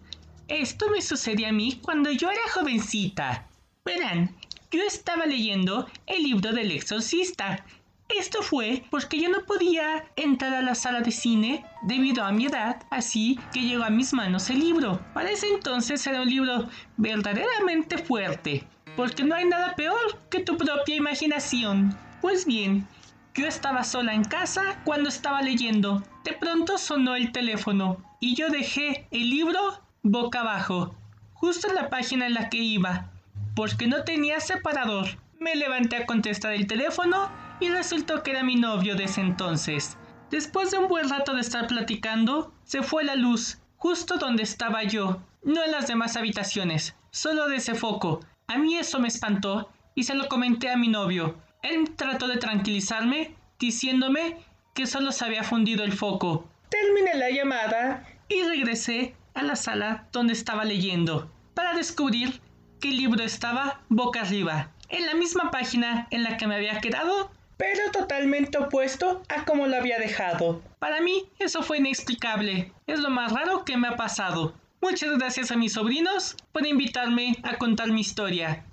Esto me sucedió a mí cuando yo era jovencita. Verán, yo estaba leyendo el libro del exorcista. Esto fue porque yo no podía entrar a la sala de cine debido a mi edad, así que llegó a mis manos el libro. Para ese entonces era un libro verdaderamente fuerte, porque no hay nada peor que tu propia imaginación. Pues bien, yo estaba sola en casa cuando estaba leyendo. De pronto sonó el teléfono y yo dejé el libro boca abajo, justo en la página en la que iba, porque no tenía separador. Me levanté a contestar el teléfono y resultó que era mi novio de ese entonces. Después de un buen rato de estar platicando, se fue la luz, justo donde estaba yo, no en las demás habitaciones, solo de ese foco. A mí eso me espantó y se lo comenté a mi novio. Él trató de tranquilizarme diciéndome que solo se había fundido el foco. Terminé la llamada y regresé a la sala donde estaba leyendo para descubrir que el libro estaba boca arriba. En la misma página en la que me había quedado, pero totalmente opuesto a como lo había dejado. Para mí, eso fue inexplicable. Es lo más raro que me ha pasado. Muchas gracias a mis sobrinos por invitarme a contar mi historia.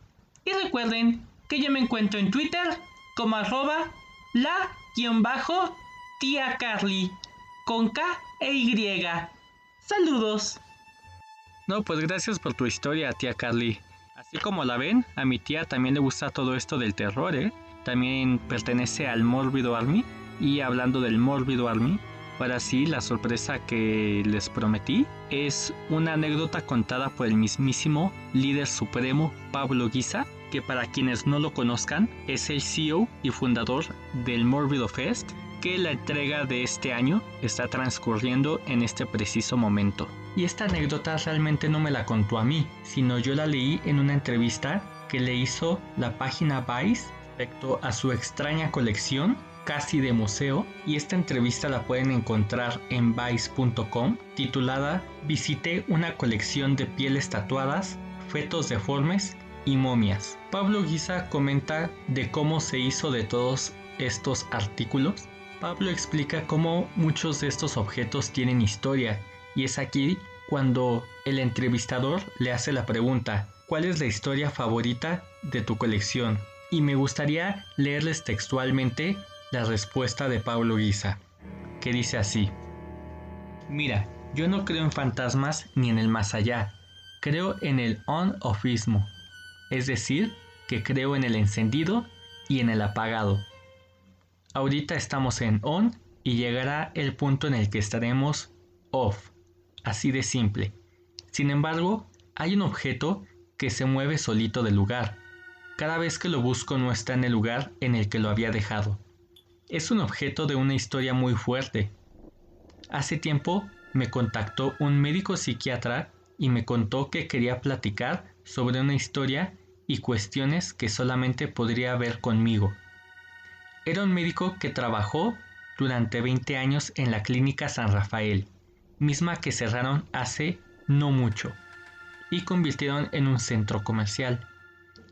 Y recuerden que yo me encuentro en Twitter como arroba la-tía Carly con K e Y. Saludos. No, pues gracias por tu historia, tía Carly. Así como la ven, a mi tía también le gusta todo esto del terror, ¿eh? También pertenece al Mórbido Army. Y hablando del Mórbido Army, Ahora sí, la sorpresa que les prometí es una anécdota contada por el mismísimo líder supremo Pablo Guisa, que para quienes no lo conozcan es el CEO y fundador del Morbido Fest, que la entrega de este año está transcurriendo en este preciso momento. Y esta anécdota realmente no me la contó a mí, sino yo la leí en una entrevista que le hizo la página Vice respecto a su extraña colección casi de museo y esta entrevista la pueden encontrar en vice.com titulada Visité una colección de pieles tatuadas, fetos deformes y momias. Pablo Guisa comenta de cómo se hizo de todos estos artículos. Pablo explica cómo muchos de estos objetos tienen historia y es aquí cuando el entrevistador le hace la pregunta, ¿cuál es la historia favorita de tu colección? Y me gustaría leerles textualmente la respuesta de Pablo Guisa, que dice así, Mira, yo no creo en fantasmas ni en el más allá, creo en el on-offismo, es decir, que creo en el encendido y en el apagado. Ahorita estamos en on y llegará el punto en el que estaremos off, así de simple. Sin embargo, hay un objeto que se mueve solito del lugar. Cada vez que lo busco no está en el lugar en el que lo había dejado es un objeto de una historia muy fuerte. Hace tiempo me contactó un médico psiquiatra y me contó que quería platicar sobre una historia y cuestiones que solamente podría ver conmigo. Era un médico que trabajó durante 20 años en la clínica San Rafael, misma que cerraron hace no mucho y convirtieron en un centro comercial.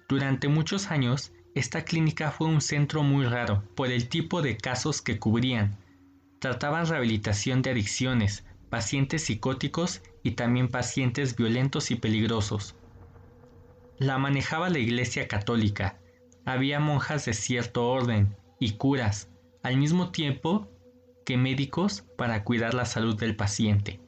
Durante muchos años esta clínica fue un centro muy raro por el tipo de casos que cubrían. Trataban rehabilitación de adicciones, pacientes psicóticos y también pacientes violentos y peligrosos. La manejaba la Iglesia Católica. Había monjas de cierto orden y curas, al mismo tiempo que médicos para cuidar la salud del paciente.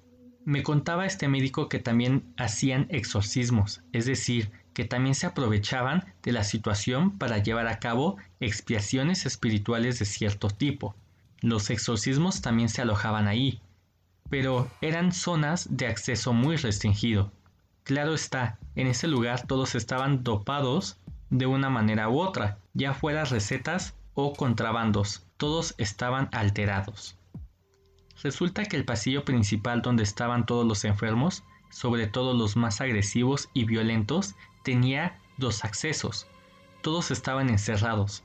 Me contaba este médico que también hacían exorcismos, es decir, que también se aprovechaban de la situación para llevar a cabo expiaciones espirituales de cierto tipo. Los exorcismos también se alojaban ahí, pero eran zonas de acceso muy restringido. Claro está, en ese lugar todos estaban dopados de una manera u otra, ya fuera recetas o contrabandos, todos estaban alterados. Resulta que el pasillo principal donde estaban todos los enfermos, sobre todo los más agresivos y violentos, tenía dos accesos. Todos estaban encerrados,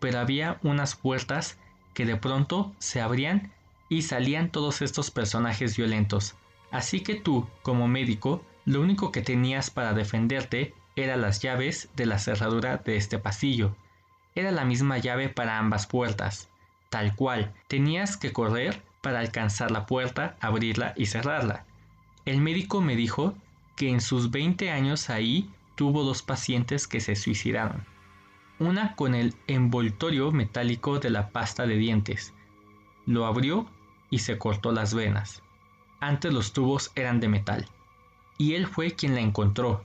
pero había unas puertas que de pronto se abrían y salían todos estos personajes violentos. Así que tú, como médico, lo único que tenías para defenderte eran las llaves de la cerradura de este pasillo. Era la misma llave para ambas puertas. Tal cual, tenías que correr para alcanzar la puerta, abrirla y cerrarla. El médico me dijo que en sus 20 años ahí tuvo dos pacientes que se suicidaron. Una con el envoltorio metálico de la pasta de dientes. Lo abrió y se cortó las venas. Antes los tubos eran de metal. Y él fue quien la encontró.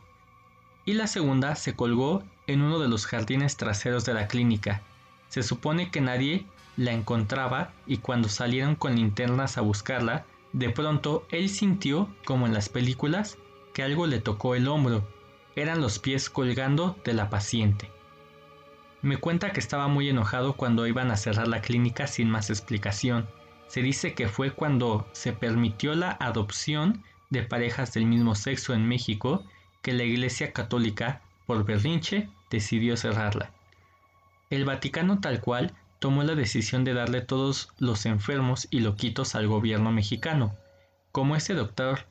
Y la segunda se colgó en uno de los jardines traseros de la clínica. Se supone que nadie la encontraba y cuando salieron con linternas a buscarla, de pronto él sintió, como en las películas, que algo le tocó el hombro eran los pies colgando de la paciente. Me cuenta que estaba muy enojado cuando iban a cerrar la clínica sin más explicación. Se dice que fue cuando se permitió la adopción de parejas del mismo sexo en México que la Iglesia Católica, por berrinche, decidió cerrarla. El Vaticano tal cual tomó la decisión de darle todos los enfermos y loquitos al gobierno mexicano. Como ese doctor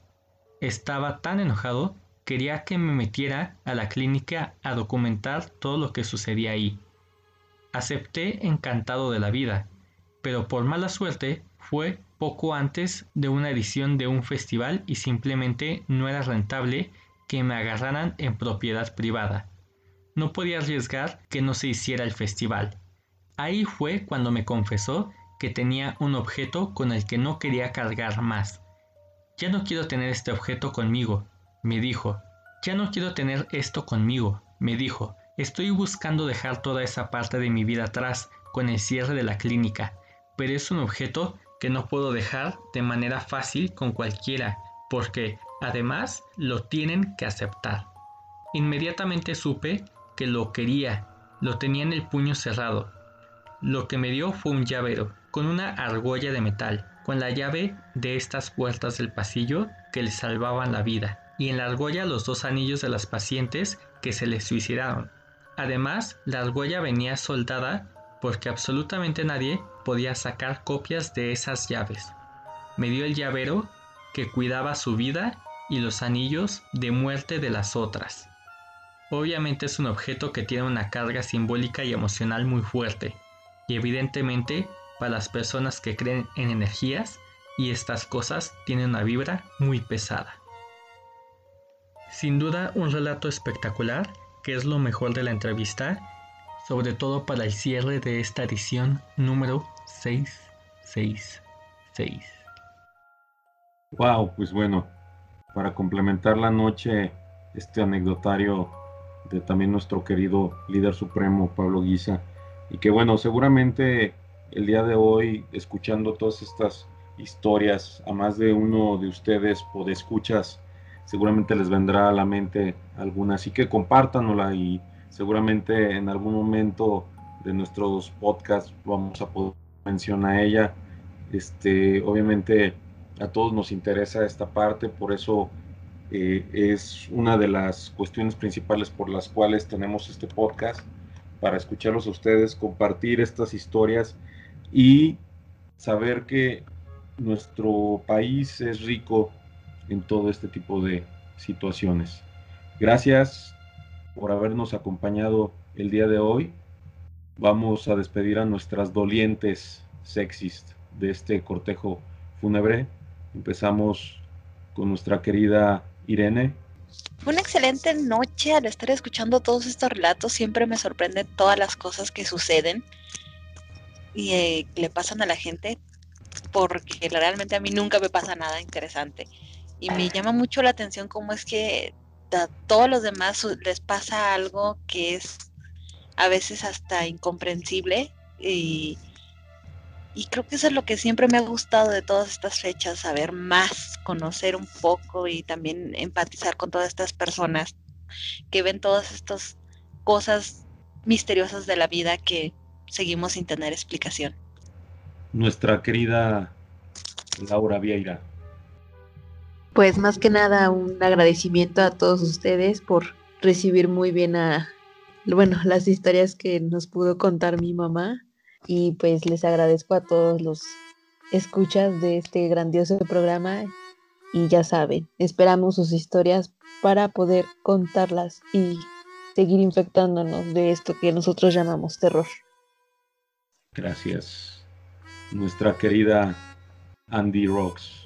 estaba tan enojado, quería que me metiera a la clínica a documentar todo lo que sucedía ahí. Acepté encantado de la vida, pero por mala suerte fue poco antes de una edición de un festival y simplemente no era rentable que me agarraran en propiedad privada. No podía arriesgar que no se hiciera el festival. Ahí fue cuando me confesó que tenía un objeto con el que no quería cargar más. Ya no quiero tener este objeto conmigo, me dijo. Ya no quiero tener esto conmigo, me dijo. Estoy buscando dejar toda esa parte de mi vida atrás con el cierre de la clínica, pero es un objeto que no puedo dejar de manera fácil con cualquiera, porque además lo tienen que aceptar. Inmediatamente supe que lo quería, lo tenía en el puño cerrado. Lo que me dio fue un llavero, con una argolla de metal, con la llave de estas puertas del pasillo que le salvaban la vida, y en la argolla los dos anillos de las pacientes que se les suicidaron. Además, la argolla venía soldada porque absolutamente nadie podía sacar copias de esas llaves. Me dio el llavero que cuidaba su vida y los anillos de muerte de las otras. Obviamente es un objeto que tiene una carga simbólica y emocional muy fuerte, y evidentemente para las personas que creen en energías y estas cosas tienen una vibra muy pesada. Sin duda un relato espectacular que es lo mejor de la entrevista, sobre todo para el cierre de esta edición número 666. Wow, pues bueno, para complementar la noche, este anecdotario de también nuestro querido líder supremo Pablo Guisa, y que bueno, seguramente el día de hoy, escuchando todas estas historias, a más de uno de ustedes, escuchas seguramente les vendrá a la mente alguna, así que compártanla y seguramente en algún momento de nuestros podcasts vamos a poder mencionar a ella. Este, obviamente a todos nos interesa esta parte, por eso eh, es una de las cuestiones principales por las cuales tenemos este podcast, para escucharlos a ustedes, compartir estas historias y saber que nuestro país es rico en todo este tipo de situaciones. Gracias por habernos acompañado el día de hoy. Vamos a despedir a nuestras dolientes sexist de este cortejo fúnebre. Empezamos con nuestra querida Irene. Fue una excelente noche al estar escuchando todos estos relatos. Siempre me sorprenden todas las cosas que suceden y eh, le pasan a la gente, porque realmente a mí nunca me pasa nada interesante y me llama mucho la atención cómo es que a todos los demás les pasa algo que es a veces hasta incomprensible y, creo que eso es lo que siempre me ha gustado de todas estas fechas, saber más, conocer un poco y también empatizar con todas estas personas que ven todas estas cosas misteriosas de la vida que seguimos sin tener explicación. Nuestra querida Laura Vieira. Pues más que nada un agradecimiento a todos ustedes por recibir muy bien a, bueno, las historias que nos pudo contar mi mamá y pues les agradezco a todos los escuchas de este grandioso programa y ya saben, esperamos sus historias para poder contarlas y seguir infectándonos de esto que nosotros llamamos terror. Gracias. Nuestra querida Andy Rocks.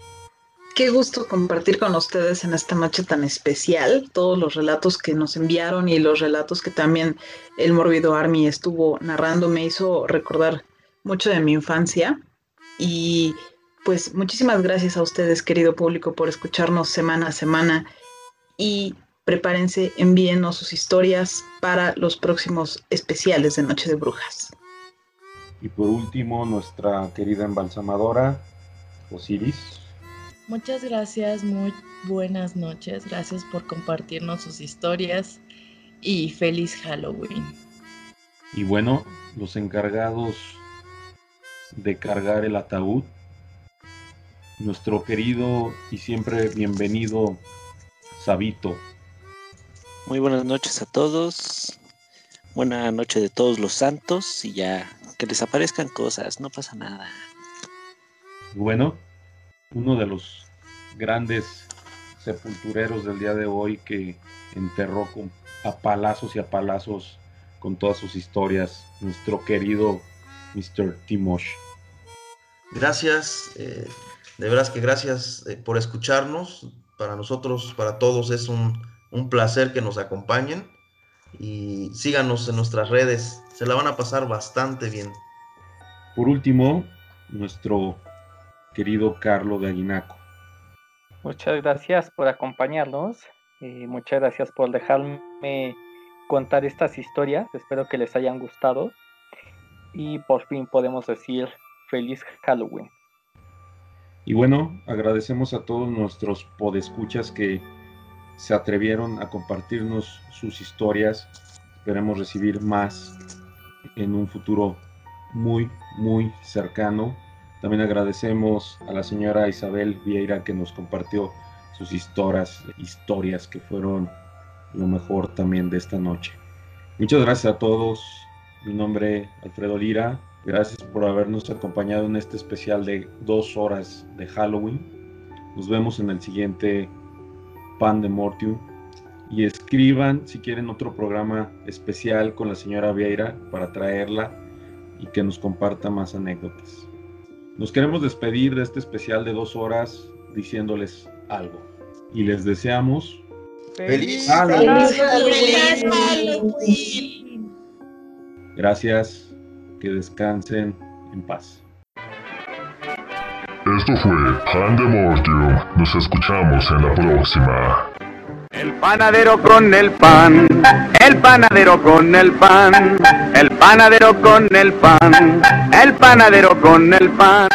Qué gusto compartir con ustedes en esta noche tan especial todos los relatos que nos enviaron y los relatos que también el Morbido Army estuvo narrando. Me hizo recordar mucho de mi infancia y pues muchísimas gracias a ustedes, querido público, por escucharnos semana a semana y prepárense, envíenos sus historias para los próximos especiales de Noche de Brujas. Y por último, nuestra querida embalsamadora, Osiris. Muchas gracias, muy buenas noches. Gracias por compartirnos sus historias y feliz Halloween. Y bueno, los encargados de cargar el ataúd, nuestro querido y siempre bienvenido Sabito. Muy buenas noches a todos. Buena noche de todos los santos y ya que les aparezcan cosas, no pasa nada. Bueno, uno de los grandes sepultureros del día de hoy que enterró con, a palazos y a palazos con todas sus historias, nuestro querido Mr. Timosh. Gracias, eh, de veras que gracias eh, por escucharnos. Para nosotros, para todos es un, un placer que nos acompañen y síganos en nuestras redes, se la van a pasar bastante bien. Por último, nuestro querido Carlo de Aguinaco. Muchas gracias por acompañarnos y muchas gracias por dejarme contar estas historias. Espero que les hayan gustado y por fin podemos decir feliz Halloween. Y bueno, agradecemos a todos nuestros podescuchas que se atrevieron a compartirnos sus historias. Esperemos recibir más en un futuro muy, muy cercano. También agradecemos a la señora Isabel Vieira que nos compartió sus historias, historias que fueron lo mejor también de esta noche. Muchas gracias a todos. Mi nombre Alfredo Lira. Gracias por habernos acompañado en este especial de dos horas de Halloween. Nos vemos en el siguiente Pan de Mortium. Y escriban si quieren otro programa especial con la señora Vieira para traerla y que nos comparta más anécdotas. Nos queremos despedir de este especial de dos horas diciéndoles algo. Y les deseamos ¡Feliz Gracias. Que descansen en paz. Esto fue Pan de Mortium. Nos escuchamos en la próxima. El panadero con el pan, el panadero con el pan, el panadero con el pan, el panadero con el pan.